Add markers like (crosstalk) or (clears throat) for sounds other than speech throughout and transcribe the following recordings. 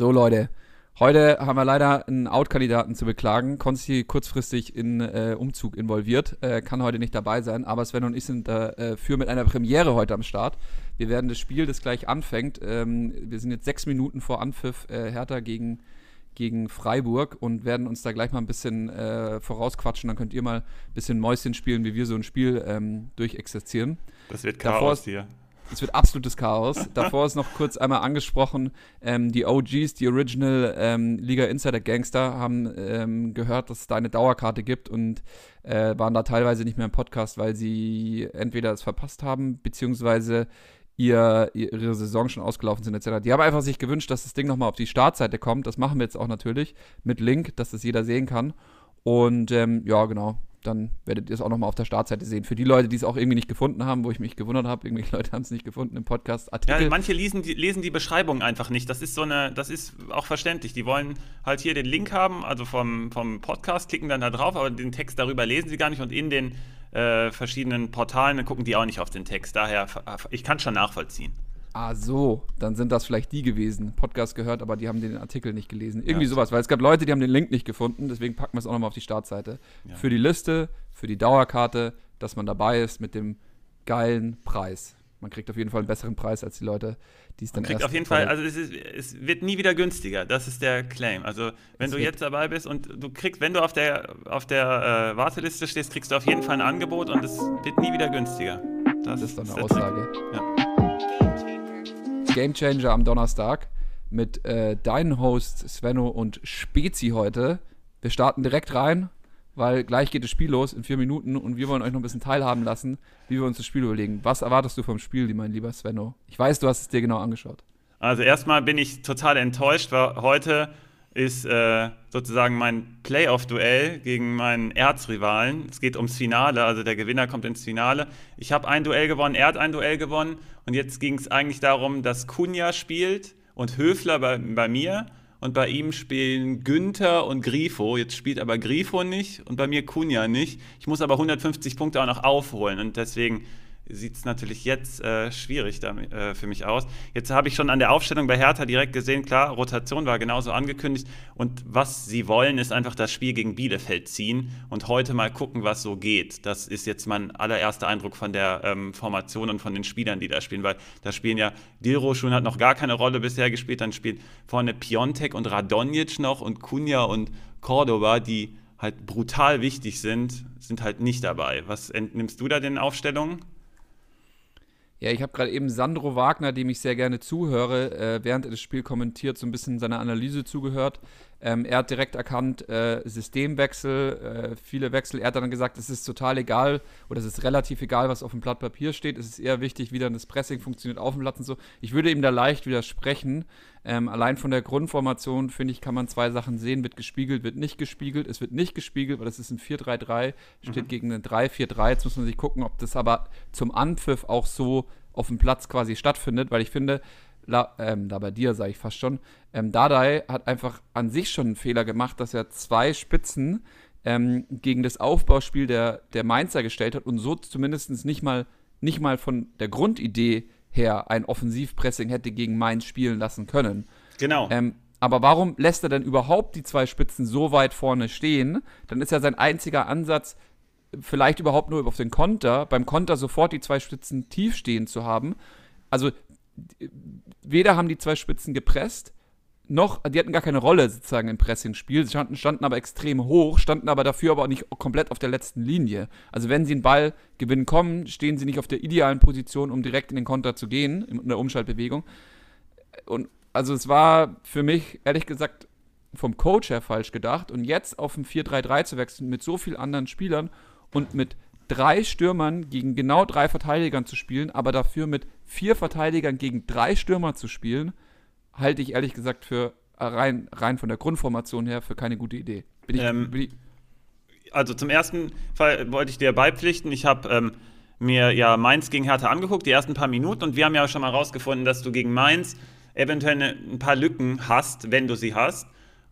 So, Leute. Heute haben wir leider einen Out-Kandidaten zu beklagen. Konsti kurzfristig in äh, Umzug involviert, äh, kann heute nicht dabei sein, aber Sven und ich sind dafür äh, mit einer Premiere heute am Start. Wir werden das Spiel, das gleich anfängt, ähm, wir sind jetzt sechs Minuten vor Anpfiff äh, Hertha gegen, gegen Freiburg und werden uns da gleich mal ein bisschen äh, vorausquatschen. Dann könnt ihr mal ein bisschen Mäuschen spielen, wie wir so ein Spiel ähm, durchexerzieren. Das wird Chaos hier. Es wird absolutes Chaos. (laughs) Davor ist noch kurz einmal angesprochen, ähm, die OGs, die Original ähm, Liga Insider Gangster, haben ähm, gehört, dass es da eine Dauerkarte gibt und äh, waren da teilweise nicht mehr im Podcast, weil sie entweder es verpasst haben, beziehungsweise ihr, ihre Saison schon ausgelaufen sind, etc. Die haben einfach sich gewünscht, dass das Ding nochmal auf die Startseite kommt. Das machen wir jetzt auch natürlich mit Link, dass das jeder sehen kann. Und ähm, ja, genau dann werdet ihr es auch nochmal auf der Startseite sehen. Für die Leute, die es auch irgendwie nicht gefunden haben, wo ich mich gewundert habe, irgendwelche (laughs) Leute haben es nicht gefunden im Podcast. Artikel. Ja, manche lesen die, lesen die Beschreibung einfach nicht. Das ist so eine, das ist auch verständlich. Die wollen halt hier den Link haben, also vom, vom Podcast, klicken dann da drauf, aber den Text darüber lesen sie gar nicht und in den äh, verschiedenen Portalen gucken die auch nicht auf den Text. Daher, ich kann es schon nachvollziehen. Ah, so, dann sind das vielleicht die gewesen. Podcast gehört, aber die haben den Artikel nicht gelesen. Irgendwie ja. sowas, weil es gab Leute, die haben den Link nicht gefunden, deswegen packen wir es auch nochmal auf die Startseite. Ja. Für die Liste, für die Dauerkarte, dass man dabei ist mit dem geilen Preis. Man kriegt auf jeden Fall einen besseren Preis als die Leute, die es dann man kriegt auf jeden Fall, also es, ist, es, wird nie wieder günstiger. Das ist der Claim. Also wenn es du jetzt dabei bist und du kriegst, wenn du auf der auf der äh, Warteliste stehst, kriegst du auf jeden Fall ein Angebot und es wird nie wieder günstiger. Das, das ist doch eine Aussage. Ja. Game Changer am Donnerstag mit äh, deinen Hosts Svenno und Spezi heute. Wir starten direkt rein, weil gleich geht das Spiel los in vier Minuten und wir wollen euch noch ein bisschen teilhaben lassen, wie wir uns das Spiel überlegen. Was erwartest du vom Spiel, mein lieber Svenno? Ich weiß, du hast es dir genau angeschaut. Also erstmal bin ich total enttäuscht, weil heute ist äh, sozusagen mein Playoff-Duell gegen meinen Erzrivalen. Es geht ums Finale, also der Gewinner kommt ins Finale. Ich habe ein Duell gewonnen, er hat ein Duell gewonnen und jetzt ging es eigentlich darum, dass Kunja spielt und Höfler bei, bei mir und bei ihm spielen Günther und Grifo. Jetzt spielt aber Grifo nicht und bei mir Kunja nicht. Ich muss aber 150 Punkte auch noch aufholen und deswegen sieht es natürlich jetzt äh, schwierig damit, äh, für mich aus. Jetzt habe ich schon an der Aufstellung bei Hertha direkt gesehen, klar, Rotation war genauso angekündigt. Und was sie wollen, ist einfach das Spiel gegen Bielefeld ziehen und heute mal gucken, was so geht. Das ist jetzt mein allererster Eindruck von der ähm, Formation und von den Spielern, die da spielen, weil da spielen ja Dilroschun hat noch gar keine Rolle bisher gespielt, dann spielt vorne Piontek und Radonjic noch und Kunja und Cordoba, die halt brutal wichtig sind, sind halt nicht dabei. Was entnimmst du da den Aufstellungen? Ja, ich habe gerade eben Sandro Wagner, dem ich sehr gerne zuhöre, äh, während er das Spiel kommentiert, so ein bisschen seiner Analyse zugehört. Ähm, er hat direkt erkannt, äh, Systemwechsel, äh, viele Wechsel. Er hat dann gesagt, es ist total egal oder es ist relativ egal, was auf dem Blatt Papier steht. Es ist eher wichtig, wie dann das Pressing funktioniert auf dem Platz und so. Ich würde ihm da leicht widersprechen. Ähm, allein von der Grundformation, finde ich, kann man zwei Sachen sehen. Wird gespiegelt, wird nicht gespiegelt. Es wird nicht gespiegelt, weil das ist ein 4-3-3, steht mhm. gegen ein 3-4-3. Jetzt muss man sich gucken, ob das aber zum Anpfiff auch so auf dem Platz quasi stattfindet, weil ich finde, La, ähm, da bei dir sage ich fast schon, ähm, Dadai hat einfach an sich schon einen Fehler gemacht, dass er zwei Spitzen ähm, gegen das Aufbauspiel der, der Mainzer gestellt hat und so zumindest nicht mal, nicht mal von der Grundidee her ein Offensivpressing hätte gegen Mainz spielen lassen können. Genau. Ähm, aber warum lässt er denn überhaupt die zwei Spitzen so weit vorne stehen? Dann ist ja sein einziger Ansatz, vielleicht überhaupt nur auf den Konter, beim Konter sofort die zwei Spitzen tief stehen zu haben. Also weder haben die zwei Spitzen gepresst, noch, die hatten gar keine Rolle sozusagen im Pressing-Spiel. Sie standen, standen, aber extrem hoch, standen aber dafür aber auch nicht komplett auf der letzten Linie. Also wenn sie einen Ball gewinnen kommen, stehen sie nicht auf der idealen Position, um direkt in den Konter zu gehen, in der Umschaltbewegung. Und also es war für mich, ehrlich gesagt, vom Coach her falsch gedacht. Und jetzt auf ein 4-3-3 zu wechseln mit so vielen anderen Spielern und mit drei Stürmern gegen genau drei Verteidigern zu spielen, aber dafür mit vier Verteidigern gegen drei Stürmer zu spielen, halte ich ehrlich gesagt für äh, rein, rein von der Grundformation her für keine gute Idee. Bin ich, ähm, bin ich also zum ersten Fall wollte ich dir beipflichten. Ich habe ähm, mir ja Mainz gegen Hertha angeguckt, die ersten paar Minuten, und wir haben ja schon mal rausgefunden, dass du gegen Mainz eventuell ein paar Lücken hast, wenn du sie hast.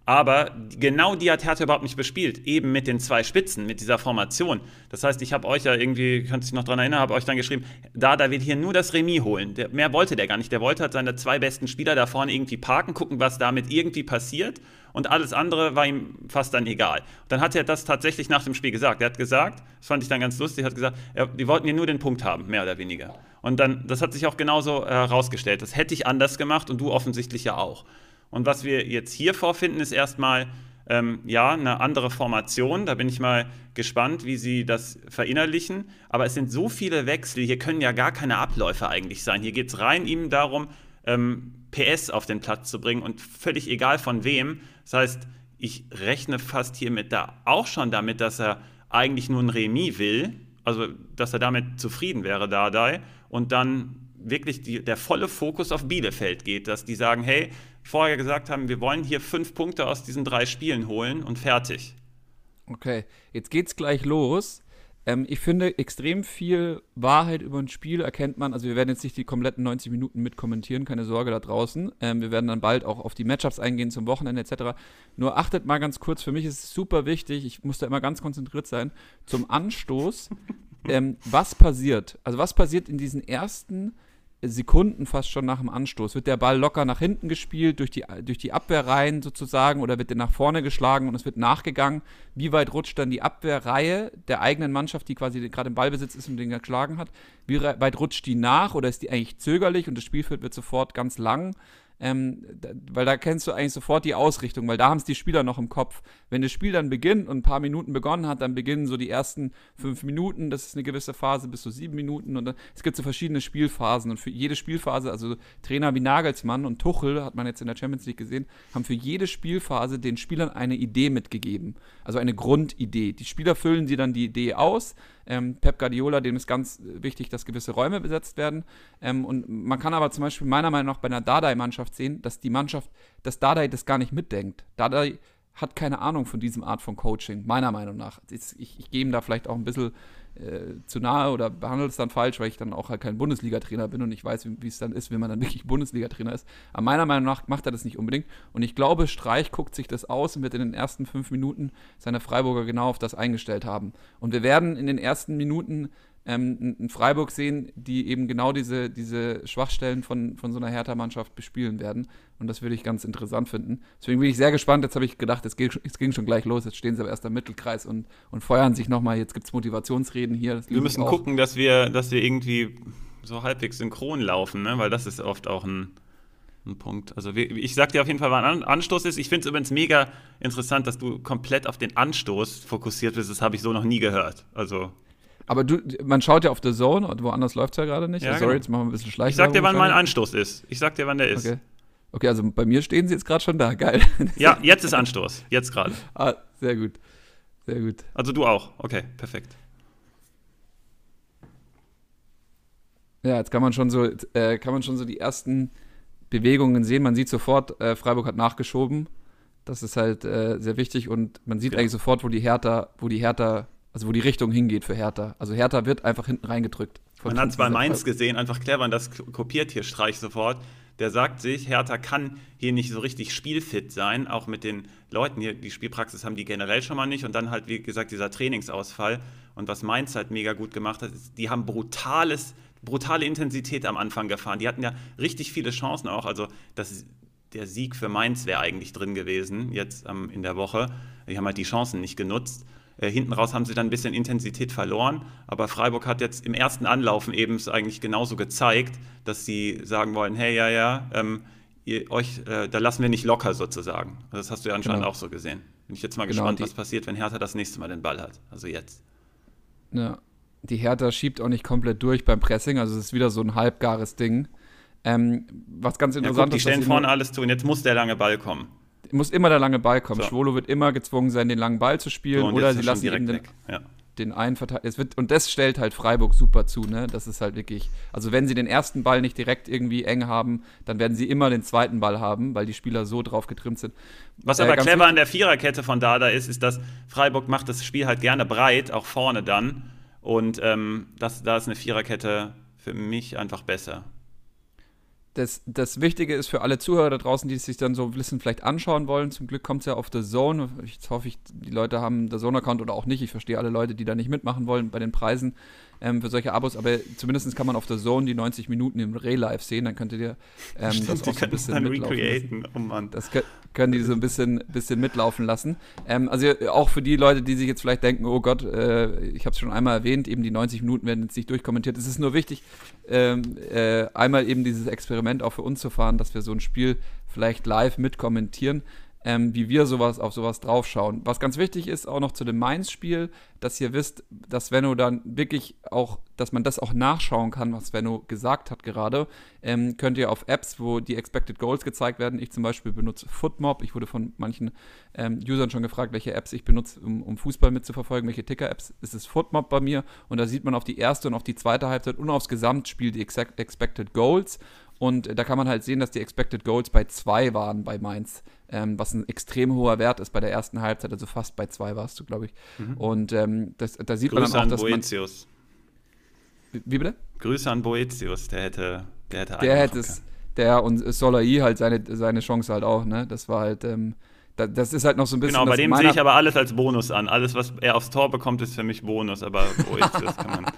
Aber genau die hat Hertha überhaupt nicht bespielt, eben mit den zwei Spitzen, mit dieser Formation. Das heißt, ich habe euch ja irgendwie, könnt ihr sich noch daran erinnern, habe euch dann geschrieben, da, da will hier nur das Remis holen. Der, mehr wollte der gar nicht. Der wollte halt seine zwei besten Spieler da vorne irgendwie parken, gucken, was damit irgendwie passiert. Und alles andere war ihm fast dann egal. Dann hat er das tatsächlich nach dem Spiel gesagt. Er hat gesagt, das fand ich dann ganz lustig, hat gesagt, er, die wollten hier nur den Punkt haben, mehr oder weniger. Und dann, das hat sich auch genauso herausgestellt. das hätte ich anders gemacht und du offensichtlich ja auch. Und was wir jetzt hier vorfinden, ist erstmal ähm, ja eine andere Formation. Da bin ich mal gespannt, wie sie das verinnerlichen. Aber es sind so viele Wechsel, hier können ja gar keine Abläufe eigentlich sein. Hier geht es rein ihm darum, ähm, PS auf den Platz zu bringen und völlig egal von wem. Das heißt, ich rechne fast hiermit da auch schon damit, dass er eigentlich nur ein Remis will, also dass er damit zufrieden wäre, Dardai, und dann wirklich die, der volle Fokus auf Bielefeld geht, dass die sagen, hey, vorher gesagt haben, wir wollen hier fünf Punkte aus diesen drei Spielen holen und fertig. Okay, jetzt geht's gleich los. Ähm, ich finde, extrem viel Wahrheit über ein Spiel erkennt man. Also, wir werden jetzt nicht die kompletten 90 Minuten mit kommentieren, keine Sorge da draußen. Ähm, wir werden dann bald auch auf die Matchups eingehen zum Wochenende etc. Nur achtet mal ganz kurz, für mich ist es super wichtig, ich muss da immer ganz konzentriert sein, zum Anstoß, (laughs) ähm, was passiert. Also, was passiert in diesen ersten Sekunden fast schon nach dem Anstoß. Wird der Ball locker nach hinten gespielt, durch die, durch die Abwehrreihen sozusagen, oder wird der nach vorne geschlagen und es wird nachgegangen? Wie weit rutscht dann die Abwehrreihe der eigenen Mannschaft, die quasi gerade im Ballbesitz ist und den geschlagen hat? Wie weit rutscht die nach oder ist die eigentlich zögerlich und das Spielfeld wird sofort ganz lang? Ähm, da, weil da kennst du eigentlich sofort die Ausrichtung, weil da haben es die Spieler noch im Kopf. Wenn das Spiel dann beginnt und ein paar Minuten begonnen hat, dann beginnen so die ersten fünf Minuten, das ist eine gewisse Phase, bis zu sieben Minuten und dann, es gibt so verschiedene Spielphasen und für jede Spielphase, also Trainer wie Nagelsmann und Tuchel, hat man jetzt in der Champions League gesehen, haben für jede Spielphase den Spielern eine Idee mitgegeben, also eine Grundidee. Die Spieler füllen sie dann die Idee aus, ähm, Pep Guardiola, dem ist ganz wichtig, dass gewisse Räume besetzt werden. Ähm, und man kann aber zum Beispiel meiner Meinung nach bei einer Dardai-Mannschaft sehen, dass die Mannschaft, dass Dardai das gar nicht mitdenkt. Dardai hat keine Ahnung von diesem Art von Coaching, meiner Meinung nach. Ich, ich gehe ihm da vielleicht auch ein bisschen äh, zu nahe oder behandelt es dann falsch, weil ich dann auch halt kein Bundesliga-Trainer bin und ich weiß, wie es dann ist, wenn man dann wirklich Bundesliga-Trainer ist. Aber meiner Meinung nach macht er das nicht unbedingt. Und ich glaube, Streich guckt sich das aus und wird in den ersten fünf Minuten seine Freiburger genau auf das eingestellt haben. Und wir werden in den ersten Minuten ähm, in Freiburg sehen, die eben genau diese, diese Schwachstellen von, von so einer Hertha-Mannschaft bespielen werden. Und das würde ich ganz interessant finden. Deswegen bin ich sehr gespannt. Jetzt habe ich gedacht, es, es ging schon gleich los. Jetzt stehen sie aber erst am Mittelkreis und, und feuern sich nochmal. Jetzt gibt es Motivationsreden hier. Wir müssen gucken, dass wir, dass wir irgendwie so halbwegs synchron laufen, ne? weil das ist oft auch ein, ein Punkt. Also ich sag dir auf jeden Fall, was ein Anstoß ist. Ich finde es übrigens mega interessant, dass du komplett auf den Anstoß fokussiert bist. Das habe ich so noch nie gehört. Also aber du, man schaut ja auf The Zone und woanders läuft es ja gerade nicht. Ja, Sorry, genau. jetzt machen wir ein bisschen schleichen. Ich sag dir, wann mein Anstoß ist. Ich sag dir, wann der ist. Okay. Okay, also bei mir stehen sie jetzt gerade schon da. Geil. (laughs) Ja, jetzt ist Anstoß. Jetzt gerade. Ah, sehr gut. Sehr gut. Also du auch. Okay, perfekt. Ja, jetzt kann man schon so, äh, kann man schon so die ersten Bewegungen sehen. Man sieht sofort, äh, Freiburg hat nachgeschoben. Das ist halt äh, sehr wichtig und man sieht ja. eigentlich sofort, wo die Hertha, wo die Hertha also wo die Richtung hingeht für Hertha. Also Hertha wird einfach hinten reingedrückt. Man hat es bei Mainz gesehen, einfach clever, und das kopiert hier Streich sofort. Der sagt sich, Hertha kann hier nicht so richtig spielfit sein, auch mit den Leuten hier. Die Spielpraxis haben die generell schon mal nicht. Und dann halt, wie gesagt, dieser Trainingsausfall. Und was Mainz halt mega gut gemacht hat, ist, die haben brutales, brutale Intensität am Anfang gefahren. Die hatten ja richtig viele Chancen auch. Also das, der Sieg für Mainz wäre eigentlich drin gewesen, jetzt ähm, in der Woche. Die haben halt die Chancen nicht genutzt. Äh, hinten raus haben sie dann ein bisschen Intensität verloren, aber Freiburg hat jetzt im ersten Anlaufen eben es eigentlich genauso gezeigt, dass sie sagen wollen, hey, ja, ja, ähm, ihr, euch, äh, da lassen wir nicht locker sozusagen. Also das hast du ja anscheinend genau. auch so gesehen. Bin ich jetzt mal genau, gespannt, was passiert, wenn Hertha das nächste Mal den Ball hat. Also jetzt. Ja, die Hertha schiebt auch nicht komplett durch beim Pressing, also es ist wieder so ein halbgares Ding. Ähm, was ganz interessant ja, guck, die ist. Die stellen vorne alles zu und jetzt muss der lange Ball kommen muss immer der lange Ball kommen. So. Schwolo wird immer gezwungen sein, den langen Ball zu spielen. So, oder sie lassen ihn den, ja. den einen Verteidiger. Und das stellt halt Freiburg super zu, ne? Das ist halt wirklich. Also, wenn sie den ersten Ball nicht direkt irgendwie eng haben, dann werden sie immer den zweiten Ball haben, weil die Spieler so drauf getrimmt sind. Was äh, aber clever an der Viererkette von Dada ist, ist, dass Freiburg macht das Spiel halt gerne breit, auch vorne dann. Und ähm, das, da ist eine Viererkette für mich einfach besser. Das, das Wichtige ist für alle Zuhörer da draußen, die es sich dann so ein bisschen vielleicht anschauen wollen. Zum Glück kommt es ja auf The Zone. Jetzt hoffe ich, die Leute haben The Zone-Account oder auch nicht. Ich verstehe alle Leute, die da nicht mitmachen wollen bei den Preisen ähm, für solche Abos. Aber zumindest kann man auf The Zone die 90 Minuten im Real-Life sehen. Dann könntet ihr ähm, (laughs) Stimmt, das auch so ein bisschen mitlaufen lassen. Oh Mann. Das können die so ein bisschen, bisschen mitlaufen lassen. Ähm, also auch für die Leute, die sich jetzt vielleicht denken, oh Gott, äh, ich habe es schon einmal erwähnt, eben die 90 Minuten werden jetzt nicht durchkommentiert. Es ist nur wichtig, ähm, äh, einmal eben dieses Experiment auch für uns zu fahren, dass wir so ein Spiel vielleicht live mitkommentieren ähm, wie wir sowas auf sowas draufschauen. Was ganz wichtig ist, auch noch zu dem Mainz-Spiel, dass ihr wisst, dass Svenno dann wirklich auch, dass man das auch nachschauen kann, was Svenno gesagt hat gerade. Ähm, könnt ihr auf Apps, wo die Expected Goals gezeigt werden, ich zum Beispiel benutze Footmob. Ich wurde von manchen ähm, Usern schon gefragt, welche Apps ich benutze, um, um Fußball mitzuverfolgen, welche Ticker-Apps. Es ist Footmob bei mir und da sieht man auf die erste und auf die zweite Halbzeit und aufs Gesamtspiel die Expected Goals. Und da kann man halt sehen, dass die Expected Goals bei 2 waren bei Mainz ähm, was ein extrem hoher Wert ist bei der ersten Halbzeit, also fast bei zwei warst du, glaube ich. Mhm. Und ähm, das, da sieht Grüße man dann auch, dass Boetius. man. Wie bitte? Grüße an Boetius, der hätte, der hätte Der hätte es, der und Solai halt seine, seine Chance halt auch, ne? Das war halt, ähm, das ist halt noch so ein bisschen. Genau, bei dem sehe ich aber alles als Bonus an. Alles, was er aufs Tor bekommt, ist für mich Bonus, aber Boetius (laughs) kann man.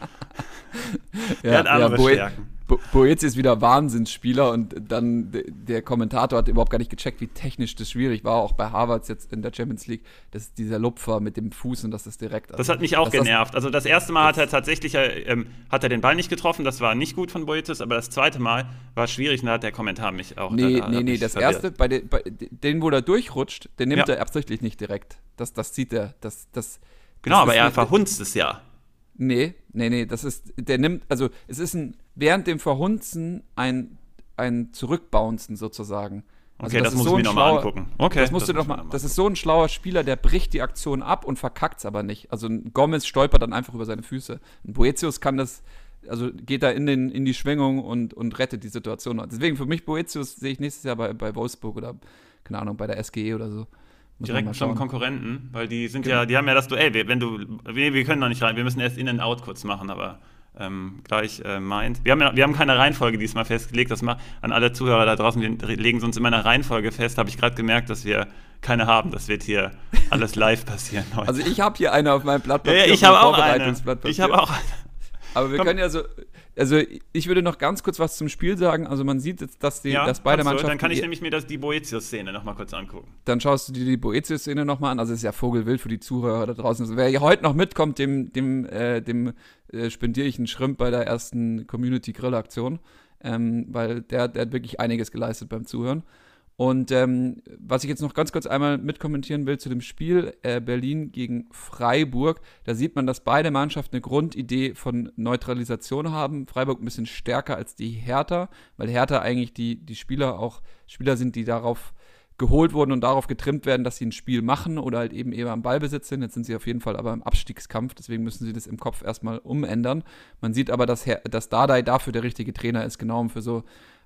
(laughs) ja, hat andere ja, Boe Stärken. Boetz ist wieder Wahnsinnsspieler und dann der Kommentator hat überhaupt gar nicht gecheckt, wie technisch das schwierig war, auch bei Harvards jetzt in der Champions League, dass dieser Lupfer mit dem Fuß und das ist direkt. das hat mich auch genervt. also das erste Mal hat er tatsächlich ähm, hat er den Ball nicht getroffen, das war nicht gut von Boetz, aber das zweite Mal war schwierig und da hat der Kommentar mich auch. Nee, da, da nee, nee, das verwirrt. erste, bei, de, bei den, wo er durchrutscht, den nimmt ja. er absichtlich nicht direkt. Das, das sieht er. Das, das, genau, das aber er verhunzt es ja. Nee, nee, nee, das ist, der nimmt, also es ist ein, während dem Verhunzen ein, ein Zurückbouncen sozusagen. Also okay, das, das muss so ich mir nochmal angucken. Okay, das musst das du doch mal, das ist so ein schlauer Spieler, der bricht die Aktion ab und verkackt es aber nicht. Also ein Gomez stolpert dann einfach über seine Füße. Ein Boetius kann das, also geht da in, den, in die Schwingung und, und rettet die Situation. Deswegen für mich Boetius sehe ich nächstes Jahr bei, bei Wolfsburg oder, keine Ahnung, bei der SGE oder so. Direkt zum Konkurrenten, weil die sind genau. ja, die haben ja das Duell. Wenn du, wir, wir können noch nicht rein, wir müssen erst in and out kurz machen, aber ähm, gleich äh, meint. Wir haben, ja, wir haben keine Reihenfolge diesmal festgelegt, das macht an alle Zuhörer da draußen, wir legen uns immer eine Reihenfolge fest, habe ich gerade gemerkt, dass wir keine haben. Das wird hier (laughs) alles live passieren heute. Also ich habe hier eine auf meinem Blatt Papier. Ja, ja, ich habe auch eine. Ich habe auch eine. Aber wir Komm. können ja so, also ich würde noch ganz kurz was zum Spiel sagen. Also man sieht jetzt, dass, die, ja, dass beide Mannschaften. Dann kann ich nämlich mir das, die Boetius-Szene nochmal kurz angucken. Dann schaust du dir die Boetius-Szene nochmal an. Also es ist ja Vogelwild für die Zuhörer da draußen. Also wer hier heute noch mitkommt, dem, dem, äh, dem äh, spendiere ich einen Schrimp bei der ersten Community-Grill-Aktion. Ähm, weil der, der hat wirklich einiges geleistet beim Zuhören. Und ähm, was ich jetzt noch ganz kurz einmal mitkommentieren will zu dem Spiel äh, Berlin gegen Freiburg, da sieht man, dass beide Mannschaften eine Grundidee von Neutralisation haben. Freiburg ein bisschen stärker als die Hertha, weil Hertha eigentlich die, die Spieler auch Spieler sind, die darauf geholt wurden und darauf getrimmt werden, dass sie ein Spiel machen oder halt eben eher am Ballbesitz sind. Jetzt sind sie auf jeden Fall aber im Abstiegskampf, deswegen müssen sie das im Kopf erstmal umändern. Man sieht aber, dass, Her dass Dardai dafür der richtige Trainer ist, genau um für so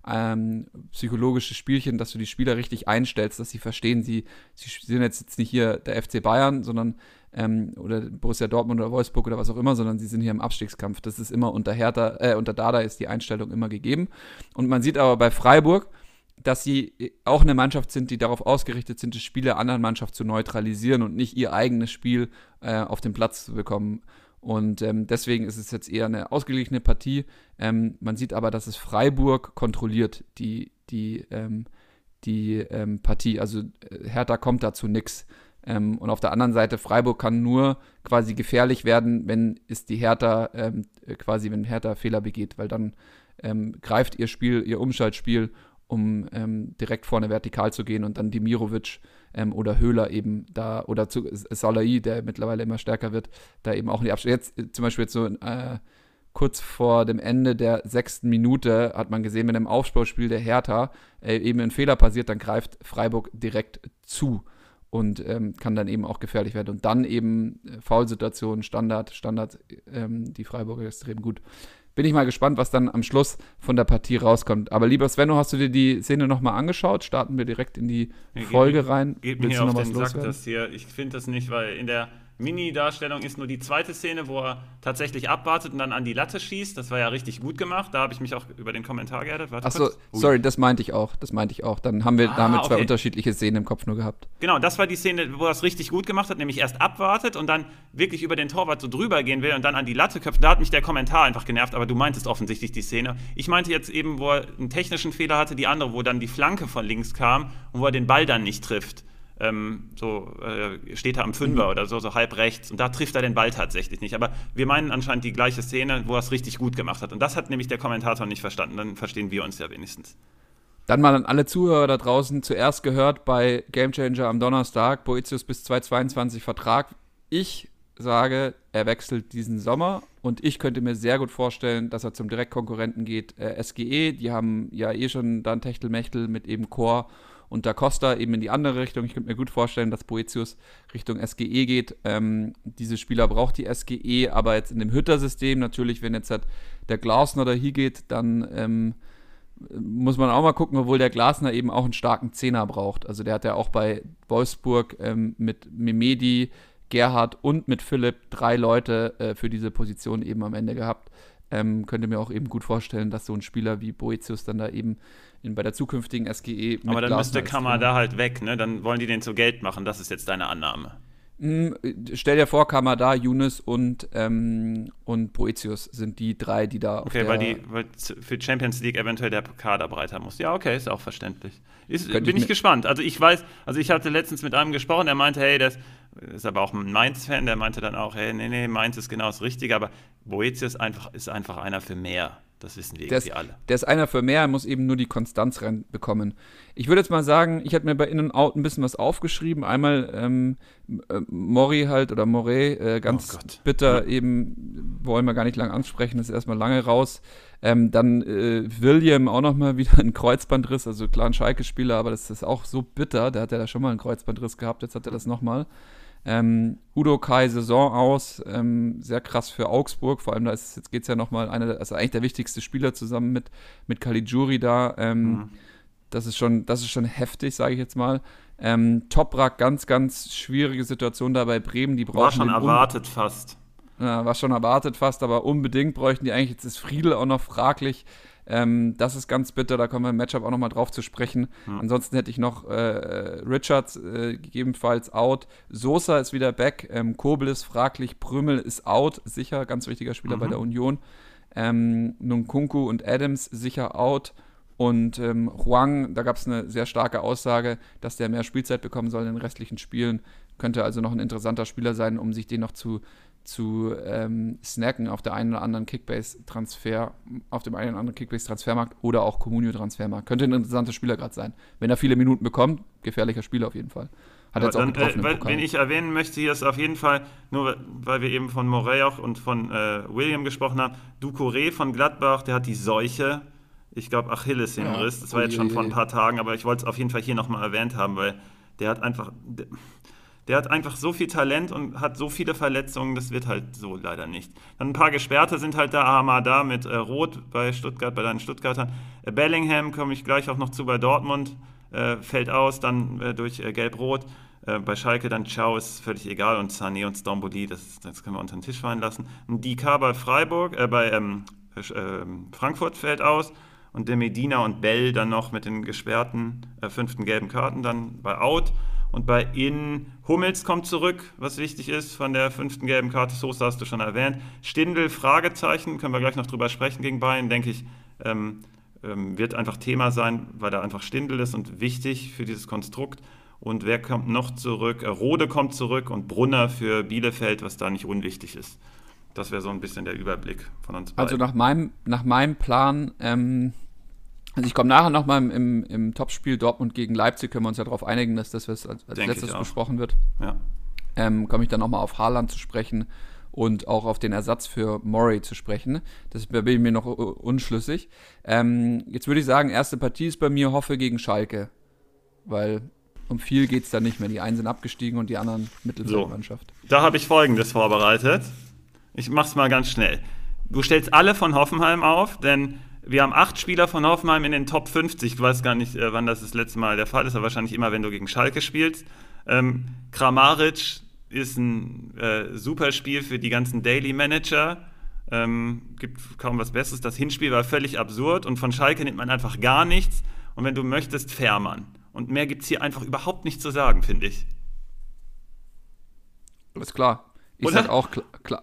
ähm, psychologische Spielchen, dass du die Spieler richtig einstellst, dass sie verstehen, sie, sie sind jetzt nicht hier der FC Bayern, sondern ähm, oder Borussia Dortmund oder Wolfsburg oder was auch immer, sondern sie sind hier im Abstiegskampf. Das ist immer unter Hertha, äh, unter Dada ist die Einstellung immer gegeben. Und man sieht aber bei Freiburg, dass sie auch eine Mannschaft sind, die darauf ausgerichtet sind, das Spiel der anderen Mannschaft zu neutralisieren und nicht ihr eigenes Spiel äh, auf den Platz zu bekommen. Und ähm, deswegen ist es jetzt eher eine ausgeglichene Partie. Ähm, man sieht aber, dass es Freiburg kontrolliert, die, die, ähm, die ähm, Partie. Also äh, Hertha kommt dazu nichts. Ähm, und auf der anderen Seite, Freiburg kann nur quasi gefährlich werden, wenn es die Hertha ähm, quasi, wenn Hertha Fehler begeht, weil dann greift ihr Spiel, ihr Umschaltspiel um direkt vorne vertikal zu gehen und dann Dimirovic ähm, oder Höhler eben da oder zu Salai, der mittlerweile immer stärker wird, da eben auch in die Abschluss. Jetzt äh, zum Beispiel jetzt so äh, kurz vor dem Ende der sechsten Minute hat man gesehen, mit dem Aufbauspiel der Hertha äh, eben ein Fehler passiert, dann greift Freiburg direkt zu und ähm, kann dann eben auch gefährlich werden. Und dann eben äh, Foulsituationen, Standard, Standard, ähm, die Freiburger extrem gut bin ich mal gespannt, was dann am Schluss von der Partie rauskommt. Aber lieber Svenno, hast du dir die Szene nochmal angeschaut? Starten wir direkt in die ja, Folge geht, rein. Geht mir hier auf den Sack, das hier. Ich finde das nicht, weil in der Mini-Darstellung ist nur die zweite Szene, wo er tatsächlich abwartet und dann an die Latte schießt. Das war ja richtig gut gemacht. Da habe ich mich auch über den Kommentar geärgert. Achso, sorry, das meinte ich auch. Das meinte ich auch. Dann haben wir ah, damit zwei okay. unterschiedliche Szenen im Kopf nur gehabt. Genau, das war die Szene, wo er es richtig gut gemacht hat, nämlich erst abwartet und dann wirklich über den Torwart so drüber gehen will und dann an die Latte köpft. Da hat mich der Kommentar einfach genervt, aber du meintest offensichtlich die Szene. Ich meinte jetzt eben, wo er einen technischen Fehler hatte, die andere, wo dann die Flanke von links kam und wo er den Ball dann nicht trifft ähm, so äh, steht er am Fünfer mhm. oder so, so halb rechts und da trifft er den Ball tatsächlich nicht. Aber wir meinen anscheinend die gleiche Szene, wo er es richtig gut gemacht hat. Und das hat nämlich der Kommentator nicht verstanden. Dann verstehen wir uns ja wenigstens. Dann mal an alle Zuhörer da draußen zuerst gehört bei Gamechanger am Donnerstag, Boetius bis 2022 Vertrag. Ich sage, er wechselt diesen Sommer und ich könnte mir sehr gut vorstellen, dass er zum Direktkonkurrenten geht, äh, SGE. Die haben ja eh schon dann Techtelmechtel mit eben Core und Da Costa eben in die andere Richtung. Ich könnte mir gut vorstellen, dass Boetius Richtung SGE geht. Ähm, diese Spieler braucht die SGE, aber jetzt in dem Hütter-System natürlich, wenn jetzt halt der Glasner da hier geht, dann ähm, muss man auch mal gucken, obwohl der Glasner eben auch einen starken Zehner braucht. Also der hat ja auch bei Wolfsburg ähm, mit Memedi, Gerhard und mit Philipp drei Leute äh, für diese Position eben am Ende gehabt. Ähm, könnte mir auch eben gut vorstellen, dass so ein Spieler wie Boetius dann da eben in, bei der zukünftigen SGE. Aber dann müsste Kamada halt weg, ne? Dann wollen die den zu Geld machen. Das ist jetzt deine Annahme. Hm, stell dir vor, Kamada, Younes und, ähm, und Boetius sind die drei, die da. Okay, weil die weil für Champions League eventuell der Kader breiter muss. Ja, okay, ist auch verständlich. Ist, bin ich, ich gespannt. Also ich weiß, also ich hatte letztens mit einem gesprochen, der meinte, hey, das ist aber auch ein Mainz-Fan, der meinte dann auch, hey, nee, nee, Mainz ist genau das Richtige, aber Boetius einfach, ist einfach einer für mehr. Das wissen wir irgendwie alle. Der ist einer für mehr, er muss eben nur die Konstanz reinbekommen. Ich würde jetzt mal sagen, ich habe mir bei In Out ein bisschen was aufgeschrieben. Einmal ähm, äh, Mori halt oder Moret, äh, ganz oh bitter, ja. eben wollen wir gar nicht lange ansprechen, ist erstmal lange raus. Ähm, dann äh, William auch nochmal (laughs) wieder ein Kreuzbandriss, also klar ein Schalke-Spieler, aber das ist auch so bitter. Der hat ja da schon mal einen Kreuzbandriss gehabt, jetzt hat er das nochmal. Ähm, Udo Kai Saison aus, ähm, sehr krass für Augsburg, vor allem da ist, jetzt geht es ja nochmal, einer, also eigentlich der wichtigste Spieler zusammen mit, mit Caligiuri da. Ähm, mhm. Das ist schon, das ist schon heftig, sage ich jetzt mal. Ähm, Toprak, ganz, ganz schwierige Situation da bei Bremen. Die brauchen war schon erwartet fast. Ja, war schon erwartet fast, aber unbedingt bräuchten die eigentlich. Jetzt ist Friedel auch noch fraglich. Ähm, das ist ganz bitter, da kommen wir im Matchup auch nochmal drauf zu sprechen. Ja. Ansonsten hätte ich noch äh, Richards äh, gegebenenfalls out. Sosa ist wieder back. Ähm, Kobel ist fraglich. Prümel ist out. Sicher, ganz wichtiger Spieler mhm. bei der Union. Ähm, Nunkunku und Adams sicher out. Und ähm, Huang, da gab es eine sehr starke Aussage, dass der mehr Spielzeit bekommen soll in den restlichen Spielen. Könnte also noch ein interessanter Spieler sein, um sich den noch zu zu ähm, snacken auf der einen oder anderen Kickbase-Transfer, auf dem einen oder anderen Kickbase-Transfermarkt oder auch Communio-Transfermarkt. Könnte ein interessanter Spieler gerade sein. Wenn er viele Minuten bekommt, gefährlicher Spieler auf jeden Fall. Hat jetzt auch getroffen äh, Wen ich erwähnen möchte, hier ist auf jeden Fall, nur weil wir eben von Morey auch und von äh, William gesprochen haben, Ducouré von Gladbach, der hat die Seuche, ich glaube Achilles ja, Riss. Das war jetzt schon vor ein paar Tagen, aber ich wollte es auf jeden Fall hier nochmal erwähnt haben, weil der hat einfach, der, der hat einfach so viel Talent und hat so viele Verletzungen, das wird halt so leider nicht. Dann ein paar Gesperrte sind halt da, Hamada mit äh, Rot bei Stuttgart, bei deinen Stuttgartern. Äh, Bellingham komme ich gleich auch noch zu bei Dortmund, äh, fällt aus, dann äh, durch äh, Gelb-Rot. Äh, bei Schalke dann Ciao ist völlig egal und Sané und Stromboli, das, das können wir unter den Tisch fallen lassen. Ein Dika bei Freiburg, bei ähm, ähm, Frankfurt fällt aus und der Medina und Bell dann noch mit den gesperrten fünften gelben Karten dann bei Out. Und bei In Hummels kommt zurück, was wichtig ist von der fünften gelben Karte. Sosa hast du schon erwähnt. Stindel, Fragezeichen, können wir gleich noch drüber sprechen gegen Bayern, denke ich, ähm, ähm, wird einfach Thema sein, weil er einfach Stindel ist und wichtig für dieses Konstrukt. Und wer kommt noch zurück? Äh, Rode kommt zurück und Brunner für Bielefeld, was da nicht unwichtig ist. Das wäre so ein bisschen der Überblick von uns beiden. Also nach meinem, nach meinem Plan ähm, also ich komme nachher nochmal im, im, im Topspiel Dortmund gegen Leipzig, können wir uns ja darauf einigen, dass das als, als letztes besprochen wird. Ja. Ähm, komme ich dann nochmal auf Haaland zu sprechen und auch auf den Ersatz für Murray zu sprechen. Das bin ich mir noch unschlüssig. Ähm, jetzt würde ich sagen, erste Partie ist bei mir Hoffe gegen Schalke, weil um viel geht es da nicht mehr. Die einen sind abgestiegen und die anderen Mittelfeldmannschaft. So, da habe ich Folgendes vorbereitet. Ich mache es mal ganz schnell. Du stellst alle von Hoffenheim auf, denn wir haben acht Spieler von Hoffenheim in den Top 50. Du weißt gar nicht, äh, wann das das letzte Mal der Fall ist, aber wahrscheinlich immer, wenn du gegen Schalke spielst. Ähm, Kramaric ist ein äh, super Spiel für die ganzen Daily Manager. Ähm, gibt kaum was Besseres. Das Hinspiel war völlig absurd und von Schalke nimmt man einfach gar nichts. Und wenn du möchtest, Fährmann. Und mehr gibt es hier einfach überhaupt nicht zu sagen, finde ich. Alles klar. Ich sage auch kl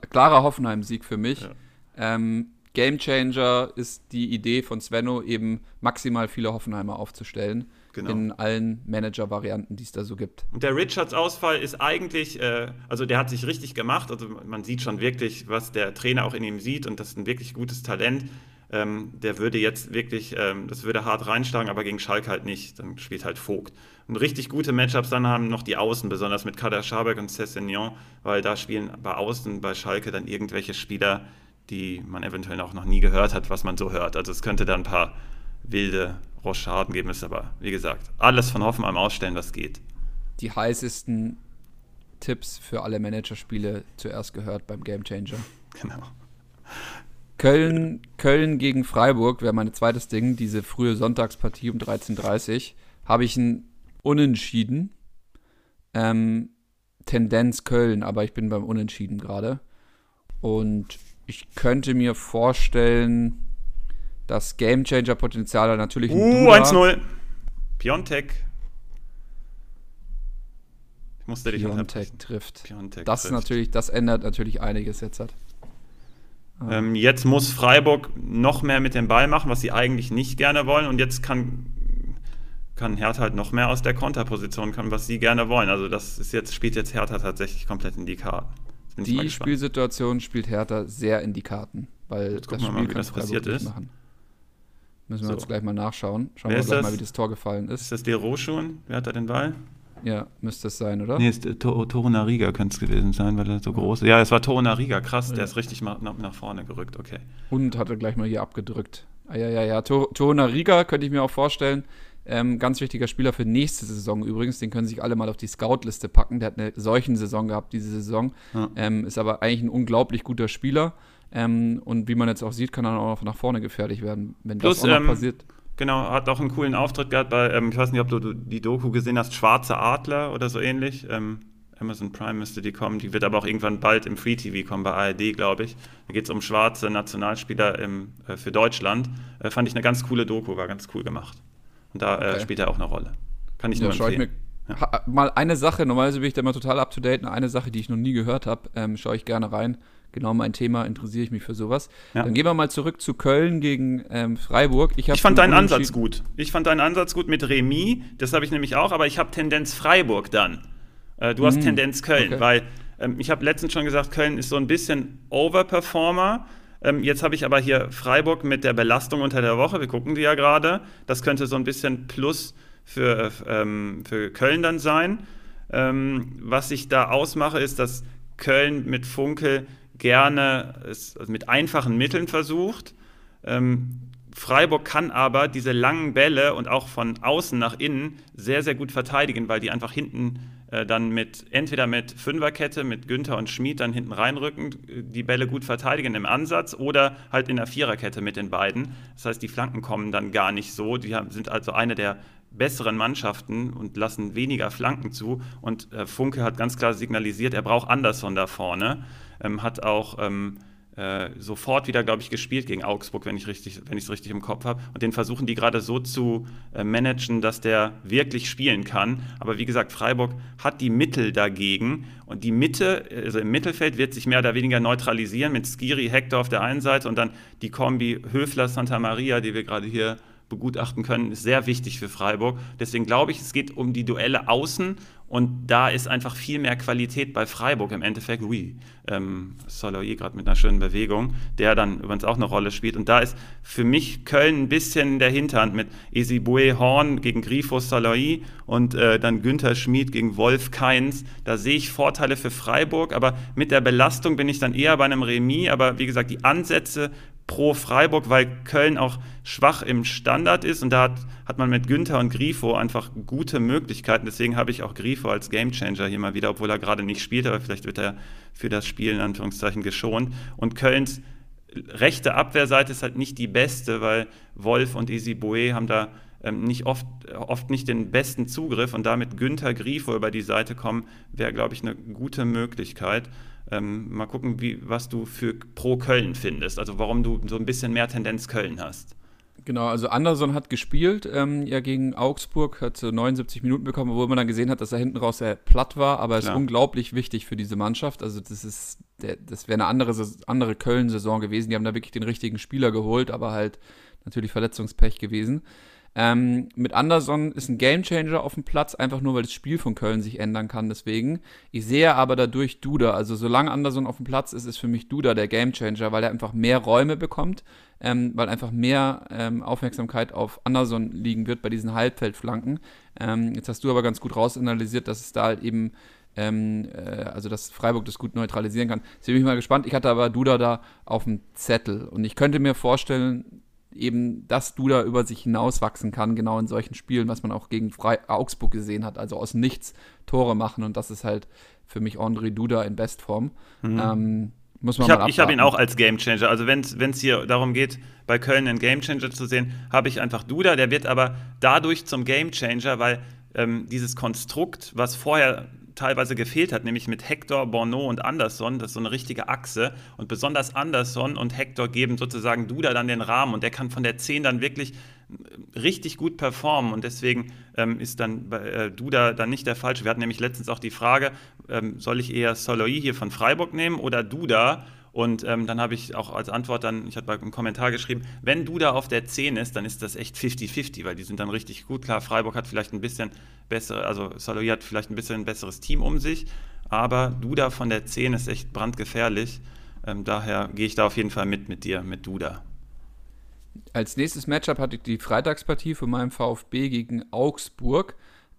klarer Hoffenheim-Sieg für mich. Ja. Ähm, Game Changer ist die Idee von Svenno, eben maximal viele Hoffenheimer aufzustellen. Genau. In allen Manager-Varianten, die es da so gibt. Und der Richards-Ausfall ist eigentlich, äh, also der hat sich richtig gemacht. Also man sieht schon wirklich, was der Trainer auch in ihm sieht und das ist ein wirklich gutes Talent. Ähm, der würde jetzt wirklich, ähm, das würde hart reinschlagen, aber gegen Schalke halt nicht. Dann spielt halt Vogt. Und richtig gute Matchups dann haben noch die Außen, besonders mit Kader Schabek und Cessignon, weil da spielen bei Außen bei Schalke dann irgendwelche Spieler, die man eventuell auch noch nie gehört hat, was man so hört. Also es könnte da ein paar wilde Rochaden geben, ist aber, wie gesagt, alles von Hoffenheim ausstellen, was geht. Die heißesten Tipps für alle Managerspiele zuerst gehört beim Game Changer. (laughs) Genau. Köln, Köln gegen Freiburg wäre mein zweites Ding, diese frühe Sonntagspartie um 13.30 Uhr. Habe ich ein Unentschieden. Ähm, Tendenz Köln, aber ich bin beim Unentschieden gerade. Und ich könnte mir vorstellen, dass Gamechanger-Potenzial natürlich. Uh, 1-0. Piontek. Ich musste dich Piontek trifft. Piontek das trifft. natürlich, das ändert natürlich einiges jetzt. Hat. Ähm, jetzt muss Freiburg noch mehr mit dem Ball machen, was sie eigentlich nicht gerne wollen. Und jetzt kann, kann Hertha halt noch mehr aus der Konterposition kommen, was sie gerne wollen. Also das ist jetzt, spielt jetzt Hertha tatsächlich komplett in die Karten. Die Spielsituation spielt Hertha sehr in die Karten, weil jetzt das Spiel mal, wie das passiert ist. Machen. Müssen wir so. jetzt gleich mal nachschauen. Schauen Wer wir gleich das? mal, wie das Tor gefallen ist. Ist das Dero schon? Wer hat da den Ball? Ja, müsste es sein, oder? Nee, ist äh, Toro Nariga könnte es gewesen sein, weil er so groß ist. Ja, es war Toro Nariga, krass, ja. der ist richtig nach, nach vorne gerückt, okay. Und hat er gleich mal hier abgedrückt. Ah, ja, ja, ja. Toro Nariga könnte ich mir auch vorstellen. Ähm, ganz wichtiger Spieler für nächste Saison übrigens. Den können sich alle mal auf die Scout-Liste packen. Der hat eine solchen Saison gehabt diese Saison. Ja. Ähm, ist aber eigentlich ein unglaublich guter Spieler. Ähm, und wie man jetzt auch sieht, kann er auch nach vorne gefährlich werden, wenn Plus, das auch noch ähm, passiert. Genau, hat auch einen coolen Auftritt gehabt bei, ähm, ich weiß nicht, ob du die Doku gesehen hast, Schwarze Adler oder so ähnlich. Ähm, Amazon Prime müsste die kommen. Die wird aber auch irgendwann bald im Free TV kommen, bei ARD, glaube ich. Da geht es um schwarze Nationalspieler im, äh, für Deutschland. Äh, fand ich eine ganz coole Doku, war ganz cool gemacht. Und da äh, okay. spielt er auch eine Rolle. Kann ich ja, nur empfehlen. Ich mir ja. Mal eine Sache, normalerweise bin ich da immer total up to date. Eine Sache, die ich noch nie gehört habe, ähm, schaue ich gerne rein genau mein Thema, interessiere ich mich für sowas. Ja. Dann gehen wir mal zurück zu Köln gegen ähm, Freiburg. Ich, ich fand deinen Ansatz gut. Ich fand deinen Ansatz gut mit Remis, das habe ich nämlich auch, aber ich habe Tendenz Freiburg dann. Äh, du hast mhm. Tendenz Köln, okay. weil ähm, ich habe letztens schon gesagt, Köln ist so ein bisschen Overperformer. Ähm, jetzt habe ich aber hier Freiburg mit der Belastung unter der Woche, wir gucken die ja gerade. Das könnte so ein bisschen Plus für, ähm, für Köln dann sein. Ähm, was ich da ausmache, ist, dass Köln mit Funkel gerne es mit einfachen Mitteln versucht. Ähm, Freiburg kann aber diese langen Bälle und auch von außen nach innen sehr, sehr gut verteidigen, weil die einfach hinten äh, dann mit, entweder mit Fünferkette, mit Günther und Schmid dann hinten reinrücken, die Bälle gut verteidigen im Ansatz oder halt in der Viererkette mit den beiden. Das heißt, die Flanken kommen dann gar nicht so. Die sind also eine der besseren Mannschaften und lassen weniger Flanken zu. Und äh, Funke hat ganz klar signalisiert, er braucht Anderson da vorne ähm, hat auch ähm, äh, sofort wieder, glaube ich, gespielt gegen Augsburg, wenn ich richtig, wenn ich es richtig im Kopf habe. Und den versuchen die gerade so zu äh, managen, dass der wirklich spielen kann. Aber wie gesagt, Freiburg hat die Mittel dagegen. Und die Mitte, also im Mittelfeld, wird sich mehr oder weniger neutralisieren mit Skiri, Hector auf der einen Seite und dann die Kombi Höfler-Santa Maria, die wir gerade hier begutachten können, ist sehr wichtig für Freiburg. Deswegen glaube ich, es geht um die Duelle außen und da ist einfach viel mehr Qualität bei Freiburg im Endeffekt. Ui, ähm, Soloy gerade mit einer schönen Bewegung, der dann übrigens auch eine Rolle spielt. Und da ist für mich Köln ein bisschen in der Hinterhand mit Esibue Horn gegen Grifo Soloy und äh, dann Günther Schmid gegen Wolf Keins. Da sehe ich Vorteile für Freiburg, aber mit der Belastung bin ich dann eher bei einem Remis. Aber wie gesagt, die Ansätze pro Freiburg, weil Köln auch schwach im Standard ist und da hat, hat man mit Günther und Grifo einfach gute Möglichkeiten. Deswegen habe ich auch Grifo als Gamechanger hier mal wieder, obwohl er gerade nicht spielt, aber vielleicht wird er für das Spiel in Anführungszeichen geschont. Und Kölns rechte Abwehrseite ist halt nicht die beste, weil Wolf und Easy Boe haben da ähm, nicht oft, oft nicht den besten Zugriff und damit Günther Grifo über die Seite kommen, wäre, glaube ich, eine gute Möglichkeit. Ähm, mal gucken, wie, was du für pro Köln findest, also warum du so ein bisschen mehr Tendenz Köln hast. Genau, also Anderson hat gespielt, ähm, ja gegen Augsburg, hat 79 Minuten bekommen, obwohl man dann gesehen hat, dass er hinten raus sehr platt war, aber es ist unglaublich wichtig für diese Mannschaft. Also das ist, der, das wäre eine andere, andere Köln-Saison gewesen. Die haben da wirklich den richtigen Spieler geholt, aber halt natürlich Verletzungspech gewesen. Ähm, mit Anderson ist ein Gamechanger auf dem Platz, einfach nur weil das Spiel von Köln sich ändern kann. Deswegen. Ich sehe aber dadurch Duda. Also solange Anderson auf dem Platz ist, ist für mich Duda der Gamechanger, weil er einfach mehr Räume bekommt, ähm, weil einfach mehr ähm, Aufmerksamkeit auf Anderson liegen wird bei diesen Halbfeldflanken. Ähm, jetzt hast du aber ganz gut rausanalysiert, dass es da halt eben ähm, äh, also dass Freiburg das gut neutralisieren kann. Jetzt bin ich mal gespannt. Ich hatte aber Duda da auf dem Zettel und ich könnte mir vorstellen, eben, dass Duda über sich hinauswachsen kann, genau in solchen Spielen, was man auch gegen Fre Augsburg gesehen hat, also aus nichts Tore machen und das ist halt für mich André Duda in Bestform. Mhm. Ähm, muss man ich habe hab ihn auch als Gamechanger. Also wenn es hier darum geht, bei Köln einen Gamechanger zu sehen, habe ich einfach Duda. Der wird aber dadurch zum Gamechanger, weil ähm, dieses Konstrukt, was vorher teilweise gefehlt hat, nämlich mit Hector, Borneau und Anderson. Das ist so eine richtige Achse. Und besonders Anderson und Hector geben sozusagen Duda dann den Rahmen und der kann von der 10 dann wirklich äh, richtig gut performen. Und deswegen ähm, ist dann bei äh, Duda dann nicht der falsche. Wir hatten nämlich letztens auch die Frage, ähm, soll ich eher Soloy hier von Freiburg nehmen oder Duda? Und ähm, dann habe ich auch als Antwort dann, ich hatte einen Kommentar geschrieben, wenn du da auf der 10 ist, dann ist das echt 50-50, weil die sind dann richtig gut. Klar, Freiburg hat vielleicht ein bisschen bessere, also Saloy hat vielleicht ein bisschen ein besseres Team um sich, aber Duda von der 10 ist echt brandgefährlich. Ähm, daher gehe ich da auf jeden Fall mit mit dir, mit Duda. Als nächstes Matchup hatte ich die Freitagspartie von meinem VfB gegen Augsburg.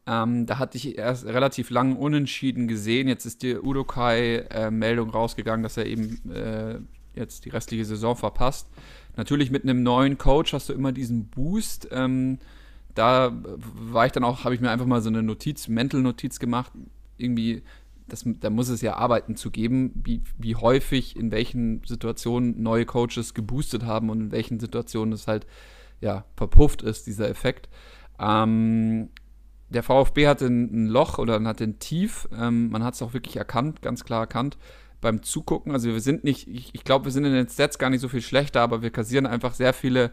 Ähm, da hatte ich erst relativ lang unentschieden gesehen. Jetzt ist die Udokai-Meldung äh, rausgegangen, dass er eben äh, jetzt die restliche Saison verpasst. Natürlich mit einem neuen Coach hast du immer diesen Boost. Ähm, da war ich dann auch, habe ich mir einfach mal so eine Notiz, Mental-Notiz gemacht. Irgendwie, das, da muss es ja Arbeiten zu geben, wie, wie häufig, in welchen Situationen neue Coaches geboostet haben und in welchen Situationen es halt ja verpufft ist, dieser Effekt. Ähm, der VfB hatte ein, Loch oder hatte ein Tief. Ähm, man hat es auch wirklich erkannt, ganz klar erkannt beim Zugucken. Also wir sind nicht, ich, ich glaube, wir sind in den Stats gar nicht so viel schlechter, aber wir kassieren einfach sehr viele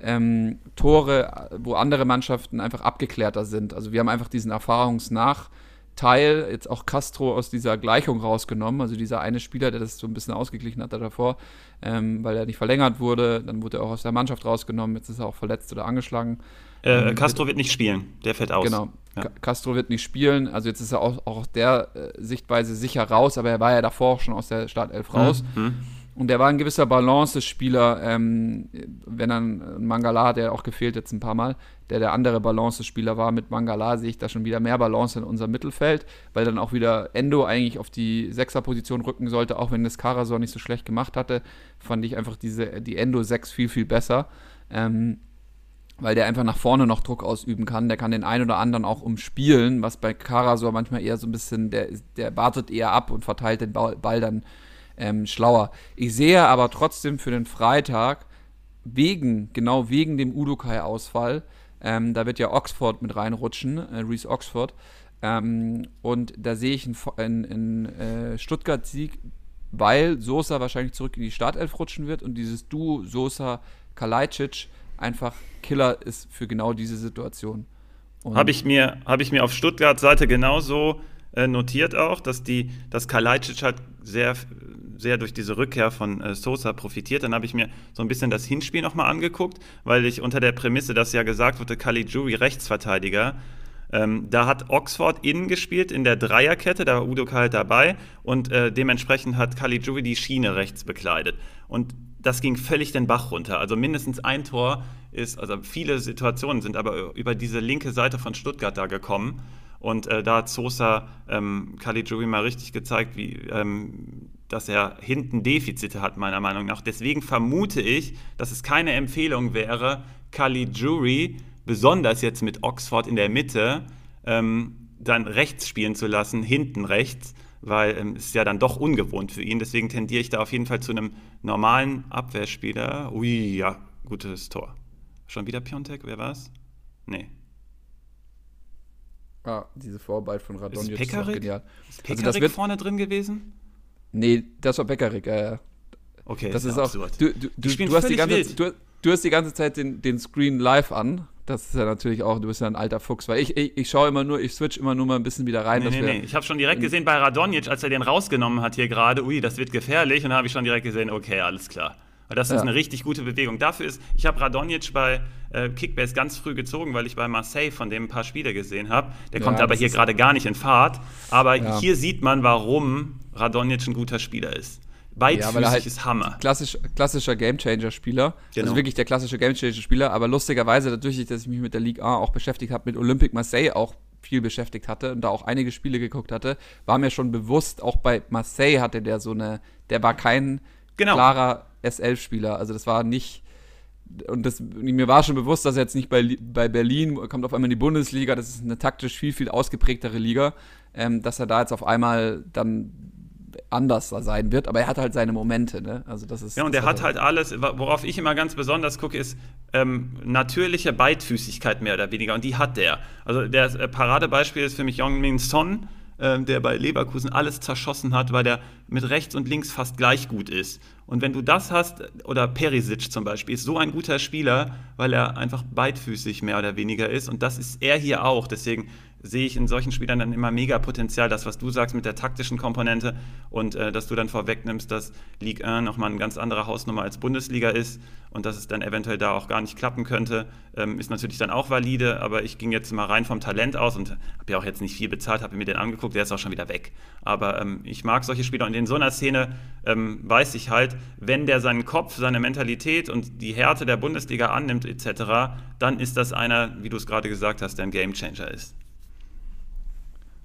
ähm, Tore, wo andere Mannschaften einfach abgeklärter sind. Also wir haben einfach diesen Erfahrungsnachteil, jetzt auch Castro aus dieser Gleichung rausgenommen, also dieser eine Spieler, der das so ein bisschen ausgeglichen hat davor, ähm, weil er nicht verlängert wurde, dann wurde er auch aus der Mannschaft rausgenommen, jetzt ist er auch verletzt oder angeschlagen. Äh, ähm, Castro wird nicht spielen, der fällt aus. Genau, ja. Castro wird nicht spielen. Also jetzt ist er auch, auch der äh, Sichtweise sicher raus, aber er war ja davor auch schon aus der Startelf raus. Mhm. Und der war ein gewisser Balance-Spieler, ähm, wenn dann Mangala hat ja auch gefehlt jetzt ein paar Mal, der der andere Balance-Spieler war. Mit Mangala sehe ich da schon wieder mehr Balance in unserem Mittelfeld, weil dann auch wieder Endo eigentlich auf die Sechser-Position rücken sollte, auch wenn das Karasor nicht so schlecht gemacht hatte, fand ich einfach diese, die Endo 6 viel, viel besser. Ähm, weil der einfach nach vorne noch Druck ausüben kann. Der kann den einen oder anderen auch umspielen, was bei Karasor manchmal eher so ein bisschen, der, der wartet eher ab und verteilt den Ball dann ähm, schlauer. Ich sehe aber trotzdem für den Freitag, wegen, genau wegen dem Udokai-Ausfall, ähm, da wird ja Oxford mit reinrutschen, äh, Reese Oxford, ähm, und da sehe ich einen, einen äh, Stuttgart-Sieg, weil Sosa wahrscheinlich zurück in die Startelf rutschen wird und dieses Duo Sosa-Kalajdzic einfach Killer ist für genau diese Situation. Habe ich, mir, hab ich mir auf Stuttgarts Seite genauso äh, notiert auch, dass, die, dass Kalajdzic halt sehr, sehr durch diese Rückkehr von äh, Sosa profitiert. Dann habe ich mir so ein bisschen das Hinspiel nochmal angeguckt, weil ich unter der Prämisse, dass ja gesagt wurde, Caligiuri Rechtsverteidiger, ähm, da hat Oxford innen gespielt in der Dreierkette, da war Udo halt dabei und äh, dementsprechend hat Caligiuri die Schiene rechts bekleidet. Und das ging völlig den Bach runter. Also mindestens ein Tor ist, also viele Situationen sind aber über diese linke Seite von Stuttgart da gekommen. Und äh, da hat Sosa ähm, Caligiuri mal richtig gezeigt, wie, ähm, dass er hinten Defizite hat, meiner Meinung nach. Deswegen vermute ich, dass es keine Empfehlung wäre, Caligiuri, besonders jetzt mit Oxford in der Mitte, ähm, dann rechts spielen zu lassen, hinten rechts, weil ähm, es ist ja dann doch ungewohnt für ihn. Deswegen tendiere ich da auf jeden Fall zu einem normalen Abwehrspieler. Ui, ja, gutes Tor. Schon wieder Piontek, wer war's? Nee. Ah, diese Vorarbeit von Radonjic ist, ist genial. Ist Pekarik also wird, vorne drin gewesen? Nee, das war Pekarik, ja, ja. Okay, das ist auch. Du, du, du, du hast die ganze, du, du, hast die ganze Zeit den, den Screen live an. Das ist ja natürlich auch, du bist ja ein alter Fuchs, weil ich, ich, ich schaue immer nur, ich switch immer nur mal ein bisschen wieder rein. Nee, nee, nee. Ich habe schon direkt gesehen bei Radonjic, als er den rausgenommen hat hier gerade, ui, das wird gefährlich. Und da habe ich schon direkt gesehen, okay, alles klar. Weil das ja. ist eine richtig gute Bewegung. Dafür ist, ich habe Radonjic bei äh, Kickbase ganz früh gezogen, weil ich bei Marseille von dem ein paar Spiele gesehen habe. Der ja, kommt aber hier gerade gar nicht in Fahrt. Aber ja. hier sieht man, warum Radonjic ein guter Spieler ist. Beidfüßig ja, halt ist Hammer. Klassisch, klassischer Gamechanger-Spieler. Genau. Also wirklich der klassische Gamechanger-Spieler. Aber lustigerweise, dadurch, dass ich mich mit der Ligue 1 auch beschäftigt habe, mit Olympique Marseille auch viel beschäftigt hatte und da auch einige Spiele geguckt hatte, war mir schon bewusst, auch bei Marseille hatte der so eine, der war kein genau. klarer S11-Spieler. Also das war nicht, und das, mir war schon bewusst, dass er jetzt nicht bei, bei Berlin kommt auf einmal in die Bundesliga, das ist eine taktisch viel, viel ausgeprägtere Liga, ähm, dass er da jetzt auf einmal dann anders sein wird, aber er hat halt seine Momente, ne? Also das ist. Ja, und er hat halt alles, worauf ich immer ganz besonders gucke, ist ähm, natürliche Beidfüßigkeit mehr oder weniger. Und die hat der. Also das äh, Paradebeispiel ist für mich Yong Min Son, äh, der bei Leverkusen alles zerschossen hat, weil der mit rechts und links fast gleich gut ist. Und wenn du das hast, oder Perisic zum Beispiel, ist so ein guter Spieler, weil er einfach beidfüßig mehr oder weniger ist. Und das ist er hier auch. Deswegen sehe ich in solchen Spielern dann immer mega Potenzial, das, was du sagst mit der taktischen Komponente und äh, dass du dann vorwegnimmst, dass Ligue 1 nochmal eine ganz andere Hausnummer als Bundesliga ist und dass es dann eventuell da auch gar nicht klappen könnte, ähm, ist natürlich dann auch valide, aber ich ging jetzt mal rein vom Talent aus und habe ja auch jetzt nicht viel bezahlt, habe mir den angeguckt, der ist auch schon wieder weg. Aber ähm, ich mag solche Spieler und in so einer Szene ähm, weiß ich halt, wenn der seinen Kopf, seine Mentalität und die Härte der Bundesliga annimmt etc., dann ist das einer, wie du es gerade gesagt hast, der ein Gamechanger ist.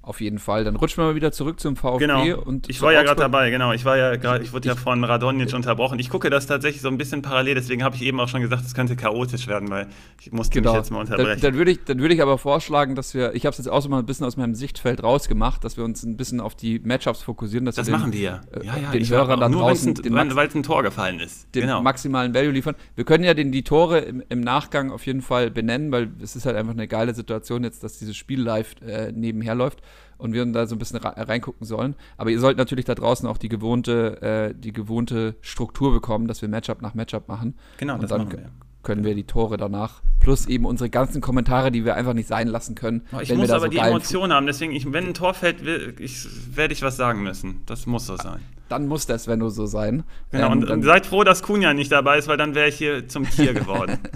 Auf jeden Fall. Dann rutschen wir mal wieder zurück zum VfB. Genau. Und ich war ja gerade dabei, genau. Ich war ja gerade, ich wurde ja von Radonjic unterbrochen. Ich gucke das tatsächlich so ein bisschen parallel, deswegen habe ich eben auch schon gesagt, es könnte chaotisch werden, weil ich musste genau. mich jetzt mal unterbrechen. Dann, dann würde ich, würd ich aber vorschlagen, dass wir, ich habe es jetzt auch so mal ein bisschen aus meinem Sichtfeld rausgemacht, dass wir uns ein bisschen auf die Matchups fokussieren. das wir machen wir ja. Äh, ja, ja den Hörern dann draußen, weil es ein Tor gefallen ist. Den genau. maximalen Value liefern. Wir können ja den, die Tore im, im, Nachgang auf jeden Fall benennen, weil es ist halt einfach eine geile Situation jetzt, dass dieses Spiel live äh, nebenher läuft und wir da so ein bisschen reingucken sollen. Aber ihr sollt natürlich da draußen auch die gewohnte, äh, die gewohnte Struktur bekommen, dass wir Matchup nach Matchup machen. Genau, und das dann machen wir. können wir die Tore danach plus eben unsere ganzen Kommentare, die wir einfach nicht sein lassen können. Ich muss aber so die Emotion haben, deswegen, ich, wenn ein Tor fällt, werde ich was sagen müssen. Das muss so sein. Dann muss das, wenn du so sein. Genau, ähm, und seid froh, dass Kunja nicht dabei ist, weil dann wäre ich hier zum Tier geworden. (laughs)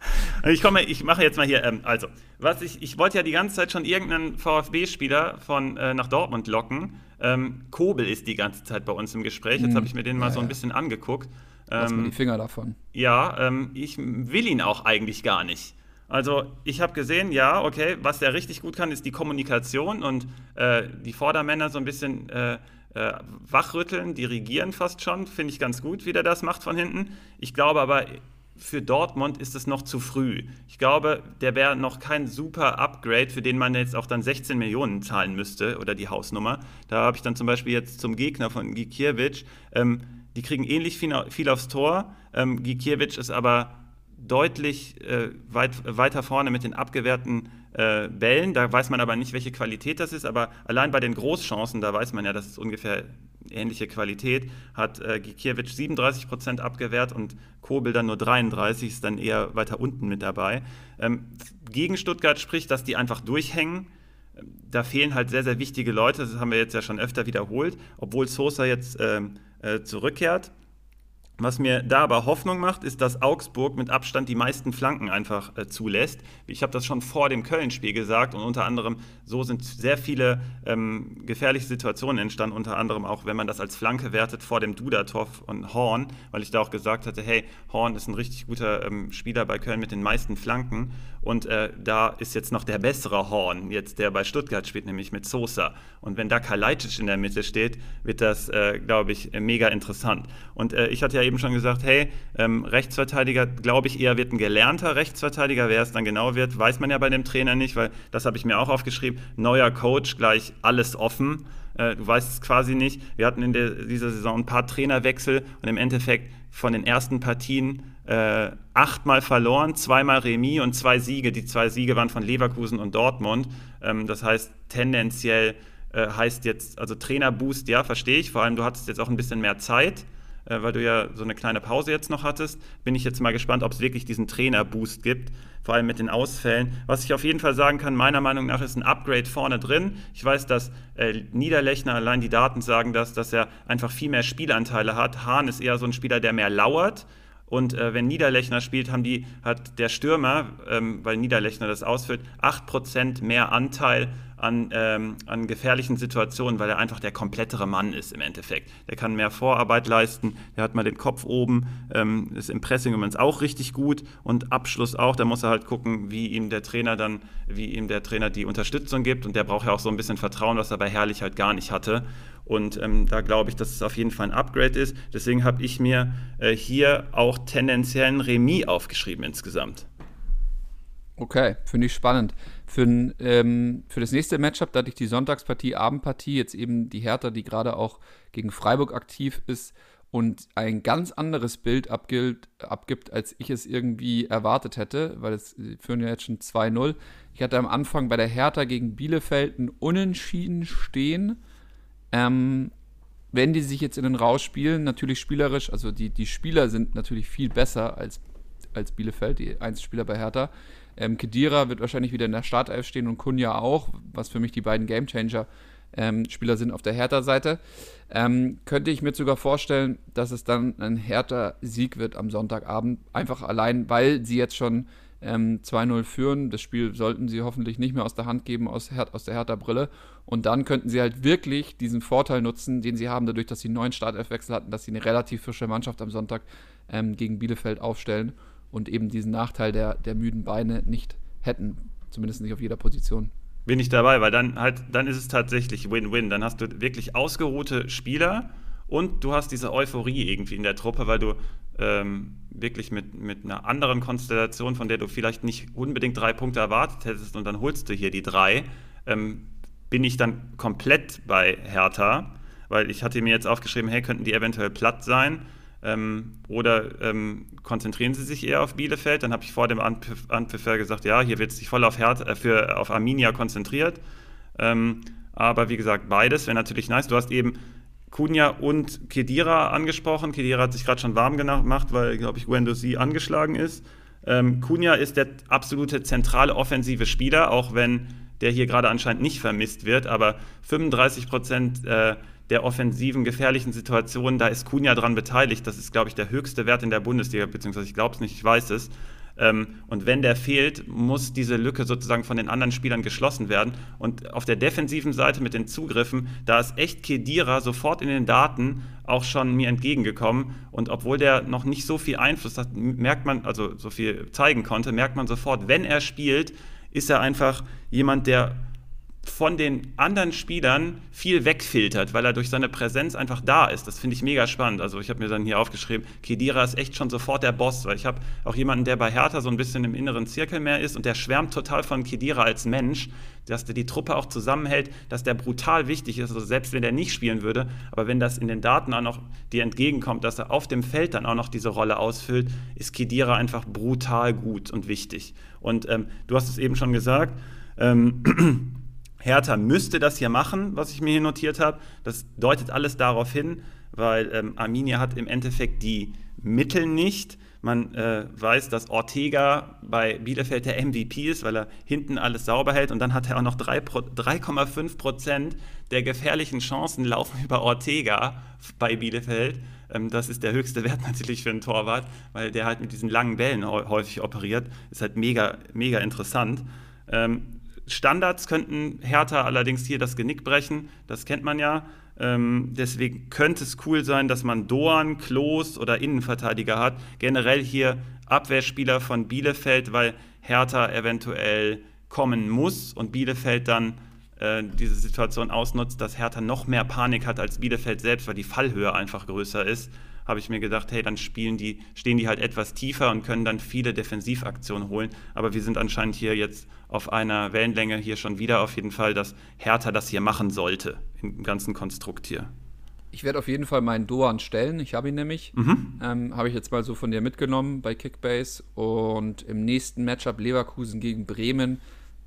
(laughs) Ich komme, ich mache jetzt mal hier, ähm, also, was ich, ich wollte ja die ganze Zeit schon irgendeinen VfB-Spieler von äh, nach Dortmund locken. Ähm, Kobel ist die ganze Zeit bei uns im Gespräch. Jetzt hm. habe ich mir den mal ja, so ein bisschen angeguckt. Lass ähm, mir die Finger davon. Ja, ähm, ich will ihn auch eigentlich gar nicht. Also ich habe gesehen, ja, okay, was er richtig gut kann, ist die Kommunikation und äh, die Vordermänner so ein bisschen äh, äh, wachrütteln, dirigieren fast schon. Finde ich ganz gut, wie der das macht von hinten. Ich glaube aber, für Dortmund ist es noch zu früh. Ich glaube, der wäre noch kein super Upgrade, für den man jetzt auch dann 16 Millionen zahlen müsste oder die Hausnummer. Da habe ich dann zum Beispiel jetzt zum Gegner von Gikiewicz, ähm, die kriegen ähnlich viel, viel aufs Tor. Ähm, Gikiewicz ist aber deutlich äh, weit, weiter vorne mit den abgewehrten äh, Bällen. Da weiß man aber nicht, welche Qualität das ist. Aber allein bei den Großchancen, da weiß man ja, dass es ungefähr ähnliche Qualität, hat äh, Gikiewicz 37 Prozent abgewehrt und Kobel dann nur 33, ist dann eher weiter unten mit dabei. Ähm, gegen Stuttgart spricht, dass die einfach durchhängen. Ähm, da fehlen halt sehr, sehr wichtige Leute, das haben wir jetzt ja schon öfter wiederholt, obwohl Sosa jetzt ähm, äh, zurückkehrt. Was mir da aber Hoffnung macht, ist, dass Augsburg mit Abstand die meisten Flanken einfach äh, zulässt. Ich habe das schon vor dem Köln-Spiel gesagt und unter anderem so sind sehr viele ähm, gefährliche Situationen entstanden, unter anderem auch, wenn man das als Flanke wertet vor dem Duda-Tor von Horn, weil ich da auch gesagt hatte, hey, Horn ist ein richtig guter ähm, Spieler bei Köln mit den meisten Flanken und äh, da ist jetzt noch der bessere Horn, jetzt der bei Stuttgart spielt, nämlich mit Sosa. Und wenn da Kalajdzic in der Mitte steht, wird das, äh, glaube ich, mega interessant. Und äh, ich hatte ja eben schon gesagt, hey, ähm, Rechtsverteidiger, glaube ich, eher wird ein gelernter Rechtsverteidiger. Wer es dann genau wird, weiß man ja bei dem Trainer nicht, weil das habe ich mir auch aufgeschrieben. Neuer Coach gleich alles offen. Äh, du weißt es quasi nicht. Wir hatten in der, dieser Saison ein paar Trainerwechsel und im Endeffekt von den ersten Partien äh, achtmal verloren, zweimal Remis und zwei Siege. Die zwei Siege waren von Leverkusen und Dortmund. Ähm, das heißt, tendenziell äh, heißt jetzt, also Trainerboost, ja, verstehe ich. Vor allem, du hattest jetzt auch ein bisschen mehr Zeit, äh, weil du ja so eine kleine Pause jetzt noch hattest. Bin ich jetzt mal gespannt, ob es wirklich diesen Trainerboost gibt, vor allem mit den Ausfällen. Was ich auf jeden Fall sagen kann, meiner Meinung nach ist ein Upgrade vorne drin. Ich weiß, dass äh, Niederlechner, allein die Daten sagen das, dass er einfach viel mehr Spielanteile hat. Hahn ist eher so ein Spieler, der mehr lauert. Und äh, wenn Niederlechner spielt, haben die, hat der Stürmer, ähm, weil Niederlechner das ausfüllt, 8% mehr Anteil an, ähm, an gefährlichen Situationen, weil er einfach der komplettere Mann ist im Endeffekt. Der kann mehr Vorarbeit leisten, der hat mal den Kopf oben, ähm, ist im Pressing übrigens auch richtig gut und Abschluss auch. Da muss er halt gucken, wie ihm der Trainer dann, wie ihm der Trainer die Unterstützung gibt und der braucht ja auch so ein bisschen Vertrauen, was er bei Herrlich halt gar nicht hatte. Und ähm, da glaube ich, dass es auf jeden Fall ein Upgrade ist. Deswegen habe ich mir äh, hier auch tendenziell ein Remis aufgeschrieben insgesamt. Okay, finde ich spannend. Für, ähm, für das nächste Matchup, da hatte ich die Sonntagspartie, Abendpartie, jetzt eben die Hertha, die gerade auch gegen Freiburg aktiv ist und ein ganz anderes Bild abgilt, abgibt, als ich es irgendwie erwartet hätte, weil es führen ja jetzt schon 2-0. Ich hatte am Anfang bei der Hertha gegen Bielefeld ein Unentschieden stehen. Ähm, wenn die sich jetzt in den Rausch spielen, natürlich spielerisch, also die, die Spieler sind natürlich viel besser als, als Bielefeld, die Einzelspieler bei Hertha. Ähm, Kedira wird wahrscheinlich wieder in der Startelf stehen und Kunja auch, was für mich die beiden Gamechanger ähm, Spieler sind auf der Hertha-Seite. Ähm, könnte ich mir sogar vorstellen, dass es dann ein Hertha-Sieg wird am Sonntagabend. Einfach allein, weil sie jetzt schon ähm, 2-0 führen. Das Spiel sollten sie hoffentlich nicht mehr aus der Hand geben, aus, aus der Hertha-Brille. Und dann könnten sie halt wirklich diesen Vorteil nutzen, den sie haben, dadurch, dass sie einen neuen Startelfwechsel hatten, dass sie eine relativ frische Mannschaft am Sonntag ähm, gegen Bielefeld aufstellen und eben diesen Nachteil der, der müden Beine nicht hätten. Zumindest nicht auf jeder Position. Bin ich dabei, weil dann halt, dann ist es tatsächlich Win-Win. Dann hast du wirklich ausgeruhte Spieler und du hast diese Euphorie irgendwie in der Truppe, weil du ähm, wirklich mit, mit einer anderen Konstellation, von der du vielleicht nicht unbedingt drei Punkte erwartet hättest und dann holst du hier die drei, ähm, bin ich dann komplett bei Hertha, weil ich hatte mir jetzt aufgeschrieben, hey, könnten die eventuell platt sein? Ähm, oder ähm, konzentrieren Sie sich eher auf Bielefeld? Dann habe ich vor dem Anpfiff, Anpfiff gesagt, ja, hier wird sich voll auf, Herd, äh, für, auf Arminia konzentriert. Ähm, aber wie gesagt, beides wäre natürlich nice. Du hast eben Kunja und Kedira angesprochen. Kedira hat sich gerade schon warm gemacht, weil, glaube ich, Guendouzi angeschlagen ist. Ähm, Kunja ist der absolute zentrale offensive Spieler, auch wenn der hier gerade anscheinend nicht vermisst wird. Aber 35 Prozent äh, der offensiven, gefährlichen Situationen, da ist Kunja dran beteiligt. Das ist, glaube ich, der höchste Wert in der Bundesliga, beziehungsweise ich glaube es nicht, ich weiß es. Ähm, und wenn der fehlt, muss diese Lücke sozusagen von den anderen Spielern geschlossen werden. Und auf der defensiven Seite mit den Zugriffen, da ist echt Kedira sofort in den Daten auch schon mir entgegengekommen. Und obwohl der noch nicht so viel Einfluss hat, merkt man, also so viel zeigen konnte, merkt man sofort, wenn er spielt, ist er einfach jemand, der von den anderen Spielern viel wegfiltert, weil er durch seine Präsenz einfach da ist. Das finde ich mega spannend. Also ich habe mir dann hier aufgeschrieben, Kedira ist echt schon sofort der Boss, weil ich habe auch jemanden, der bei Hertha so ein bisschen im inneren Zirkel mehr ist und der schwärmt total von Kedira als Mensch, dass der die Truppe auch zusammenhält, dass der brutal wichtig ist, also selbst wenn der nicht spielen würde, aber wenn das in den Daten auch noch dir entgegenkommt, dass er auf dem Feld dann auch noch diese Rolle ausfüllt, ist Kedira einfach brutal gut und wichtig. Und ähm, du hast es eben schon gesagt, ähm, (clears throat) Hertha müsste das hier machen, was ich mir hier notiert habe. Das deutet alles darauf hin, weil ähm, Arminia hat im Endeffekt die Mittel nicht. Man äh, weiß, dass Ortega bei Bielefeld der MVP ist, weil er hinten alles sauber hält. Und dann hat er auch noch 3,5 Prozent der gefährlichen Chancen laufen (laughs) über Ortega bei Bielefeld. Ähm, das ist der höchste Wert (laughs) natürlich für einen Torwart, weil der halt mit diesen langen Bällen häufig operiert. Ist halt mega, mega interessant. Ähm, Standards könnten Hertha allerdings hier das Genick brechen, das kennt man ja. Ähm, deswegen könnte es cool sein, dass man Doan, Klos oder Innenverteidiger hat. Generell hier Abwehrspieler von Bielefeld, weil Hertha eventuell kommen muss und Bielefeld dann äh, diese Situation ausnutzt, dass Hertha noch mehr Panik hat als Bielefeld selbst, weil die Fallhöhe einfach größer ist, habe ich mir gedacht, hey, dann spielen die, stehen die halt etwas tiefer und können dann viele Defensivaktionen holen. Aber wir sind anscheinend hier jetzt auf einer Wellenlänge hier schon wieder auf jeden Fall, dass Hertha das hier machen sollte im ganzen Konstrukt hier. Ich werde auf jeden Fall meinen Doan stellen. Ich habe ihn nämlich. Mhm. Ähm, habe ich jetzt mal so von dir mitgenommen bei Kickbase. Und im nächsten Matchup Leverkusen gegen Bremen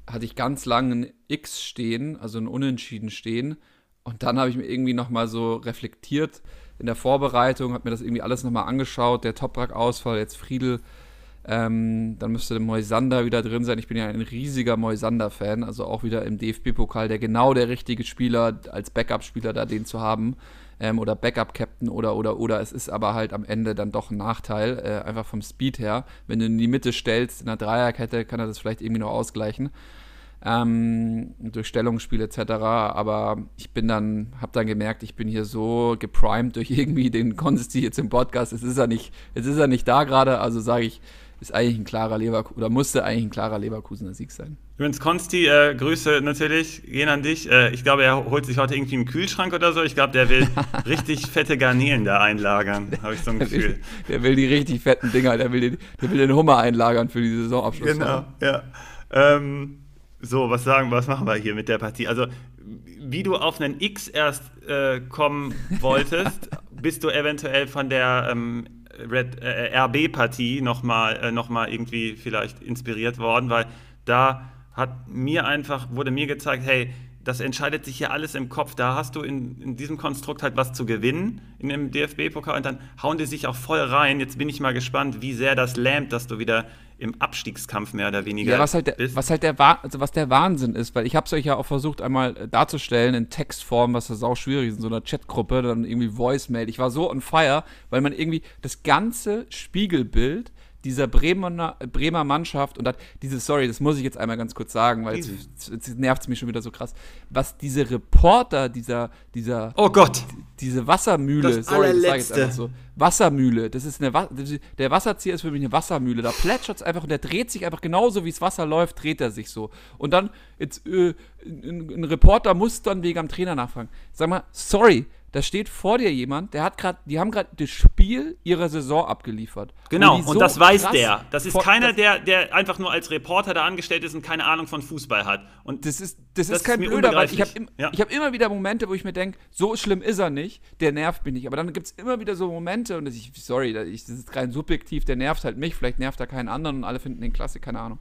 hatte ich ganz lange ein X stehen, also ein Unentschieden stehen. Und dann habe ich mir irgendwie nochmal so reflektiert in der Vorbereitung, habe mir das irgendwie alles nochmal angeschaut. Der Toprak-Ausfall, jetzt Friedel. Ähm, dann müsste der Moisander wieder drin sein. Ich bin ja ein riesiger Moisander-Fan, also auch wieder im DFB-Pokal, der genau der richtige Spieler als Backup-Spieler da den zu haben ähm, oder Backup-Captain oder, oder, oder. Es ist aber halt am Ende dann doch ein Nachteil, äh, einfach vom Speed her. Wenn du in die Mitte stellst, in der Dreierkette, kann er das vielleicht irgendwie noch ausgleichen. Ähm, durch Stellungsspiel etc. Aber ich bin dann, habe dann gemerkt, ich bin hier so geprimed durch (laughs) irgendwie den Konsti jetzt im Podcast. Es ist er nicht, jetzt ist er nicht da gerade, also sage ich, ist eigentlich ein klarer Leverkusen oder musste eigentlich ein klarer Leverkusener Sieg sein. Übrigens, Konsti, äh, Grüße natürlich, gehen an dich. Äh, ich glaube, er holt sich heute irgendwie einen Kühlschrank oder so. Ich glaube, der will (laughs) richtig fette Garnelen da einlagern, habe ich so ein Gefühl. Der will, der will, die richtig fetten Dinger, der will, den, der will den Hummer einlagern für die Saisonabschluss. Genau, ja. Ähm, so, was sagen, was machen wir hier mit der Partie? Also, wie du auf einen X erst äh, kommen wolltest, (laughs) bist du eventuell von der ähm, Red, äh, RB-Partie nochmal äh, noch irgendwie vielleicht inspiriert worden, weil da hat mir einfach, wurde mir gezeigt, hey, das entscheidet sich hier alles im Kopf. Da hast du in, in diesem Konstrukt halt was zu gewinnen in dem DFB-Pokal und dann hauen die sich auch voll rein. Jetzt bin ich mal gespannt, wie sehr das lähmt, dass du wieder im Abstiegskampf mehr oder weniger ja, was halt der, bist. Was halt der, also was der Wahnsinn ist, weil ich habe es euch ja auch versucht einmal äh, darzustellen in Textform, was das auch schwierig ist, in so einer Chatgruppe, dann irgendwie Voicemail. Ich war so on fire, weil man irgendwie das ganze Spiegelbild dieser Bremer, Bremer Mannschaft und hat diese, sorry, das muss ich jetzt einmal ganz kurz sagen, weil jetzt, jetzt nervt es mich schon wieder so krass, was diese Reporter dieser, dieser, oh Gott, diese Wassermühle, das sorry, das sage ich jetzt einfach so, Wassermühle, das ist eine, der Wasserzieher ist für mich eine Wassermühle, da plätschert es einfach und der dreht sich einfach genauso, wie das Wasser läuft, dreht er sich so. Und dann, jetzt, äh, ein, ein Reporter muss dann wegen am Trainer nachfragen. Sag mal, sorry, da steht vor dir jemand, der hat gerade, die haben gerade das Spiel ihrer Saison abgeliefert. Genau, und, so und das weiß der. Das ist keiner, der, der einfach nur als Reporter da angestellt ist und keine Ahnung von Fußball hat. Und das ist, das, das ist kein ist blöder, weil ich habe im, ja. hab immer wieder Momente, wo ich mir denke, so schlimm ist er nicht, der nervt mich nicht. Aber dann gibt es immer wieder so Momente, und das ich, sorry, das ist rein subjektiv, der nervt halt mich, vielleicht nervt er keinen anderen und alle finden den klasse, keine Ahnung.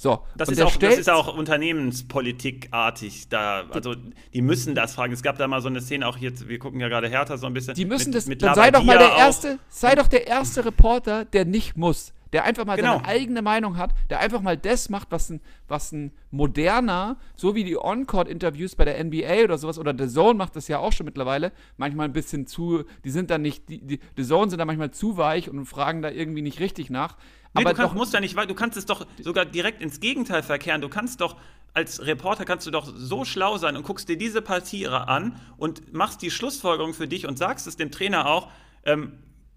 So, das, ist auch, das ist auch unternehmenspolitikartig. Da, also die müssen das fragen. Es gab da mal so eine Szene, auch jetzt, wir gucken ja gerade Hertha so ein bisschen. Die müssen mit, das, mit dann sei doch mal der erste, sei doch der erste Reporter, der nicht muss der einfach mal genau. seine eigene Meinung hat, der einfach mal das macht, was ein, was ein moderner, so wie die On-Court-Interviews bei der NBA oder sowas, oder The Zone macht das ja auch schon mittlerweile, manchmal ein bisschen zu, die sind dann nicht, die, die The Zone sind da manchmal zu weich und fragen da irgendwie nicht richtig nach. Nee, aber du kannst, musst ja nicht, du kannst es doch sogar direkt ins Gegenteil verkehren. Du kannst doch als Reporter kannst du doch so schlau sein und guckst dir diese Partie an und machst die Schlussfolgerung für dich und sagst es dem Trainer auch. Ähm,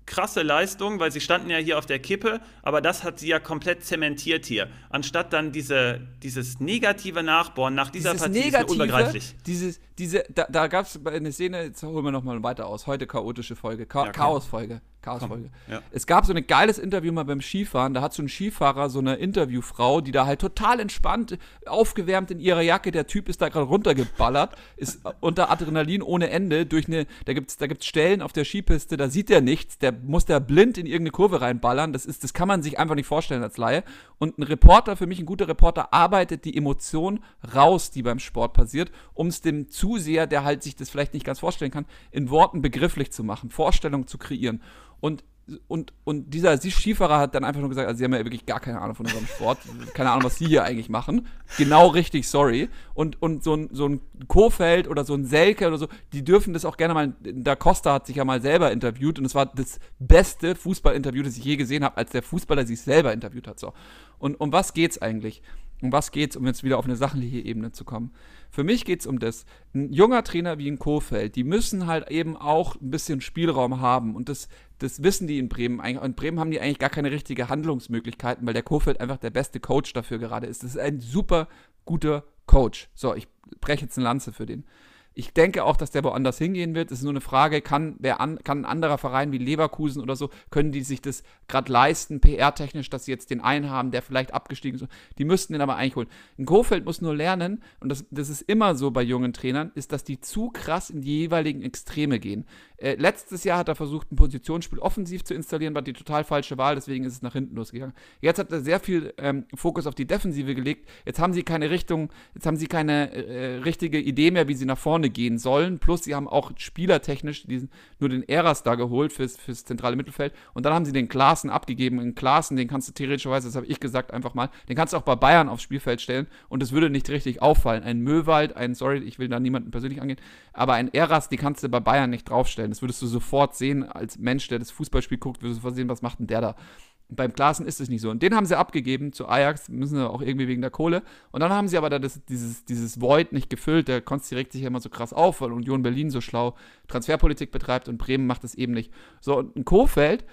krasse Leistung, weil sie standen ja hier auf der Kippe, aber das hat sie ja komplett zementiert hier. Anstatt dann diese, dieses negative Nachbohren nach dieser dieses Partie negative, ist unbegreiflich. Dieses, diese, da, da gab es eine Szene, jetzt holen wir nochmal weiter aus, heute chaotische Folge, Cha ja, Chaos-Folge. Chaos-Folge. Ja. Es gab so ein geiles Interview mal beim Skifahren. Da hat so ein Skifahrer so eine Interviewfrau, die da halt total entspannt, aufgewärmt in ihrer Jacke. Der Typ ist da gerade runtergeballert, ist (laughs) unter Adrenalin ohne Ende. Durch eine, da gibt's, da gibt's Stellen auf der Skipiste, da sieht er nichts. Der muss da blind in irgendeine Kurve reinballern. Das ist, das kann man sich einfach nicht vorstellen als Laie. Und ein Reporter, für mich ein guter Reporter, arbeitet die Emotion raus, die beim Sport passiert, um es dem Zuseher, der halt sich das vielleicht nicht ganz vorstellen kann, in Worten begrifflich zu machen, Vorstellungen zu kreieren. Und und, und dieser Skifahrer hat dann einfach nur gesagt, also sie haben ja wirklich gar keine Ahnung von unserem Sport, (laughs) keine Ahnung, was sie hier eigentlich machen. Genau richtig, sorry. Und, und so ein, so ein Kofeld oder so ein Selke oder so, die dürfen das auch gerne mal, Da Costa hat sich ja mal selber interviewt und es war das beste Fußballinterview, das ich je gesehen habe, als der Fußballer sich selber interviewt hat. So. Und um was geht's eigentlich? Um was geht's, um jetzt wieder auf eine sachliche Ebene zu kommen? Für mich geht es um das. Ein junger Trainer wie ein Kofeld, die müssen halt eben auch ein bisschen Spielraum haben. Und das, das wissen die in Bremen. In Bremen haben die eigentlich gar keine richtige Handlungsmöglichkeiten, weil der Kofeld einfach der beste Coach dafür gerade ist. Das ist ein super guter Coach. So, ich breche jetzt eine Lanze für den. Ich denke auch, dass der woanders hingehen wird. Es ist nur eine Frage, kann, wer an, kann ein anderer Verein wie Leverkusen oder so, können die sich das gerade leisten, PR-technisch, dass sie jetzt den einen haben, der vielleicht abgestiegen ist. Die müssten den aber eigentlich holen. Ein Kofeld muss nur lernen, und das, das ist immer so bei jungen Trainern, ist, dass die zu krass in die jeweiligen Extreme gehen. Äh, letztes Jahr hat er versucht, ein Positionsspiel offensiv zu installieren, war die total falsche Wahl, deswegen ist es nach hinten losgegangen. Jetzt hat er sehr viel ähm, Fokus auf die Defensive gelegt. Jetzt haben sie keine Richtung, jetzt haben sie keine äh, richtige Idee mehr, wie sie nach vorne gehen sollen. Plus, sie haben auch spielertechnisch diesen, nur den Eras da geholt fürs, fürs zentrale Mittelfeld. Und dann haben sie den Klaassen abgegeben. In Klaassen, den kannst du theoretischerweise, das habe ich gesagt, einfach mal, den kannst du auch bei Bayern aufs Spielfeld stellen und es würde nicht richtig auffallen. Ein Möwald, ein, sorry, ich will da niemanden persönlich angehen, aber ein Eras, die kannst du bei Bayern nicht draufstellen. Das würdest du sofort sehen, als Mensch, der das Fußballspiel guckt, würdest du sofort sehen, was macht denn der da? beim Klaassen ist es nicht so. Und den haben sie abgegeben zu Ajax, müssen sie auch irgendwie wegen der Kohle. Und dann haben sie aber da das, dieses, dieses Void nicht gefüllt. Der Konsti regt sich ja immer so krass auf, weil Union Berlin so schlau Transferpolitik betreibt und Bremen macht es eben nicht. So, und ein Kofeld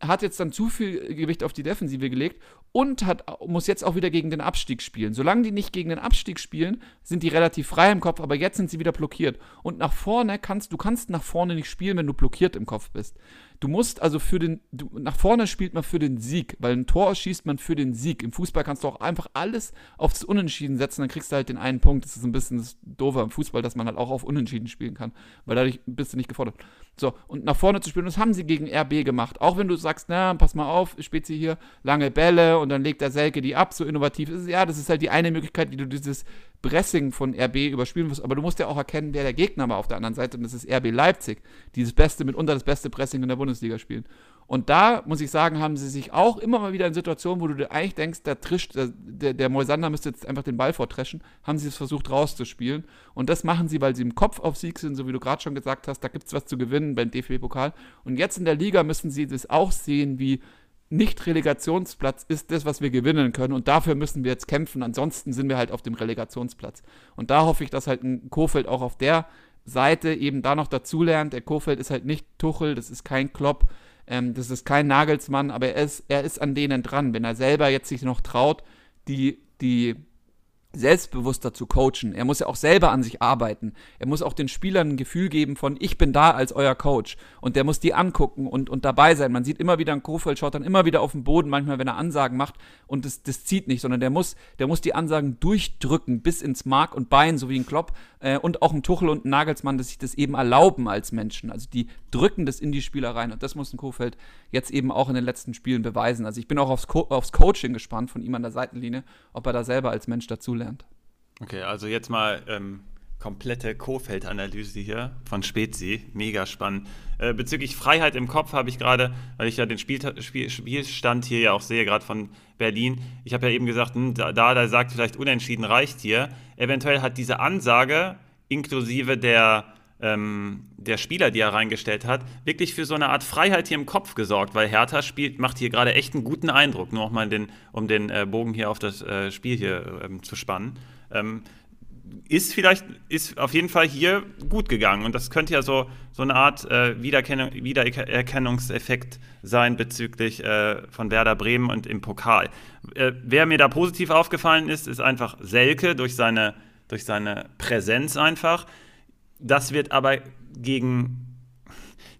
hat jetzt dann zu viel Gewicht auf die Defensive gelegt und hat, muss jetzt auch wieder gegen den Abstieg spielen. Solange die nicht gegen den Abstieg spielen, sind die relativ frei im Kopf, aber jetzt sind sie wieder blockiert. Und nach vorne kannst du kannst nach vorne nicht spielen, wenn du blockiert im Kopf bist. Du musst also für den, du, nach vorne spielt man für den Sieg, weil ein Tor schießt man für den Sieg. Im Fußball kannst du auch einfach alles aufs Unentschieden setzen, dann kriegst du halt den einen Punkt. Das ist ein bisschen das Doofe im Fußball, dass man halt auch auf Unentschieden spielen kann, weil dadurch bist du nicht gefordert. So, und nach vorne zu spielen, das haben sie gegen RB gemacht. Auch wenn du sagst, na, pass mal auf, Spezi hier, lange Bälle und dann legt der Selke die ab, so innovativ ist es. Ja, das ist halt die eine Möglichkeit, wie du dieses Pressing von RB überspielen musst. Aber du musst ja auch erkennen, wer der Gegner war auf der anderen Seite. Und das ist RB Leipzig, die das beste, mitunter das beste Pressing in der Bundesliga spielen. Und da, muss ich sagen, haben sie sich auch immer mal wieder in Situationen, wo du dir eigentlich denkst, der, Trisch, der, der, der Moisander müsste jetzt einfach den Ball vortreschen, haben sie es versucht rauszuspielen. Und das machen sie, weil sie im Kopf auf Sieg sind, so wie du gerade schon gesagt hast, da gibt es was zu gewinnen beim DFB-Pokal. Und jetzt in der Liga müssen sie das auch sehen, wie nicht-Relegationsplatz ist das, was wir gewinnen können. Und dafür müssen wir jetzt kämpfen. Ansonsten sind wir halt auf dem Relegationsplatz. Und da hoffe ich, dass halt ein Kofeld auch auf der Seite eben da noch dazulernt. Der Kofeld ist halt nicht Tuchel, das ist kein Klopp, ähm, das ist kein Nagelsmann, aber er ist, er ist an denen dran. Wenn er selber jetzt sich noch traut, die, die selbstbewusster zu coachen. Er muss ja auch selber an sich arbeiten. Er muss auch den Spielern ein Gefühl geben von, ich bin da als euer Coach. Und der muss die angucken und, und dabei sein. Man sieht immer wieder, ein Kofeld schaut dann immer wieder auf den Boden, manchmal, wenn er Ansagen macht. Und das, das zieht nicht, sondern der muss, der muss die Ansagen durchdrücken bis ins Mark und Bein, so wie ein Klopp. Äh, und auch ein Tuchel und ein Nagelsmann, dass sich das eben erlauben als Menschen. Also die drücken das in die Spieler rein. Und das muss ein Kofeld jetzt eben auch in den letzten Spielen beweisen. Also ich bin auch aufs, Co aufs Coaching gespannt von ihm an der Seitenlinie, ob er da selber als Mensch dazu lernt. Okay, also jetzt mal ähm, komplette Kofeld-Analyse hier von Spezi. Mega spannend. Äh, bezüglich Freiheit im Kopf habe ich gerade, weil ich ja den Spiel, Spiel, Spielstand hier ja auch sehe, gerade von Berlin. Ich habe ja eben gesagt, hm, da, da sagt vielleicht unentschieden reicht hier. Eventuell hat diese Ansage inklusive der ähm, der Spieler, die er reingestellt hat, wirklich für so eine Art Freiheit hier im Kopf gesorgt, weil Hertha spielt, macht hier gerade echt einen guten Eindruck, nur auch mal den, um den äh, Bogen hier auf das äh, Spiel hier ähm, zu spannen. Ähm, ist vielleicht, ist auf jeden Fall hier gut gegangen. Und das könnte ja so, so eine Art äh, Wiedererkennung, Wiedererkennungseffekt sein bezüglich äh, von Werder Bremen und im Pokal. Äh, wer mir da positiv aufgefallen ist, ist einfach Selke durch seine, durch seine Präsenz einfach. Das wird aber gegen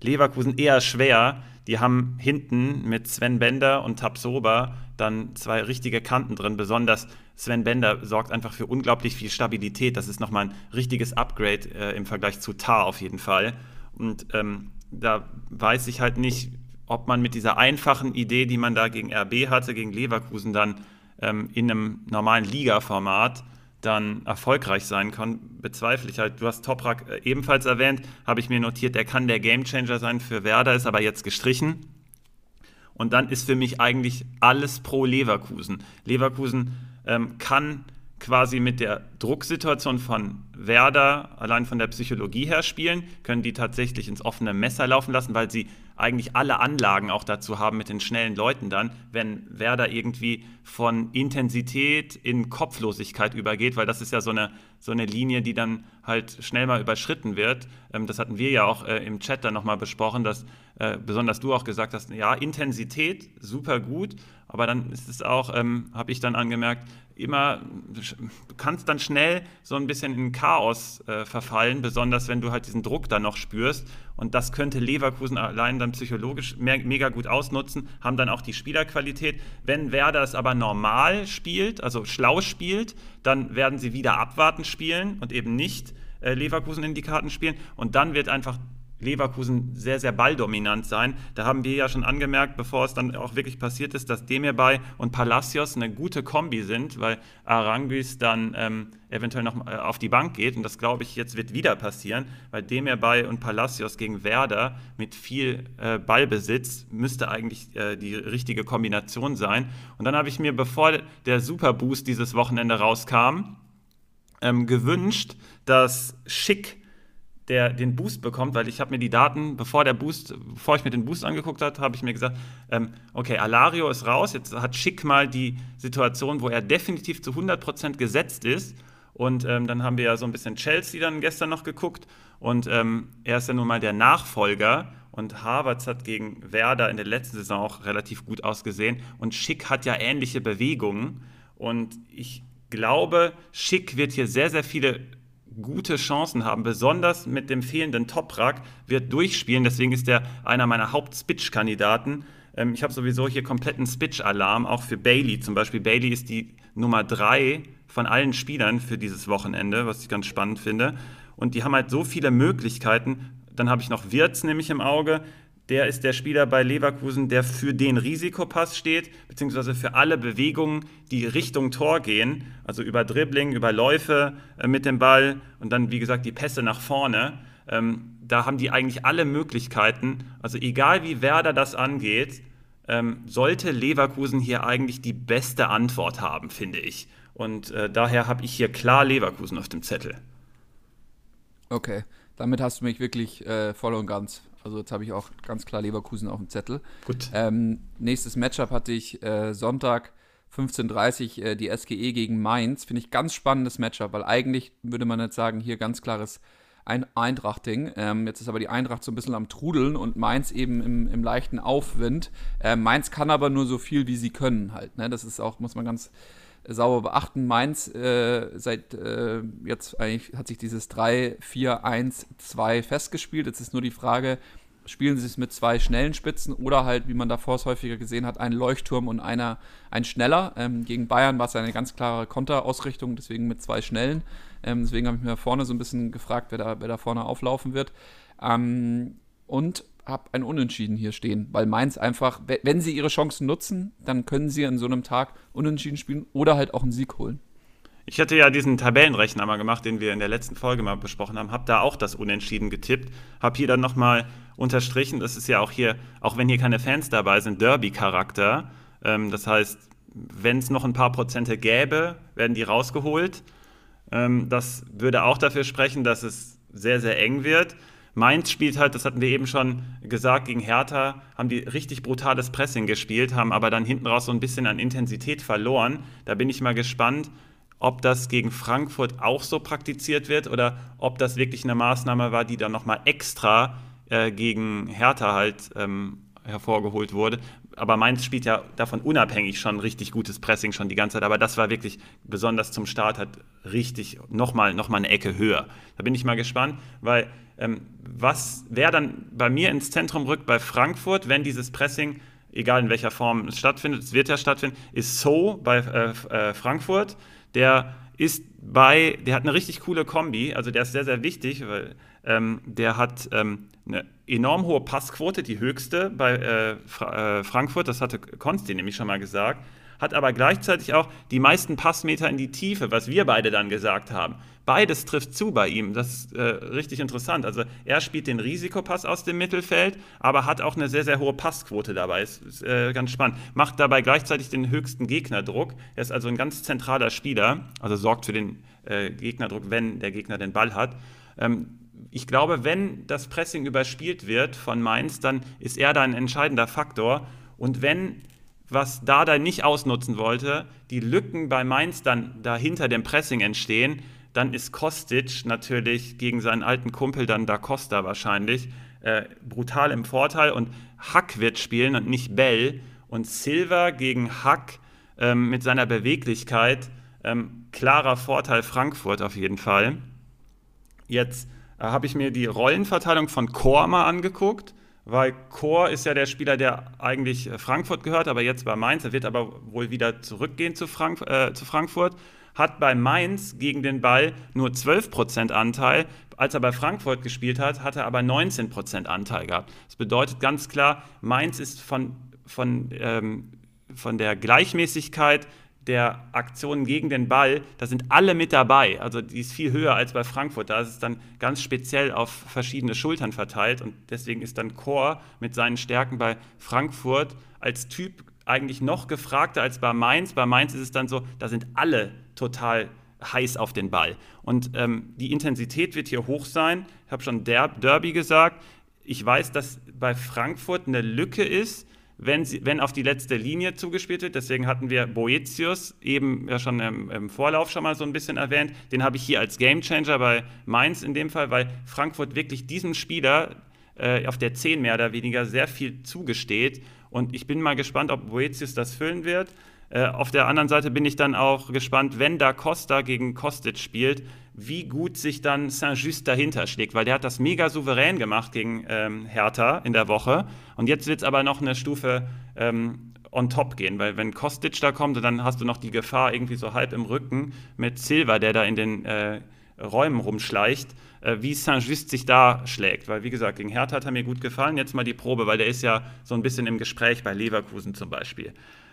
Leverkusen eher schwer. Die haben hinten mit Sven Bender und Tabsoba dann zwei richtige Kanten drin. Besonders Sven Bender sorgt einfach für unglaublich viel Stabilität. Das ist nochmal ein richtiges Upgrade äh, im Vergleich zu Tar auf jeden Fall. Und ähm, da weiß ich halt nicht, ob man mit dieser einfachen Idee, die man da gegen RB hatte, gegen Leverkusen dann ähm, in einem normalen Liga-Format dann erfolgreich sein kann, bezweifle ich halt. Du hast Toprak äh, ebenfalls erwähnt, habe ich mir notiert, er kann der Gamechanger sein für Werder, ist aber jetzt gestrichen. Und dann ist für mich eigentlich alles pro Leverkusen. Leverkusen ähm, kann quasi mit der Drucksituation von Werder allein von der Psychologie her spielen, können die tatsächlich ins offene Messer laufen lassen, weil sie eigentlich alle Anlagen auch dazu haben mit den schnellen Leuten dann, wenn Werder irgendwie von Intensität in Kopflosigkeit übergeht, weil das ist ja so eine, so eine Linie, die dann halt schnell mal überschritten wird. Ähm, das hatten wir ja auch äh, im Chat dann nochmal besprochen, dass äh, besonders du auch gesagt hast, ja, Intensität, super gut, aber dann ist es auch, ähm, habe ich dann angemerkt, immer, du kannst dann schnell so ein bisschen in Chaos äh, verfallen, besonders wenn du halt diesen Druck dann noch spürst. Und das könnte Leverkusen allein dann psychologisch mehr, mega gut ausnutzen, haben dann auch die Spielerqualität. Wenn Werder es aber normal spielt, also schlau spielt, dann werden sie wieder abwarten spielen und eben nicht äh, Leverkusen in die Karten spielen. Und dann wird einfach Leverkusen sehr, sehr balldominant sein. Da haben wir ja schon angemerkt, bevor es dann auch wirklich passiert ist, dass Demirbay und Palacios eine gute Kombi sind, weil Aranguis dann ähm, eventuell noch äh, auf die Bank geht. Und das glaube ich jetzt wird wieder passieren, weil Demirbay und Palacios gegen Werder mit viel äh, Ballbesitz müsste eigentlich äh, die richtige Kombination sein. Und dann habe ich mir, bevor der Superboost dieses Wochenende rauskam, ähm, gewünscht, dass Schick der den Boost bekommt, weil ich habe mir die Daten, bevor der Boost, bevor ich mir den Boost angeguckt habe, habe ich mir gesagt, ähm, okay, Alario ist raus, jetzt hat Schick mal die Situation, wo er definitiv zu 100% gesetzt ist. Und ähm, dann haben wir ja so ein bisschen Chelsea dann gestern noch geguckt. Und ähm, er ist ja nun mal der Nachfolger. Und Havertz hat gegen Werder in der letzten Saison auch relativ gut ausgesehen. Und Schick hat ja ähnliche Bewegungen. Und ich glaube, Schick wird hier sehr, sehr viele gute Chancen haben, besonders mit dem fehlenden Toprak, wird durchspielen. Deswegen ist er einer meiner Haupt-Spitch-Kandidaten. Ähm, ich habe sowieso hier kompletten Spitch-Alarm, auch für Bailey zum Beispiel. Bailey ist die Nummer drei von allen Spielern für dieses Wochenende, was ich ganz spannend finde. Und die haben halt so viele Möglichkeiten. Dann habe ich noch Wirtz nämlich im Auge der ist der Spieler bei Leverkusen, der für den Risikopass steht, beziehungsweise für alle Bewegungen, die Richtung Tor gehen, also über Dribbling, über Läufe äh, mit dem Ball und dann, wie gesagt, die Pässe nach vorne. Ähm, da haben die eigentlich alle Möglichkeiten. Also egal wie Werder das angeht, ähm, sollte Leverkusen hier eigentlich die beste Antwort haben, finde ich. Und äh, daher habe ich hier klar Leverkusen auf dem Zettel. Okay, damit hast du mich wirklich äh, voll und ganz also jetzt habe ich auch ganz klar Leverkusen auf dem Zettel. Gut. Ähm, nächstes Matchup hatte ich äh, Sonntag 15.30 Uhr äh, die SGE gegen Mainz. Finde ich ganz spannendes Matchup, weil eigentlich würde man jetzt sagen, hier ganz klares ein Eintracht-Ding. Ähm, jetzt ist aber die Eintracht so ein bisschen am Trudeln und Mainz eben im, im leichten Aufwind. Äh, Mainz kann aber nur so viel, wie sie können halt. Ne? Das ist auch, muss man ganz sauber beachten. Mainz äh, seit äh, jetzt eigentlich hat sich dieses 3-4-1-2 festgespielt. Jetzt ist nur die Frage, spielen sie es mit zwei schnellen Spitzen oder halt, wie man davor es häufiger gesehen hat, ein Leuchtturm und einer ein schneller. Ähm, gegen Bayern war es eine ganz klare Konterausrichtung, deswegen mit zwei schnellen. Ähm, deswegen habe ich mir vorne so ein bisschen gefragt, wer da, wer da vorne auflaufen wird. Ähm, und habe ein Unentschieden hier stehen, weil Mainz einfach, wenn sie ihre Chancen nutzen, dann können sie an so einem Tag Unentschieden spielen oder halt auch einen Sieg holen. Ich hatte ja diesen Tabellenrechner mal gemacht, den wir in der letzten Folge mal besprochen haben, habe da auch das Unentschieden getippt, habe hier dann nochmal unterstrichen, das ist ja auch hier, auch wenn hier keine Fans dabei sind, Derby-Charakter. Ähm, das heißt, wenn es noch ein paar Prozente gäbe, werden die rausgeholt. Ähm, das würde auch dafür sprechen, dass es sehr, sehr eng wird. Mainz spielt halt, das hatten wir eben schon gesagt, gegen Hertha haben die richtig brutales Pressing gespielt, haben aber dann hinten raus so ein bisschen an Intensität verloren. Da bin ich mal gespannt, ob das gegen Frankfurt auch so praktiziert wird oder ob das wirklich eine Maßnahme war, die dann nochmal extra äh, gegen Hertha halt ähm, hervorgeholt wurde. Aber Mainz spielt ja davon unabhängig schon richtig gutes Pressing schon die ganze Zeit. Aber das war wirklich besonders zum Start halt richtig nochmal noch mal eine Ecke höher. Da bin ich mal gespannt, weil was, wer dann bei mir ins Zentrum rückt bei Frankfurt, wenn dieses Pressing, egal in welcher Form es stattfindet, es wird ja stattfinden, ist So bei äh, äh, Frankfurt. Der ist bei, der hat eine richtig coole Kombi, also der ist sehr, sehr wichtig, weil ähm, der hat ähm, eine enorm hohe Passquote, die höchste bei äh, Fra äh, Frankfurt, das hatte Konsti nämlich schon mal gesagt hat aber gleichzeitig auch die meisten Passmeter in die Tiefe, was wir beide dann gesagt haben. Beides trifft zu bei ihm. Das ist äh, richtig interessant. Also er spielt den Risikopass aus dem Mittelfeld, aber hat auch eine sehr, sehr hohe Passquote dabei. Ist, ist äh, ganz spannend. Macht dabei gleichzeitig den höchsten Gegnerdruck. Er ist also ein ganz zentraler Spieler, also sorgt für den äh, Gegnerdruck, wenn der Gegner den Ball hat. Ähm, ich glaube, wenn das Pressing überspielt wird von Mainz, dann ist er da ein entscheidender Faktor. Und wenn was Dada nicht ausnutzen wollte, die Lücken bei Mainz dann dahinter dem Pressing entstehen, dann ist Kostic natürlich gegen seinen alten Kumpel dann Da Costa wahrscheinlich äh, brutal im Vorteil und Hack wird spielen und nicht Bell und Silva gegen Hack ähm, mit seiner Beweglichkeit. Ähm, klarer Vorteil Frankfurt auf jeden Fall. Jetzt äh, habe ich mir die Rollenverteilung von Chor mal angeguckt, weil Chor ist ja der Spieler, der eigentlich äh, Frankfurt gehört, aber jetzt bei Mainz. Er wird aber wohl wieder zurückgehen zu, Frank äh, zu Frankfurt. Hat bei Mainz gegen den Ball nur 12% Anteil. Als er bei Frankfurt gespielt hat, hat er aber 19% Anteil gehabt. Das bedeutet ganz klar, Mainz ist von, von, ähm, von der Gleichmäßigkeit der Aktionen gegen den Ball, da sind alle mit dabei. Also die ist viel höher als bei Frankfurt. Da ist es dann ganz speziell auf verschiedene Schultern verteilt und deswegen ist dann Chor mit seinen Stärken bei Frankfurt als Typ eigentlich noch gefragter als bei Mainz. Bei Mainz ist es dann so, da sind alle total heiß auf den Ball. Und ähm, die Intensität wird hier hoch sein. Ich habe schon Derby gesagt. Ich weiß, dass bei Frankfurt eine Lücke ist, wenn, sie, wenn auf die letzte Linie zugespielt wird. Deswegen hatten wir Boetius eben ja schon im, im Vorlauf schon mal so ein bisschen erwähnt. Den habe ich hier als Gamechanger bei Mainz in dem Fall, weil Frankfurt wirklich diesem Spieler äh, auf der 10 mehr oder weniger sehr viel zugesteht. Und ich bin mal gespannt, ob Boetius das füllen wird. Äh, auf der anderen Seite bin ich dann auch gespannt, wenn da Costa gegen Kostic spielt, wie gut sich dann Saint-Just dahinter schlägt, weil der hat das mega souverän gemacht gegen ähm, Hertha in der Woche. Und jetzt wird es aber noch eine Stufe ähm, on top gehen, weil wenn Kostic da kommt, dann hast du noch die Gefahr irgendwie so halb im Rücken mit Silva, der da in den äh, Räumen rumschleicht, äh, wie Saint-Just sich da schlägt. Weil, wie gesagt, gegen Hertha hat er mir gut gefallen. Jetzt mal die Probe, weil der ist ja so ein bisschen im Gespräch bei Leverkusen zum Beispiel.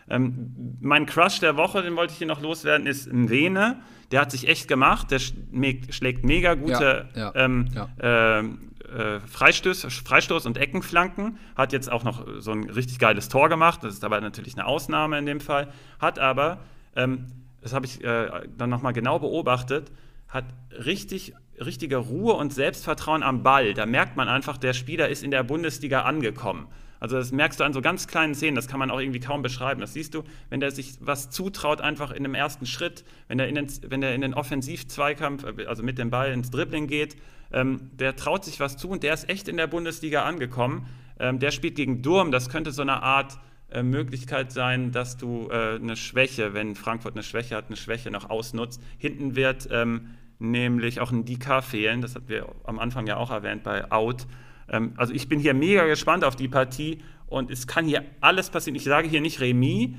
Ähm, mein Crush der Woche, den wollte ich hier noch loswerden, ist Mwene. Der hat sich echt gemacht. Der schlägt mega gute ja, ja, ähm, ja. Äh, Freistoß, Freistoß und Eckenflanken. Hat jetzt auch noch so ein richtig geiles Tor gemacht. Das ist aber natürlich eine Ausnahme in dem Fall. Hat aber, ähm, das habe ich äh, dann nochmal genau beobachtet, hat richtig richtige Ruhe und Selbstvertrauen am Ball. Da merkt man einfach, der Spieler ist in der Bundesliga angekommen. Also das merkst du an so ganz kleinen Szenen, das kann man auch irgendwie kaum beschreiben. Das siehst du, wenn der sich was zutraut, einfach in dem ersten Schritt, wenn er in den, wenn der in den Offensivzweikampf, also mit dem Ball ins Dribbling geht, ähm, der traut sich was zu und der ist echt in der Bundesliga angekommen. Ähm, der spielt gegen Durm, das könnte so eine Art äh, Möglichkeit sein, dass du äh, eine Schwäche, wenn Frankfurt eine Schwäche hat, eine Schwäche noch ausnutzt. Hinten wird ähm, nämlich auch ein DK fehlen, das hatten wir am Anfang ja auch erwähnt bei Out. Ähm, also ich bin hier mega gespannt auf die Partie und es kann hier alles passieren. Ich sage hier nicht Remis,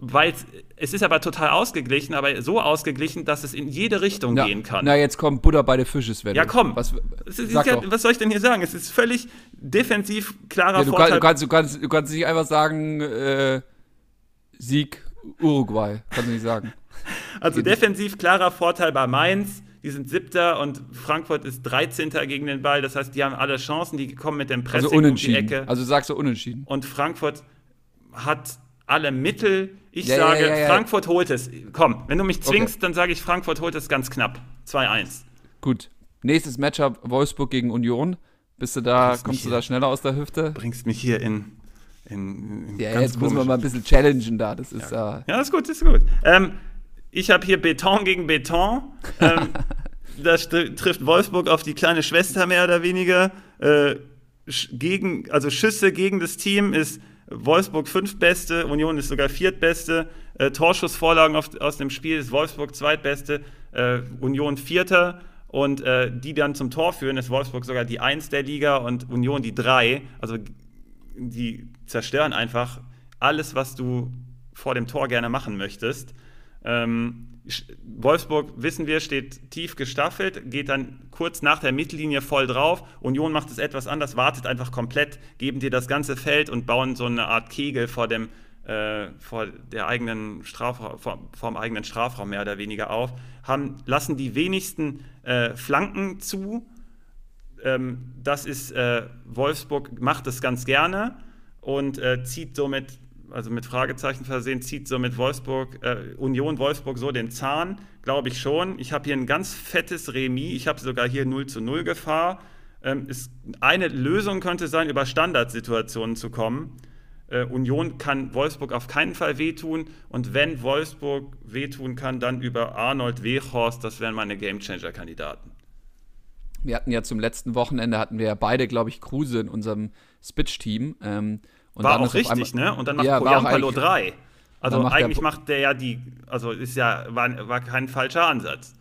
weil es ist aber total ausgeglichen, aber so ausgeglichen, dass es in jede Richtung ja, gehen kann. Na, jetzt kommt Butter bei der Fische, Sven. Ja, komm. Was, ja, was, soll ich denn hier sagen? Es ist völlig defensiv klarer ja, du Vorteil. Kann, du, kannst, du, kannst, du kannst nicht einfach sagen, äh, Sieg Uruguay. Kannst du nicht sagen. (laughs) Also defensiv klarer Vorteil bei Mainz die sind Siebter und Frankfurt ist 13. gegen den Ball. Das heißt, die haben alle Chancen, die kommen mit dem Pressing also unentschieden. um die Ecke. Also sagst du unentschieden. Und Frankfurt hat alle Mittel. Ich ja, sage, ja, ja, Frankfurt holt es. Komm, wenn du mich zwingst, okay. dann sage ich, Frankfurt holt es ganz knapp. 2-1. Gut. Nächstes Matchup Wolfsburg gegen Union. Bist du da, bringst kommst du da schneller aus der Hüfte? Bringst mich hier in. in, in ja, jetzt muss man mal ein bisschen challengen da. Das ist ja. Uh, ja, ist gut, ist gut. Ähm, ich habe hier Beton gegen Beton. Ähm, (laughs) das trifft Wolfsburg auf die kleine Schwester mehr oder weniger. Äh, gegen, also Schüsse gegen das Team ist Wolfsburg fünftbeste, Union ist sogar viertbeste. Äh, Torschussvorlagen auf, aus dem Spiel ist Wolfsburg zweitbeste, äh, Union vierter. Und äh, die dann zum Tor führen, ist Wolfsburg sogar die Eins der Liga und Union die Drei. Also die zerstören einfach alles, was du vor dem Tor gerne machen möchtest. Ähm, Wolfsburg, wissen wir, steht tief gestaffelt, geht dann kurz nach der Mittellinie voll drauf. Union macht es etwas anders, wartet einfach komplett, geben dir das ganze Feld und bauen so eine Art Kegel vor dem, äh, vor der eigenen Strafraum, vor, vor, dem eigenen Strafraum mehr oder weniger auf, haben, lassen die wenigsten äh, Flanken zu. Ähm, das ist äh, Wolfsburg, macht es ganz gerne und äh, zieht somit also mit Fragezeichen versehen, zieht so mit Wolfsburg, äh, Union Wolfsburg so den Zahn, glaube ich schon. Ich habe hier ein ganz fettes Remis, ich habe sogar hier 0 zu 0 Gefahr. Ähm, ist, eine Lösung könnte sein, über Standardsituationen zu kommen. Äh, Union kann Wolfsburg auf keinen Fall wehtun und wenn Wolfsburg wehtun kann, dann über Arnold Wechhorst, das wären meine Gamechanger-Kandidaten. Wir hatten ja zum letzten Wochenende, hatten wir ja beide, glaube ich, Kruse in unserem Spitch-Team. Ähm, Und war auch richtig, einmal, ne? Und dann macht ja, Poyampalo 3. Also eigentlich macht der ja die, also ist ja, war, war kein falscher Ansatz.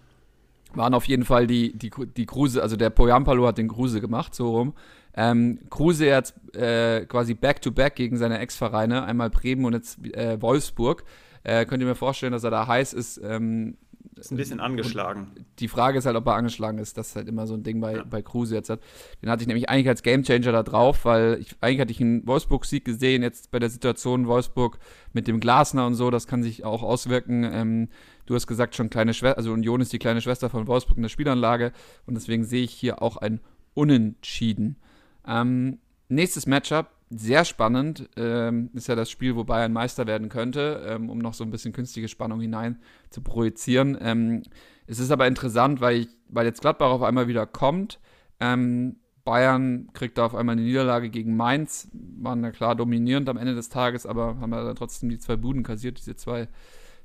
Waren auf jeden Fall die, die, die Kruse, also der Poyampalo hat den Kruse gemacht, so rum. Ähm, Kruse jetzt äh, quasi back-to-back -back gegen seine Ex-Vereine, einmal Bremen und jetzt äh, Wolfsburg. Äh, könnt ihr mir vorstellen, dass er da heiß ist? Ähm, ist ein bisschen angeschlagen. Die Frage ist halt, ob er angeschlagen ist. Das ist halt immer so ein Ding bei, ja. bei Kruse jetzt. Hat. Den hatte ich nämlich eigentlich als Gamechanger da drauf, weil ich, eigentlich hatte ich einen Wolfsburg-Sieg gesehen, jetzt bei der Situation Wolfsburg mit dem Glasner und so, das kann sich auch auswirken. Ähm, du hast gesagt, schon kleine Schwester, also Union ist die kleine Schwester von Wolfsburg in der Spielanlage und deswegen sehe ich hier auch ein Unentschieden. Ähm, nächstes Matchup, sehr spannend, ähm, ist ja das Spiel, wo Bayern Meister werden könnte, ähm, um noch so ein bisschen künstliche Spannung hinein zu projizieren. Ähm, es ist aber interessant, weil, ich, weil jetzt Gladbach auf einmal wieder kommt. Ähm, Bayern kriegt da auf einmal eine Niederlage gegen Mainz, waren ja klar dominierend am Ende des Tages, aber haben ja dann trotzdem die zwei Buden kassiert, diese zwei,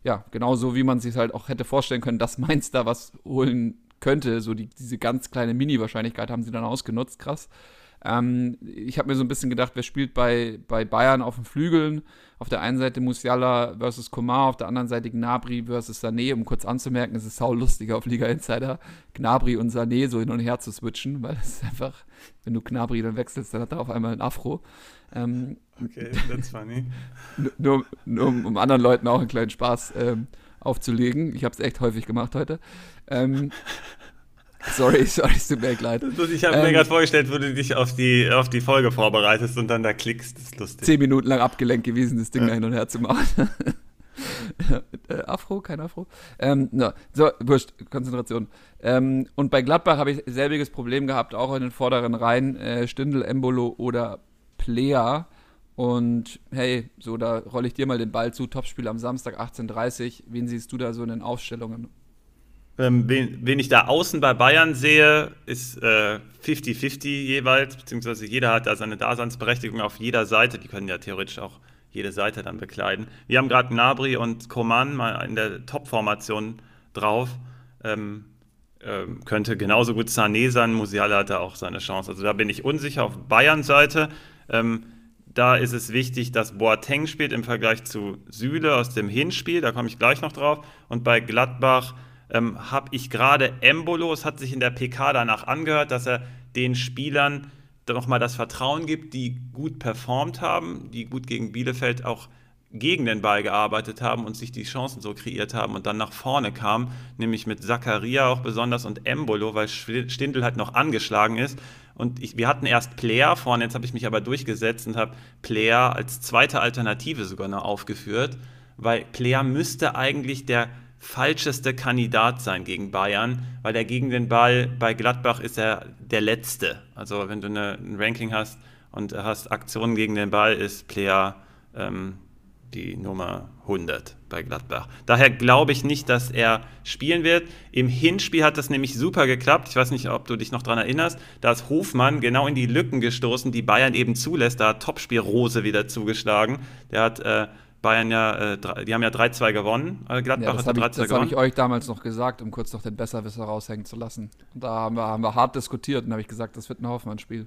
ja, genauso wie man sich halt auch hätte vorstellen können, dass Mainz da was holen könnte. So die, diese ganz kleine Mini-Wahrscheinlichkeit haben sie dann ausgenutzt, krass. Ähm, ich habe mir so ein bisschen gedacht, wer spielt bei, bei Bayern auf den Flügeln? Auf der einen Seite Musiala versus Komar, auf der anderen Seite Gnabry versus Sané. Um kurz anzumerken, es ist sau lustiger auf Liga Insider, Gnabry und Sané so hin und her zu switchen, weil es ist einfach, wenn du Gnabry dann wechselst, dann hat er auf einmal ein Afro. Ähm, okay, that's funny. (laughs) nur, nur um, um, anderen Leuten auch einen kleinen Spaß ähm, aufzulegen. Ich habe es echt häufig gemacht heute. Ähm, (laughs) Sorry, sorry, es tut mir leid. Ich habe ähm, mir gerade vorgestellt, wo du dich auf die, auf die Folge vorbereitest und dann da klickst. Das ist lustig. Zehn Minuten lang abgelenkt gewesen, das Ding ja. da hin und her zu machen. (laughs) äh, Afro, kein Afro. Ähm, no. So, wurscht, Konzentration. Ähm, und bei Gladbach habe ich selbiges Problem gehabt, auch in den vorderen Reihen. Äh, Stindl, Embolo oder Plea. Und hey, so, da rolle ich dir mal den Ball zu. Topspiel am Samstag 18.30 Uhr. Wen siehst du da so in den Aufstellungen? Ähm, wen, wen, ich da außen bei Bayern sehe, ist 50-50 äh, jeweils, beziehungsweise jeder hat da seine Daseinsberechtigung auf jeder Seite. Die können ja theoretisch auch jede Seite dann bekleiden. Wir haben gerade Nabri und Koman mal in der Top-Formation drauf. Ähm, ähm, könnte genauso gut Sané sein. Musiala hat da auch seine Chance. Also da bin ich unsicher auf Bayern-Seite. Ähm, da ist es wichtig, dass Boateng spielt im Vergleich zu Süle aus dem Hinspiel. Da komme ich gleich noch drauf. Und bei Gladbach ähm, habe ich gerade Embolo, es hat sich in der PK danach angehört, dass er den Spielern nochmal das Vertrauen gibt, die gut performt haben, die gut gegen Bielefeld auch gegen den Ball gearbeitet haben und sich die Chancen so kreiert haben und dann nach vorne kamen, nämlich mit Zakaria auch besonders und Embolo, weil Stindl halt noch angeschlagen ist. Und ich, wir hatten erst Player vorne, jetzt habe ich mich aber durchgesetzt und habe Player als zweite Alternative sogar noch aufgeführt, weil Player müsste eigentlich der falscheste Kandidat sein gegen Bayern, weil er gegen den Ball bei Gladbach ist er der Letzte. Also wenn du eine, ein Ranking hast und hast Aktionen gegen den Ball, ist Player ähm, die Nummer 100 bei Gladbach. Daher glaube ich nicht, dass er spielen wird. Im Hinspiel hat das nämlich super geklappt. Ich weiß nicht, ob du dich noch daran erinnerst. Da ist Hofmann genau in die Lücken gestoßen, die Bayern eben zulässt. Da hat Topspiel Rose wieder zugeschlagen. Der hat äh, Bayern ja, äh, die haben ja 3-2 gewonnen. Äh, Gladbach ja, hat 3-2 gewonnen. Das habe ich euch damals noch gesagt, um kurz noch den Besserwisser raushängen zu lassen. Und da haben wir, haben wir hart diskutiert und habe ich gesagt, das wird ein Hoffmann-Spiel.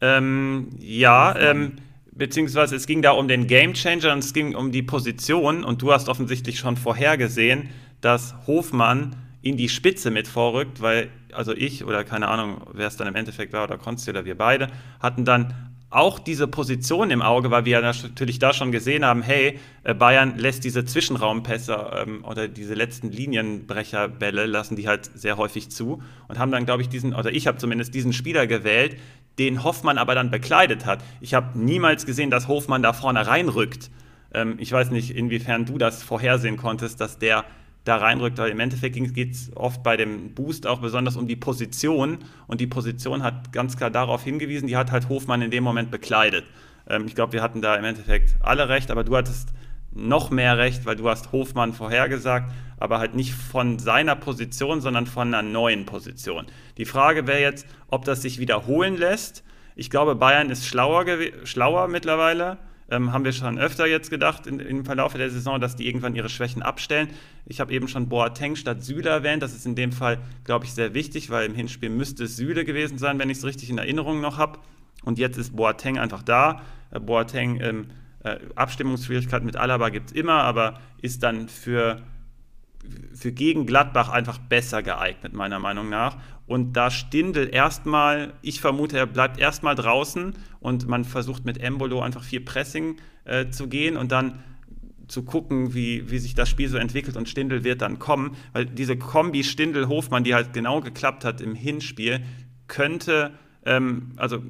Ähm, ja, ähm, beziehungsweise es ging da um den Gamechanger und es ging um die Position und du hast offensichtlich schon vorhergesehen, dass Hofmann in die Spitze mit vorrückt, weil also ich oder keine Ahnung, wer es dann im Endeffekt war oder Konsti oder wir beide, hatten dann auch diese Position im Auge, weil wir ja natürlich da schon gesehen haben, hey, äh, Bayern lässt diese Zwischenraumpässe ähm, oder diese letzten Linienbrecherbälle lassen die halt sehr häufig zu und haben dann, glaube ich, diesen, oder ich habe zumindest diesen Spieler gewählt, den Hoffmann aber dann bekleidet hat. Ich habe niemals gesehen, dass Hofmann da vorne reinrückt. Ähm, ich weiß nicht, inwiefern du das vorhersehen konntest, dass der da reinrückt, weil im Endeffekt geht es oft bei dem Boost auch besonders um die Position und die Position hat ganz klar darauf hingewiesen, die hat halt Hofmann in dem Moment bekleidet. Ähm, ich glaube, wir hatten da im Endeffekt alle recht, aber du hattest noch mehr recht, weil du hast Hofmann vorhergesagt, aber halt nicht von seiner Position, sondern von einer neuen Position. Die Frage wäre jetzt, ob das sich wiederholen lässt. Ich glaube, Bayern ist schlauer, schlauer mittlerweile ähm, haben wir schon öfter jetzt gedacht in, im Verlauf der Saison, dass die irgendwann ihre Schwächen abstellen. Ich habe eben schon Boateng statt Süle erwähnt. Das ist in dem Fall, glaube ich, sehr wichtig, weil im Hinspiel müsste es Süle gewesen sein, wenn ich es richtig in Erinnerung noch habe. Und jetzt ist Boateng einfach da. Äh, Boateng, ähm, äh, Abstimmungsschwierigkeiten mit Alaba gibt es immer, aber ist dann für, für gegen Gladbach einfach besser geeignet, meiner Meinung nach. Und da Stindel erstmal, ich vermute, er bleibt erstmal draußen und man versucht mit Embolo einfach viel Pressing äh, zu gehen und dann zu gucken, wie, wie sich das Spiel so entwickelt und Stindel wird dann kommen, weil diese Kombi Stindel-Hofmann, die halt genau geklappt hat im Hinspiel, könnte, ähm, also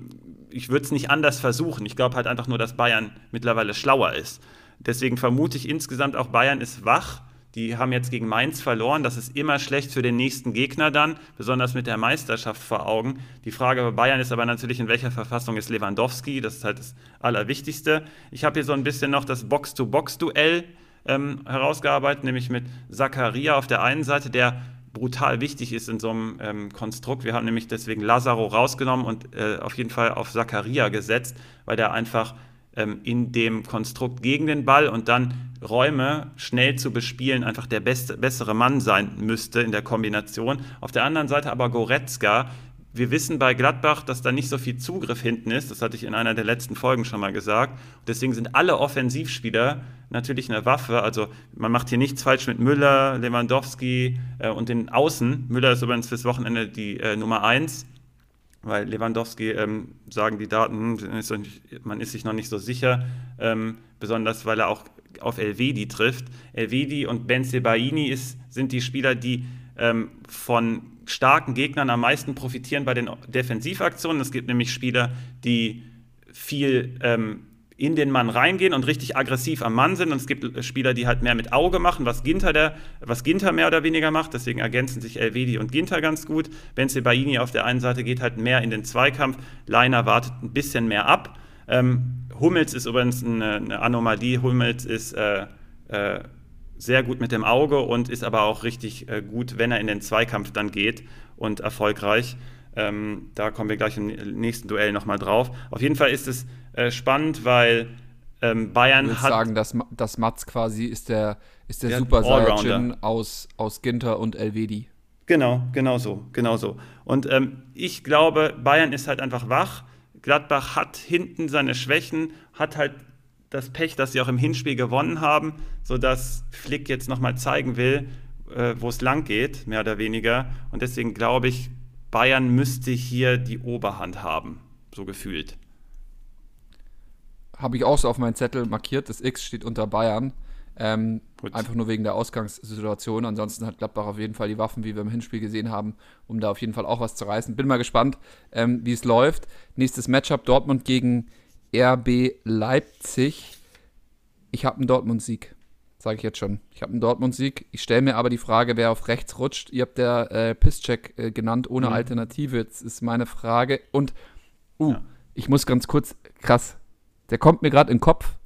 ich würde es nicht anders versuchen. Ich glaube halt einfach nur, dass Bayern mittlerweile schlauer ist. Deswegen vermute ich insgesamt auch, Bayern ist wach die haben jetzt gegen Mainz verloren. Das ist immer schlecht für den nächsten Gegner dann, besonders mit der Meisterschaft vor Augen. Die Frage bei Bayern ist aber natürlich, in welcher Verfassung ist Lewandowski? Das ist halt das Allerwichtigste. Ich habe hier so ein bisschen noch das Box-to-Box-Duell ähm, herausgearbeitet, nämlich mit Zakaria auf der einen Seite, der brutal wichtig ist in so einem ähm, Konstrukt. Wir haben nämlich deswegen Lazaro rausgenommen und äh, auf jeden Fall auf Zakaria gesetzt, weil der einfach ähm, in dem Konstrukt gegen den Ball und dann Räume schnell zu bespielen einfach der beste, bessere Mann sein müsste in der Kombination. Auf der anderen Seite aber Goretzka. Wir wissen bei Gladbach, dass da nicht so viel Zugriff hinten ist. Das hatte ich in einer der letzten Folgen schon mal gesagt. Deswegen sind alle Offensivspieler natürlich eine Waffe. Also man macht hier nichts falsch mit Müller, Lewandowski äh, und den Außen. Müller ist übrigens fürs Wochenende die äh, Nummer 1 weil Lewandowski, ähm, sagen die Daten, ist nicht, man ist sich noch nicht so sicher, ähm, besonders weil er auch auf Elvedi trifft. Elvedi und Benzebaini ist, sind die Spieler, die ähm, von starken Gegnern am meisten profitieren bei den Defensivaktionen. Es gibt nämlich Spieler, die viel ähm, in den Mann reingehen und richtig aggressiv am Mann sind. Und es gibt Spieler, die halt mehr mit Auge machen, was Ginter, der, was Ginter mehr oder weniger macht. Deswegen ergänzen sich Elvedi und Ginter ganz gut. Benze Baini auf der einen Seite geht halt mehr in den Zweikampf. Leiner wartet ein bisschen mehr ab. Ähm, Hummels ist übrigens eine, eine Anomalie. Hummels ist äh, äh, sehr gut mit dem Auge und ist aber auch richtig äh, gut, wenn er in den Zweikampf dann geht und erfolgreich. Ähm, da kommen wir gleich im nächsten Duell nochmal drauf. Auf jeden Fall ist es äh, spannend, weil ähm, Bayern ich hat. sagen, dass, dass Mats quasi ist der, ist der, der Super Saiyajin aus, aus Ginter und Elvedi. Genau, genau so, genau so. Und ähm, ich glaube, Bayern ist halt einfach wach. Gladbach hat hinten seine Schwächen, hat halt das Pech, dass sie auch im Hinspiel gewonnen haben, sodass Flick jetzt nochmal zeigen will, äh, wo es lang geht, mehr oder weniger. Und deswegen glaube ich, Bayern müsste hier die Oberhand haben, so gefühlt. Habe ich auch so auf meinen Zettel markiert. Das X steht unter Bayern. Ähm, einfach nur wegen der Ausgangssituation. Ansonsten hat Gladbach auf jeden Fall die Waffen, wie wir im Hinspiel gesehen haben, um da auf jeden Fall auch was zu reißen. Bin mal gespannt, ähm, wie es läuft. Nächstes Matchup Dortmund gegen RB Leipzig. Ich habe einen Dortmund-Sieg sage ich jetzt schon. Ich habe einen Dortmund-Sieg. Ich stelle mir aber die Frage, wer auf rechts rutscht. Ihr habt der äh, Pisscheck äh, genannt, ohne mhm. Alternative. Jetzt ist meine Frage. Und, uh, ja. ich muss ganz kurz, krass, der kommt mir gerade in den Kopf.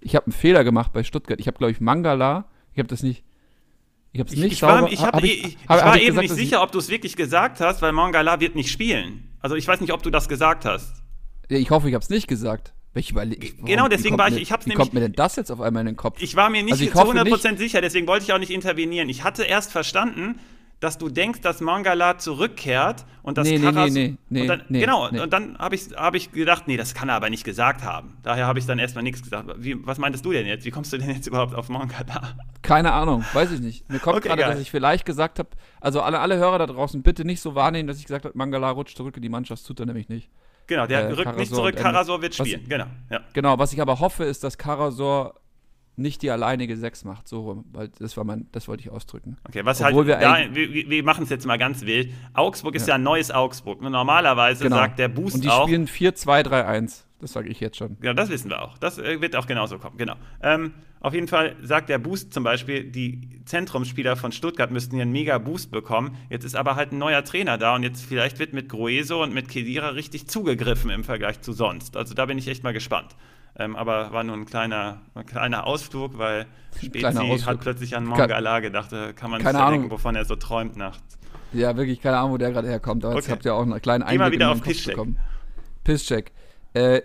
Ich habe einen Fehler gemacht bei Stuttgart. Ich habe, glaube ich, Mangala. Ich habe das nicht. Ich habe es nicht ich sauber. War, ich, hab, hab ich, ich, ich hab, war eben gesagt, nicht sicher, ob du es wirklich gesagt hast, weil Mangala wird nicht spielen. Also ich weiß nicht, ob du das gesagt hast. Ich hoffe, ich habe es nicht gesagt. Ich überlege, genau, deswegen war ich, ich hab's wie nämlich. kommt mir denn das jetzt auf einmal in den Kopf? Ich war mir nicht also zu 100% nicht. sicher, deswegen wollte ich auch nicht intervenieren. Ich hatte erst verstanden, dass du denkst, dass Mangala zurückkehrt und das nee, Karas nee, nee, nee, dann, nee, Genau, nee. und dann habe ich, hab ich gedacht, nee, das kann er aber nicht gesagt haben. Daher habe ich dann erstmal nichts gesagt. Wie, was meintest du denn jetzt? Wie kommst du denn jetzt überhaupt auf Mangala? Keine Ahnung, weiß ich nicht. Mir kommt okay, gerade, dass ich vielleicht gesagt habe, also alle, alle Hörer da draußen, bitte nicht so wahrnehmen, dass ich gesagt habe, Mangala rutscht zurück in die Mannschaft, das tut er nämlich nicht. Genau, der äh, rückt Karasor nicht zurück, Karasor wird spielen. Was, genau, ja. genau, was ich aber hoffe, ist, dass Karasor nicht die alleinige Sechs macht, so rum, weil das war mein, das wollte ich ausdrücken. Okay, was halt Obwohl halt, wir, da, wir, wir machen es jetzt mal ganz wild. Augsburg ist ja, ja ein neues Augsburg. Normalerweise genau. sagt der Boost auch. Und die auch, spielen 4-2-3-1. Das sage ich jetzt schon. Ja, das wissen wir auch. Das äh, wird auch genauso kommen, genau. Ähm, auf jeden Fall sagt der Boost zum Beispiel, die Zentrumsspieler von Stuttgart müssten hier einen mega Boost bekommen. Jetzt ist aber halt ein neuer Trainer da und jetzt vielleicht wird mit Grueso und mit Kedira richtig zugegriffen im Vergleich zu sonst. Also da bin ich echt mal gespannt. Ähm, aber war nur ein kleiner, ein kleiner Ausflug, weil Spezi Ausflug. hat plötzlich an Mongala gedacht. Da kann man sich ja denken, wovon er so träumt nachts. Ja, wirklich keine Ahnung, wo der gerade herkommt. Aber okay. jetzt habt ihr auch einen kleinen Einblick Geh mal wieder auf Pisscheck. Pisscheck. Äh,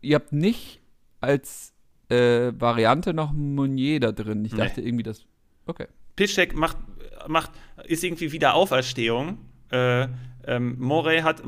ihr habt nicht als äh, Variante noch Meunier da drin. Ich dachte nee. irgendwie, das. Okay. Piszczek macht, macht, ist irgendwie wieder Auferstehung. Äh, ähm, Morey hat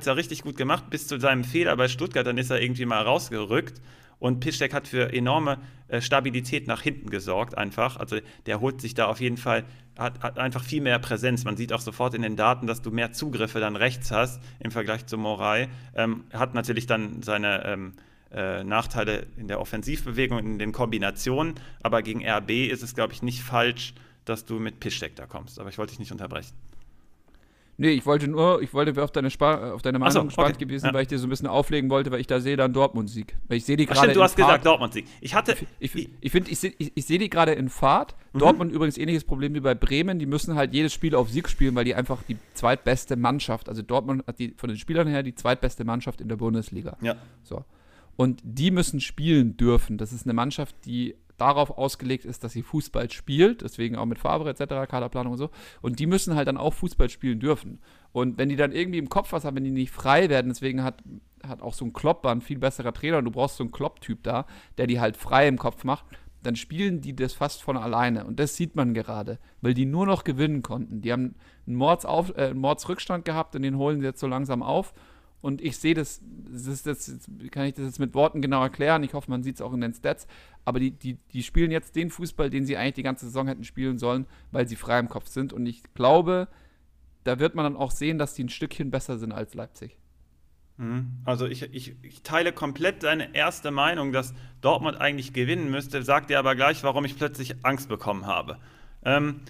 es ja richtig gut gemacht bis zu seinem Fehler bei Stuttgart, dann ist er irgendwie mal rausgerückt. Und Piszczek hat für enorme äh, Stabilität nach hinten gesorgt, einfach. Also der holt sich da auf jeden Fall, hat, hat, einfach viel mehr Präsenz. Man sieht auch sofort in den Daten, dass du mehr Zugriffe dann rechts hast im Vergleich zu Moray. Ähm, hat natürlich dann seine ähm, äh, Nachteile in der Offensivbewegung, in den Kombinationen. Aber gegen RB ist es, glaube ich, nicht falsch, dass du mit Piszczek da kommst. Aber ich wollte dich nicht unterbrechen. Nee, ich wollte nur, ich wollte auf deine, Spa auf deine Meinung so, gespannt okay. gewesen, ja. weil ich dir so ein bisschen auflegen wollte, weil ich da sehe dann Dortmund-Sieg. Weil ich sehe die gerade. Du hast Fahrt. gesagt Dortmund-Sieg. Ich hatte. Ich, ich, ich finde, ich, sehe ich, ich seh die gerade in Fahrt. Mhm. Dortmund übrigens ähnliches Problem wie bei Bremen. Die müssen halt jedes Spiel auf Sieg spielen, weil die einfach die zweitbeste Mannschaft, also Dortmund hat die von den Spielern her die zweitbeste Mannschaft in der Bundesliga. Ja. So. Und die müssen spielen dürfen. Das ist eine Mannschaft, die darauf ausgelegt ist, dass sie Fußball spielt, deswegen auch mit Farbe etc., Kaderplanung und so. Und die müssen halt dann auch Fußball spielen dürfen. Und wenn die dann irgendwie im Kopf was haben, wenn die nicht frei werden, deswegen hat, hat auch so ein Klopp ein viel besserer Trainer und du brauchst so einen Klopp-Typ da, der die halt frei im Kopf macht, dann spielen die das fast von alleine. Und das sieht man gerade, weil die nur noch gewinnen konnten. Die haben einen, Mordsauf, äh, einen Mordsrückstand gehabt und den holen sie jetzt so langsam auf. Und ich sehe das, das, das, kann ich das jetzt mit Worten genau erklären. Ich hoffe, man sieht es auch in den Stats. Aber die, die, die spielen jetzt den Fußball, den sie eigentlich die ganze Saison hätten spielen sollen, weil sie frei im Kopf sind. Und ich glaube, da wird man dann auch sehen, dass die ein Stückchen besser sind als Leipzig. Mhm. Also ich, ich, ich, teile komplett deine erste Meinung, dass Dortmund eigentlich gewinnen müsste, sagt dir aber gleich, warum ich plötzlich Angst bekommen habe. Ähm,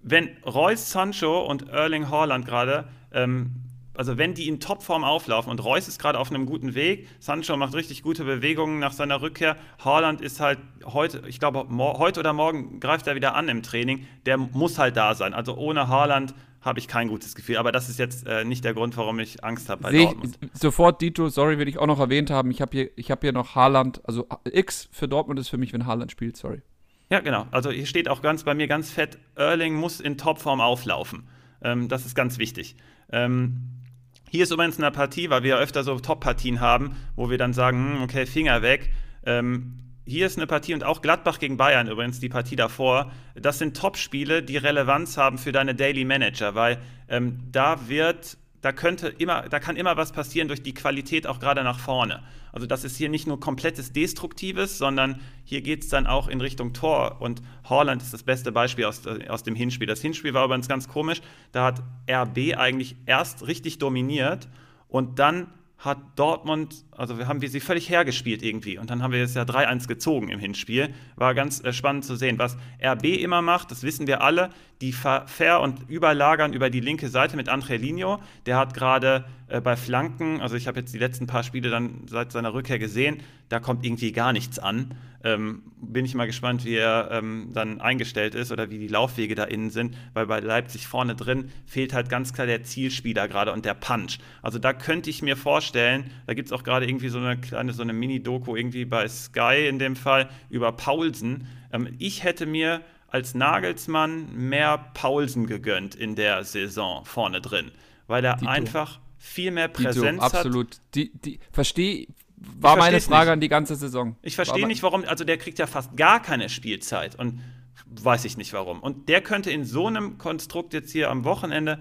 wenn Reus, Sancho und Erling Haaland gerade, ähm, also wenn die in Topform auflaufen und Reus ist gerade auf einem guten Weg, Sancho macht richtig gute Bewegungen nach seiner Rückkehr, Haaland ist halt heute, ich glaube heute oder morgen greift er wieder an im Training, der muss halt da sein. Also ohne Haaland habe ich kein gutes Gefühl. Aber das ist jetzt äh, nicht der Grund, warum ich Angst habe bei Seh Dortmund. Ich, sofort Dito, sorry, will ich auch noch erwähnt haben. Ich habe hier, hab hier noch Haaland, also X für Dortmund ist für mich, wenn Haaland spielt, sorry. Ja, genau. Also hier steht auch ganz bei mir ganz fett, Erling muss in Topform auflaufen. Ähm, das ist ganz wichtig. Ähm, hier ist übrigens eine Partie, weil wir öfter so Top-Partien haben, wo wir dann sagen, hm, okay, Finger weg. Ähm, hier ist eine Partie und auch Gladbach gegen Bayern übrigens, die Partie davor. Das sind Top-Spiele, die Relevanz haben für deine Daily Manager, weil ähm, da wird, da könnte immer, da kann immer was passieren durch die Qualität auch gerade nach vorne. Also das ist hier nicht nur komplettes Destruktives, sondern hier geht es dann auch in Richtung Tor. Und Holland ist das beste Beispiel aus, aus dem Hinspiel. Das Hinspiel war übrigens ganz komisch. Da hat RB eigentlich erst richtig dominiert und dann hat Dortmund, also wir haben wir sie völlig hergespielt irgendwie. Und dann haben wir jetzt ja 3-1 gezogen im Hinspiel. War ganz äh, spannend zu sehen. Was RB immer macht, das wissen wir alle, die ver und überlagern über die linke Seite mit Angelino. Der hat gerade äh, bei Flanken, also ich habe jetzt die letzten paar Spiele dann seit seiner Rückkehr gesehen, da kommt irgendwie gar nichts an. Ähm, bin ich mal gespannt, wie er ähm, dann eingestellt ist oder wie die Laufwege da innen sind, weil bei Leipzig vorne drin fehlt halt ganz klar der Zielspieler gerade und der Punch. Also da könnte ich mir vorstellen, da gibt es auch gerade irgendwie so eine kleine, so eine Mini-Doku irgendwie bei Sky in dem Fall über Paulsen. Ähm, ich hätte mir als Nagelsmann mehr Paulsen gegönnt in der Saison vorne drin, weil er Dito. einfach viel mehr Präsenz Dito, absolut. hat. Die, die, verstehe war meine Frage nicht. an die ganze Saison. Ich verstehe nicht, warum, also der kriegt ja fast gar keine Spielzeit und weiß ich nicht warum. Und der könnte in so einem Konstrukt jetzt hier am Wochenende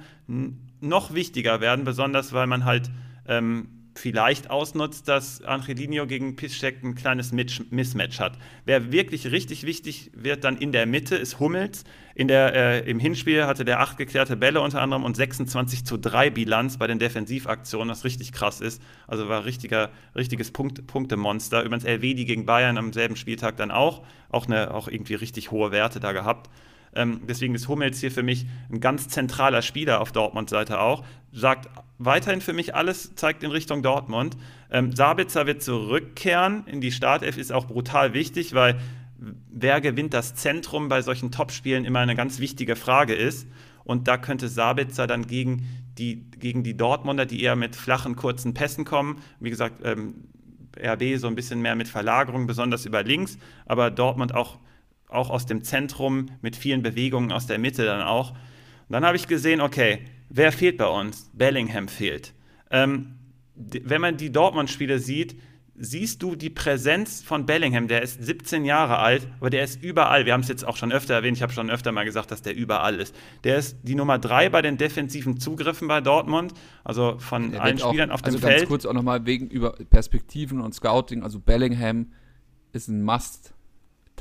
noch wichtiger werden, besonders weil man halt ähm, vielleicht ausnutzt, dass Angelino gegen Piszczek ein kleines Mismatch hat. Wer wirklich richtig wichtig wird dann in der Mitte, ist Hummels. In der, äh, Im Hinspiel hatte der acht geklärte Bälle unter anderem und 26 zu 3 Bilanz bei den Defensivaktionen, was richtig krass ist. Also war richtiger, richtiges Punkt, Punktemonster. Übrigens LWD gegen Bayern am selben Spieltag dann auch. Auch, eine, auch irgendwie richtig hohe Werte da gehabt. Ähm, deswegen ist Hummels hier für mich ein ganz zentraler Spieler auf Dortmund-Seite auch. Sagt weiterhin für mich alles, zeigt in Richtung Dortmund. Ähm, Sabitzer wird zurückkehren in die Startelf, ist auch brutal wichtig, weil wer gewinnt das Zentrum bei solchen Topspielen immer eine ganz wichtige Frage ist. Und da könnte Sabitzer dann gegen die, gegen die Dortmunder, die eher mit flachen, kurzen Pässen kommen, wie gesagt, ähm, RB so ein bisschen mehr mit Verlagerung, besonders über links, aber Dortmund auch auch aus dem Zentrum mit vielen Bewegungen aus der Mitte dann auch. Und dann habe ich gesehen, okay, wer fehlt bei uns? Bellingham fehlt. Ähm, wenn man die Dortmund-Spiele sieht, siehst du die Präsenz von Bellingham. Der ist 17 Jahre alt, aber der ist überall. Wir haben es jetzt auch schon öfter erwähnt. Ich habe schon öfter mal gesagt, dass der überall ist. Der ist die Nummer drei bei den defensiven Zugriffen bei Dortmund. Also von der allen Spielern auch, auf dem also Feld. Ganz kurz auch nochmal wegen über Perspektiven und Scouting. Also Bellingham ist ein Must.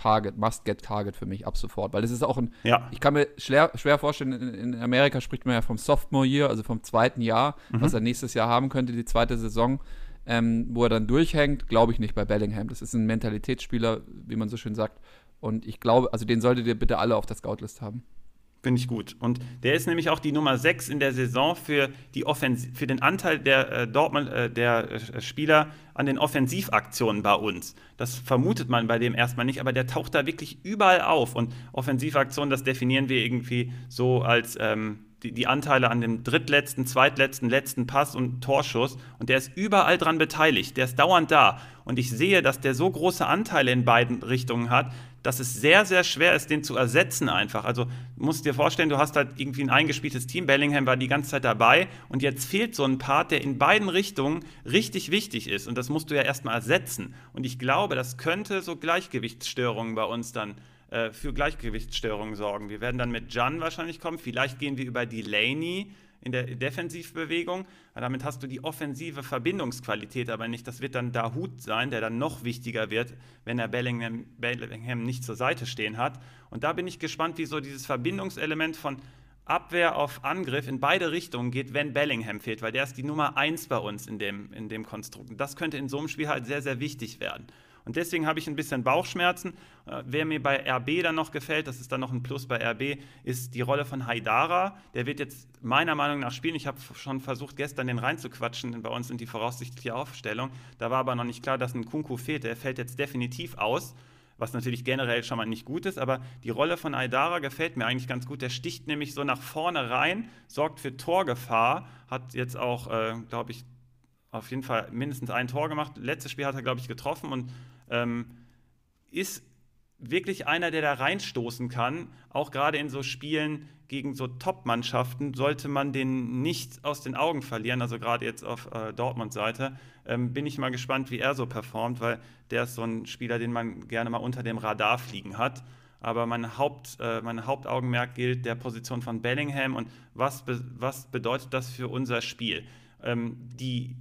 Target, Must-Get-Target für mich ab sofort. Weil es ist auch ein, ja. ich kann mir schwer, schwer vorstellen, in, in, Amerika spricht man ja vom Sophomore Year, also vom zweiten Jahr, mhm. was er nächstes Jahr haben könnte, die zweite Saison ähm, wo er dann durchhängt, glaube ich nicht bei Bellingham. Das ist ein Mentalitätsspieler, wie man so schön sagt. Und ich glaube, also den solltet ihr bitte alle auf der Scoutlist haben. Finde ich gut. Und der ist nämlich auch die Nummer 6 in der Saison für, die Offensi für den Anteil der, äh, Dortmund, äh, der äh, Spieler an den Offensivaktionen bei uns. Das vermutet man bei dem erstmal nicht, aber der taucht da wirklich überall auf. Und Offensivaktionen, das definieren wir irgendwie so als ähm, die, die Anteile an dem drittletzten, zweitletzten, letzten Pass und Torschuss und der ist überall dran beteiligt, der ist dauernd da. Und ich sehe, dass der so große Anteile in beiden Richtungen hat, dass es sehr, sehr schwer ist, den zu ersetzen einfach. Also du musst dir vorstellen, du hast halt irgendwie ein eingespieltes Team. Bellingham war die ganze Zeit dabei und jetzt fehlt so ein Part, der in beiden Richtungen richtig wichtig ist. Und das musst du ja erstmal ersetzen. Und ich glaube, das könnte so Gleichgewichtsstörungen bei uns dann äh, für Gleichgewichtsstörungen sorgen. Wir werden dann mit Jan wahrscheinlich kommen. Vielleicht gehen wir über Delaney in der Defensivbewegung. Damit hast du die offensive Verbindungsqualität, aber nicht. Das wird dann Dahut sein, der dann noch wichtiger wird, wenn er Bellingham, Bellingham nicht zur Seite stehen hat. Und da bin ich gespannt, wie so dieses Verbindungselement von Abwehr auf Angriff in beide Richtungen geht, wenn Bellingham fehlt, weil der ist die Nummer eins bei uns in dem, in dem Konstrukt. Das könnte in so einem Spiel halt sehr, sehr wichtig werden. Und deswegen habe ich ein bisschen Bauchschmerzen. Äh, wer mir bei RB dann noch gefällt, das ist dann noch ein Plus bei RB, ist die Rolle von Haidara. Der wird jetzt meiner Meinung nach spielen. Ich habe schon versucht, gestern den reinzuquatschen bei uns in die voraussichtliche Aufstellung. Da war aber noch nicht klar, dass ein Kunku fehlt. Der fällt jetzt definitiv aus was natürlich generell schon mal nicht gut ist, aber die Rolle von Aydara gefällt mir eigentlich ganz gut. Der sticht nämlich so nach vorne rein, sorgt für Torgefahr, hat jetzt auch, äh, glaube ich, auf jeden Fall mindestens ein Tor gemacht. Letztes Spiel hat er, glaube ich, getroffen und ähm, ist wirklich einer, der da reinstoßen kann. Auch gerade in so Spielen gegen so Top-Mannschaften sollte man den nicht aus den Augen verlieren. Also gerade jetzt auf äh, Dortmund-Seite ähm, bin ich mal gespannt, wie er so performt, weil der ist so ein Spieler, den man gerne mal unter dem Radar fliegen hat. Aber mein, Haupt, äh, mein Hauptaugenmerk gilt der Position von Bellingham und was, be was bedeutet das für unser Spiel? Ähm, die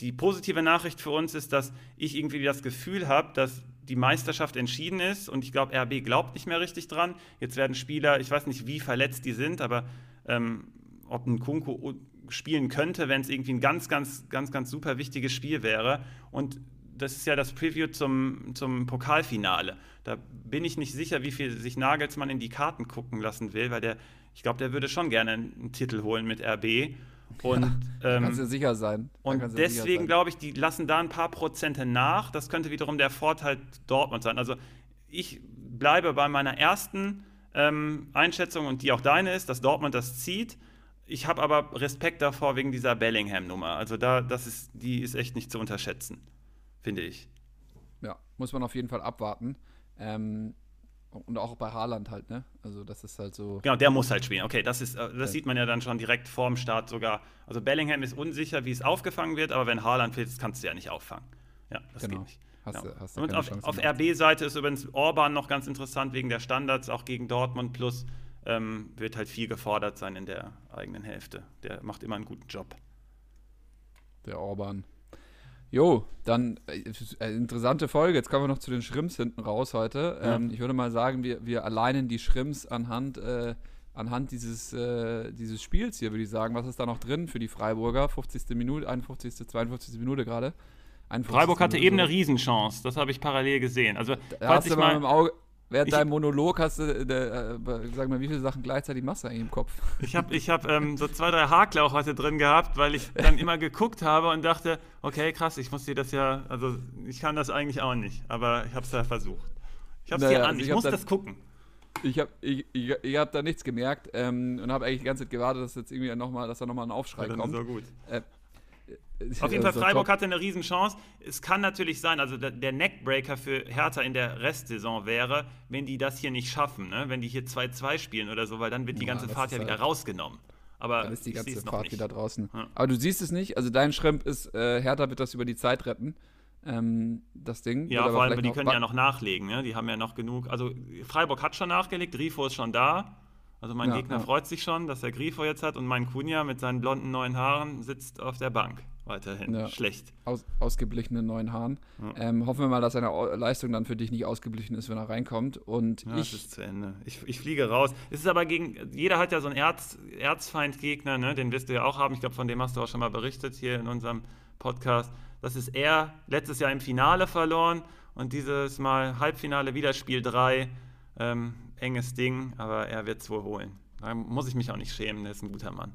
die positive Nachricht für uns ist, dass ich irgendwie das Gefühl habe, dass die Meisterschaft entschieden ist und ich glaube, RB glaubt nicht mehr richtig dran. Jetzt werden Spieler, ich weiß nicht, wie verletzt die sind, aber ähm, ob ein Kunko spielen könnte, wenn es irgendwie ein ganz, ganz, ganz, ganz super wichtiges Spiel wäre. Und das ist ja das Preview zum, zum Pokalfinale. Da bin ich nicht sicher, wie viel sich Nagelsmann in die Karten gucken lassen will, weil der, ich glaube, der würde schon gerne einen Titel holen mit RB. Und, ja, ähm, kannst du sicher sein. Und deswegen glaube ich, die lassen da ein paar Prozente nach. Das könnte wiederum der Vorteil Dortmund sein. Also ich bleibe bei meiner ersten ähm, Einschätzung und die auch deine ist, dass Dortmund das zieht. Ich habe aber Respekt davor wegen dieser Bellingham-Nummer. Also da, das ist, die ist echt nicht zu unterschätzen, finde ich. Ja, muss man auf jeden Fall abwarten. Ähm, und auch bei Haaland halt, ne? Also das ist halt so. Genau, der muss halt spielen. Okay, das ist, äh, das ja. sieht man ja dann schon direkt vorm Start sogar. Also Bellingham ist unsicher, wie es aufgefangen wird, aber wenn Haaland fehlt, kannst du ja nicht auffangen. Ja, das genau. geht nicht. Hast genau. du, hast du und auf, auf RB-Seite ist übrigens Orban noch ganz interessant wegen der Standards, auch gegen Dortmund plus ähm, wird halt viel gefordert sein in der eigenen Hälfte. Der macht immer einen guten Job. Der Orban. Jo, dann äh, äh, interessante Folge. Jetzt kommen wir noch zu den Schrimps hinten raus heute. Ja. Ähm, ich würde mal sagen, wir, wir alleinen die Schrimps anhand, äh, anhand dieses, äh, dieses Spiels hier, würde ich sagen. Was ist da noch drin für die Freiburger? 50. Minute, 51., 52. Minute gerade. Freiburg hatte Minute eben eine Riesenchance. Das habe ich parallel gesehen. Also, da falls ich mal, mal Während deinem Monolog hast du, äh, äh, sag mal, wie viele Sachen gleichzeitig machst du eigentlich im Kopf? Ich habe ich hab, ähm, so zwei, drei Hakel auch heute drin gehabt, weil ich dann immer geguckt habe und dachte, okay, krass, ich muss dir das ja, also ich kann das eigentlich auch nicht, aber ich habe es ja versucht. Ich habe es naja, dir an, ich, ich muss das gucken. Ich habe ich, ich, ich hab da nichts gemerkt ähm, und habe eigentlich die ganze Zeit gewartet, dass jetzt irgendwie noch mal, dass da nochmal ein Aufschrei ja, kommt. So gut. Äh, auf jeden Fall, Freiburg hatte eine Riesenchance. Es kann natürlich sein, also der Neckbreaker für Hertha in der Restsaison wäre, wenn die das hier nicht schaffen, ne? wenn die hier 2-2 spielen oder so, weil dann wird die ganze Fahrt ja halt wieder rausgenommen. Aber dann ist die ganze Fahrt wieder draußen. Ja. Aber du siehst es nicht. Also dein Schrimp ist, äh, Hertha wird das über die Zeit retten. ähm, das Ding. Ja, vor allem, die können ja noch nachlegen, ne? die haben ja noch genug. Also Freiburg hat schon nachgelegt, Grifo ist schon da. Also mein ja, Gegner ja. freut sich schon, dass er Grifo jetzt hat und mein Kunja mit seinen blonden neuen Haaren sitzt auf der Bank weiterhin. Ja. Schlecht. Aus, ausgeblichene neuen Haaren. Ähm, hoffen wir mal, dass seine Leistung dann für dich nicht ausgeblichen ist, wenn er reinkommt. Und ja, ich, das ist zu Ende. Ich, ich fliege raus. Es ist aber gegen, jeder hat ja so einen Erz, Erzfeindgegner, ne? den wirst du ja auch haben. Ich glaube, von dem hast du auch schon mal berichtet hier in unserem Podcast. Das ist er letztes Jahr im Finale verloren und dieses Mal Halbfinale wieder Spiel 3. Ähm, enges Ding, aber er wird es wohl holen. Da muss ich mich auch nicht schämen, er ist ein guter Mann.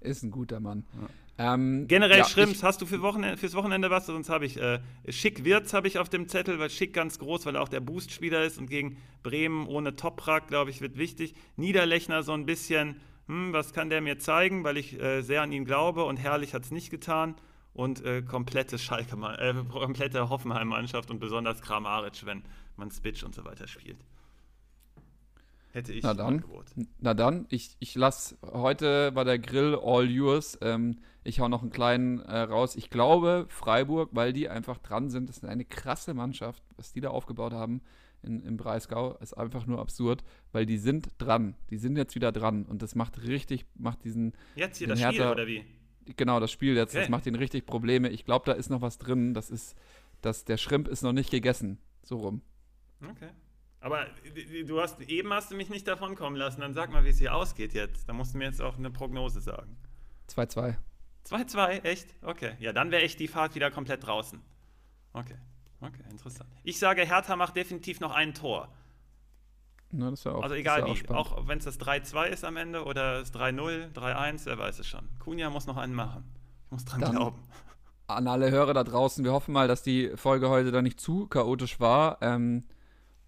Ist ein guter Mann. Ja. Ähm, Generell ja, Schrimps, hast du für Wochenende, fürs Wochenende was? Sonst habe ich äh, Schick Wirtz habe ich auf dem Zettel, weil Schick ganz groß, weil er auch der Boost-Spieler ist und gegen Bremen ohne Toprak, glaube ich, wird wichtig. Niederlechner so ein bisschen, hm, was kann der mir zeigen, weil ich äh, sehr an ihn glaube und Herrlich hat es nicht getan und äh, komplette Schalke, äh, komplette Hoffenheim-Mannschaft und besonders Kramaric, wenn man Spitch und so weiter spielt. Hätte ich na dann, Na dann, ich, ich lasse, heute war der Grill all yours. Ähm, ich hau noch einen kleinen äh, raus. Ich glaube, Freiburg, weil die einfach dran sind, das ist eine krasse Mannschaft, was die da aufgebaut haben in, im Breisgau, ist einfach nur absurd, weil die sind dran. Die sind jetzt wieder dran und das macht richtig, macht diesen. Jetzt hier das Hertha, Spiel oder wie? Genau, das Spiel jetzt, okay. das macht ihnen richtig Probleme. Ich glaube, da ist noch was drin. Das ist, dass der Schrimp ist noch nicht gegessen. So rum. Okay. Aber du hast, eben hast du mich nicht davon kommen lassen. Dann sag mal, wie es hier ausgeht jetzt. Da musst du mir jetzt auch eine Prognose sagen. 2-2. 2-2, echt? Okay. Ja, dann wäre echt die Fahrt wieder komplett draußen. Okay. Okay, interessant. Ich sage, Hertha macht definitiv noch ein Tor. Na, das auch, also egal wie, auch, auch wenn es das 3-2 ist am Ende oder das 3-0, 3-1, wer weiß es schon. Kunja muss noch einen machen. Ich muss dran dann glauben. An alle Hörer da draußen, wir hoffen mal, dass die Folge heute da nicht zu chaotisch war. Ähm,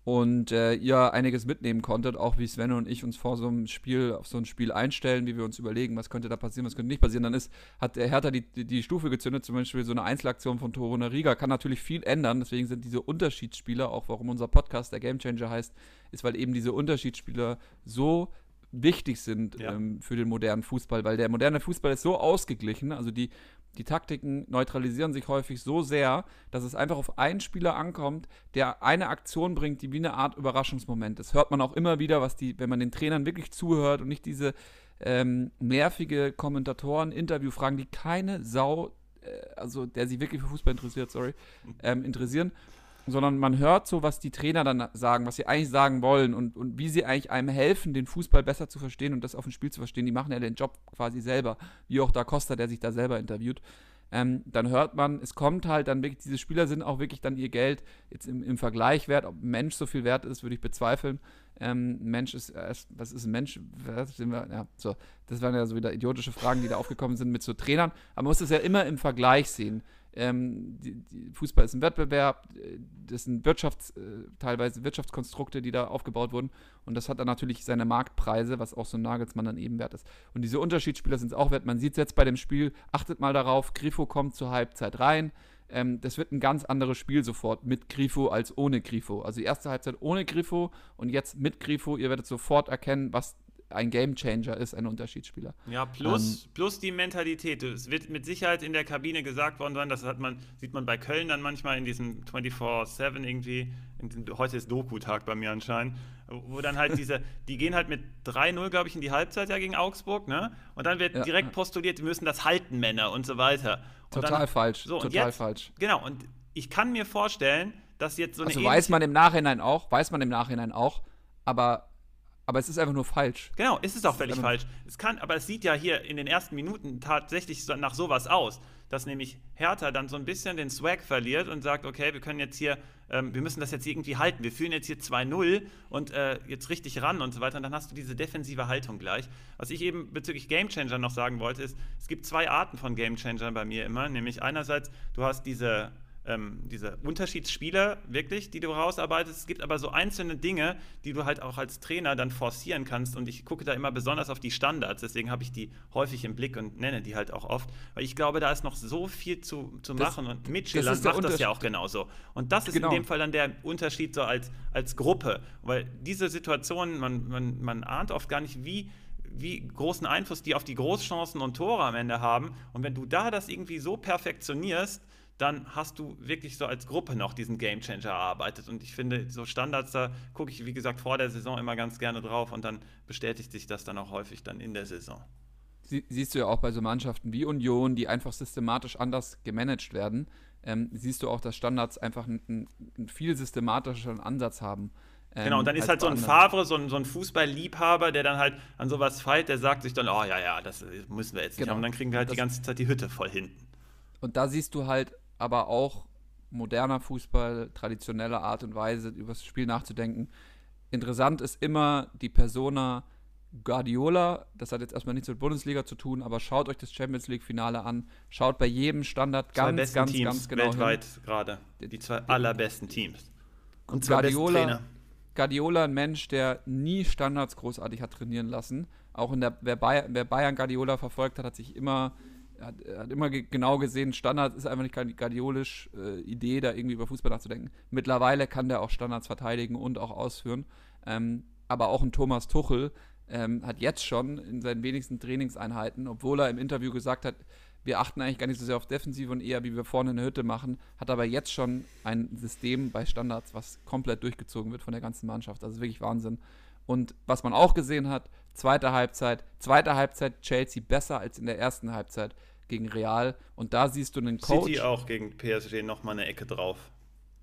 und äh, ihr einiges mitnehmen konntet, auch wie Sven und ich uns vor so einem Spiel auf so ein Spiel einstellen, wie wir uns überlegen, was könnte da passieren, was könnte nicht passieren, dann ist, hat der Hertha die, die, die Stufe gezündet, zum Beispiel so eine Einzelaktion von Toruna Riga, kann natürlich viel ändern, deswegen sind diese Unterschiedsspieler, auch warum unser Podcast der Gamechanger heißt, ist, weil eben diese Unterschiedsspieler so wichtig sind ja. ähm, für den modernen Fußball, weil der moderne Fußball ist so ausgeglichen, also die, die Taktiken neutralisieren sich häufig so sehr, dass es einfach auf einen Spieler ankommt, der eine Aktion bringt, die wie eine Art Überraschungsmoment ist. Hört man auch immer wieder, was die, wenn man den Trainern wirklich zuhört und nicht diese ähm, nervige Kommentatoren, Interviewfragen, die keine Sau, äh, also der sich wirklich für Fußball interessiert, sorry, ähm, interessieren, sondern man hört so, was die Trainer dann sagen, was sie eigentlich sagen wollen und, und wie sie eigentlich einem helfen, den Fußball besser zu verstehen und das auf dem Spiel zu verstehen. Die machen ja den Job quasi selber, wie auch da Costa, der sich da selber interviewt. Ähm, dann hört man, es kommt halt dann wirklich, diese Spieler sind auch wirklich dann ihr Geld jetzt im, im Vergleich wert. Ob ein Mensch so viel wert ist, würde ich bezweifeln. Ähm, Mensch ist, was ist ein Mensch? Wir, ja, so, das waren ja so wieder idiotische Fragen, die da aufgekommen sind mit so Trainern. Aber man muss es ja immer im Vergleich sehen. Ähm, die, die Fußball ist ein Wettbewerb, das sind Wirtschafts-, äh, teilweise Wirtschaftskonstrukte, die da aufgebaut wurden. Und das hat dann natürlich seine Marktpreise, was auch so ein Nagelsmann dann eben wert ist. Und diese Unterschiedsspieler sind es auch wert. Man sieht es jetzt bei dem Spiel, achtet mal darauf, Grifo kommt zur Halbzeit rein. Ähm, das wird ein ganz anderes Spiel sofort mit Grifo als ohne Grifo. Also die erste Halbzeit ohne Grifo und jetzt mit Grifo. Ihr werdet sofort erkennen, was ein Gamechanger ist, ein Unterschiedsspieler. Ja, plus, ähm, plus die Mentalität. Es wird mit Sicherheit in der Kabine gesagt worden sein, das hat man, sieht man bei Köln dann manchmal in diesem 24-7 irgendwie, in, heute ist Doku-Tag bei mir anscheinend, wo dann halt diese, (laughs) die gehen halt mit 3-0, glaube ich, in die Halbzeit ja gegen Augsburg, ne? Und dann wird ja, direkt postuliert, die müssen das halten, Männer und so weiter. Und total dann, falsch, so, total jetzt, falsch. Genau, und ich kann mir vorstellen, dass jetzt so eine. Also weiß man im Nachhinein auch, weiß man im Nachhinein auch, aber aber es ist einfach nur falsch. Genau, es ist auch völlig falsch. Es kann, aber es sieht ja hier in den ersten Minuten tatsächlich nach sowas aus, dass nämlich Hertha dann so ein bisschen den Swag verliert und sagt, okay, wir können jetzt hier, ähm, wir müssen das jetzt irgendwie halten. Wir führen jetzt hier 2-0 und äh, jetzt richtig ran und so weiter. Und dann hast du diese defensive Haltung gleich. Was ich eben bezüglich Gamechanger noch sagen wollte, ist, es gibt zwei Arten von Gamechangern bei mir immer. Nämlich einerseits, du hast diese ähm, diese Unterschiedsspieler wirklich, die du rausarbeitest. Es gibt aber so einzelne Dinge, die du halt auch als Trainer dann forcieren kannst. Und ich gucke da immer besonders auf die Standards. Deswegen habe ich die häufig im Blick und nenne die halt auch oft. Weil ich glaube, da ist noch so viel zu, zu das, machen. Und Midtjylland macht das ja auch genauso. Und das ist genau. in dem Fall dann der Unterschied so als, als Gruppe. Weil diese Situation, man, man, man ahnt oft gar nicht, wie wie großen Einfluss die auf die Großchancen und Tore am Ende haben. Und wenn du da das irgendwie so perfektionierst, dann hast du wirklich so als Gruppe noch diesen Gamechanger erarbeitet. Und ich finde, so Standards, da gucke ich, wie gesagt, vor der Saison immer ganz gerne drauf und dann bestätigt sich das dann auch häufig dann in der Saison. Sie, siehst du ja auch bei so Mannschaften wie Union, die einfach systematisch anders gemanagt werden, ähm, siehst du auch, dass Standards einfach einen, einen viel systematischeren Ansatz haben. Ähm, genau, und dann ist halt so ein Favre, so ein, so ein Fußballliebhaber, der dann halt an sowas feilt, der sagt sich dann, oh ja, ja, das müssen wir jetzt nicht genau. haben. Und dann kriegen wir halt das, die ganze Zeit die Hütte voll hinten. Und da siehst du halt aber auch moderner Fußball, traditionelle Art und Weise, über das Spiel nachzudenken. Interessant ist immer die Persona Guardiola. Das hat jetzt erstmal nichts mit Bundesliga zu tun, aber schaut euch das Champions League-Finale an. Schaut bei jedem Standard ganz, ganz, Teams ganz genau weltweit gerade. Die zwei allerbesten Teams. Und zwei Guardiola, Guardiola, ein Mensch, der nie Standards großartig hat trainieren lassen. Auch in der, wer Bayern, wer Bayern Guardiola verfolgt hat, hat sich immer hat, hat immer ge genau gesehen, Standards ist einfach nicht guardiolisch äh, Idee, da irgendwie über Fußball nachzudenken. Mittlerweile kann der auch Standards verteidigen und auch ausführen. Ähm, aber auch ein Thomas Tuchel ähm, hat jetzt schon in seinen wenigsten Trainingseinheiten, obwohl er im Interview gesagt hat, wir achten eigentlich gar nicht so sehr auf Defensive und eher, wie wir vorne in der Hütte machen, hat aber jetzt schon ein System bei Standards, was komplett durchgezogen wird von der ganzen Mannschaft. Das ist wirklich Wahnsinn. Und was man auch gesehen hat, zweite Halbzeit, zweite Halbzeit Chelsea besser als in der ersten Halbzeit gegen Real. Und da siehst du einen Coach. City auch gegen PSG nochmal eine Ecke drauf.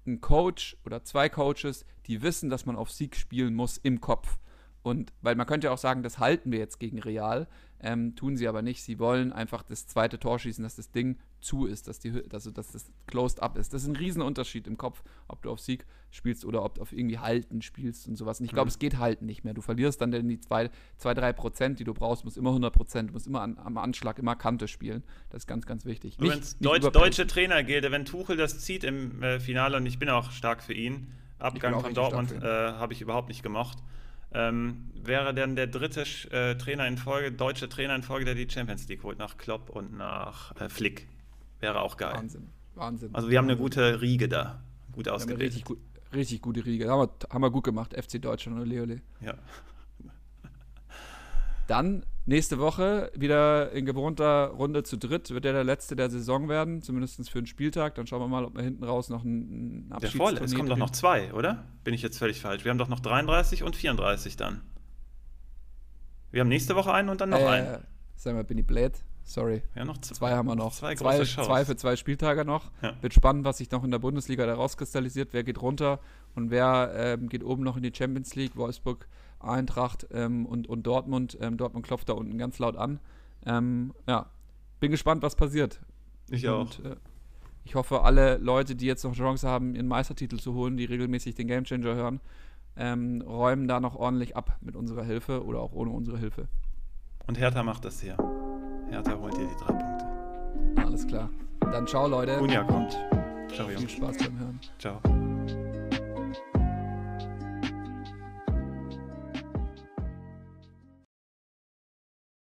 Ein Coach oder zwei Coaches, die wissen, dass man auf Sieg spielen muss im Kopf. Und weil man könnte ja auch sagen, das halten wir jetzt gegen Real, ähm, tun sie aber nicht. Sie wollen einfach das zweite Tor schießen, dass das Ding zu ist, dass, die, also, dass das closed up ist. Das ist ein Riesenunterschied im Kopf, ob du auf Sieg spielst oder ob du auf irgendwie Halten spielst und sowas. Und ich glaube, mhm. es geht Halten nicht mehr. Du verlierst dann denn die 2, 3 Prozent, die du brauchst, musst immer 100 Prozent. Du musst immer an, am Anschlag, immer Kante spielen. Das ist ganz, ganz wichtig. Wenn es Deutsch, deutsche Trainer gilt, wenn Tuchel das zieht im äh, Finale, und ich bin auch stark für ihn, Abgang von Dortmund äh, habe ich überhaupt nicht gemocht ähm, wäre dann der dritte äh, Trainer in Folge, deutsche Trainer in Folge, der die Champions League holt, nach Klopp und nach äh, Flick. Wäre auch geil. Wahnsinn, Wahnsinn. Also wir haben eine gute Riege da, gut ausgebildet. Richtig, gut, richtig gute Riege, haben wir, haben wir gut gemacht, FC Deutschland und Leole. Ja. Dann nächste Woche wieder in gewohnter Runde zu dritt. Wird er der letzte der Saison werden, zumindest für einen Spieltag. Dann schauen wir mal, ob wir hinten raus noch einen Abschied Der Es kommen doch noch zwei, oder? Bin ich jetzt völlig falsch? Wir haben doch noch 33 und 34 dann. Wir haben nächste Woche einen und dann noch äh, einen. Sag mal, bin ich blöd? Sorry. Ja, noch zwei, zwei haben wir noch. Zwei, zwei, zwei, für zwei Spieltage noch. Ja. Wird spannend, was sich noch in der Bundesliga da rauskristallisiert. Wer geht runter und wer ähm, geht oben noch in die Champions League? Wolfsburg Eintracht ähm, und, und Dortmund. Ähm, Dortmund klopft da unten ganz laut an. Ähm, ja, bin gespannt, was passiert. Ich auch. Und, äh, ich hoffe, alle Leute, die jetzt noch Chance haben, ihren Meistertitel zu holen, die regelmäßig den Gamechanger hören, ähm, räumen da noch ordentlich ab mit unserer Hilfe oder auch ohne unsere Hilfe. Und Hertha macht das hier. Hertha holt hier die drei Punkte. Alles klar. Dann ciao, Leute. Unja kommt. Ciao, Jungs. Viel Spaß beim Hören. Ciao.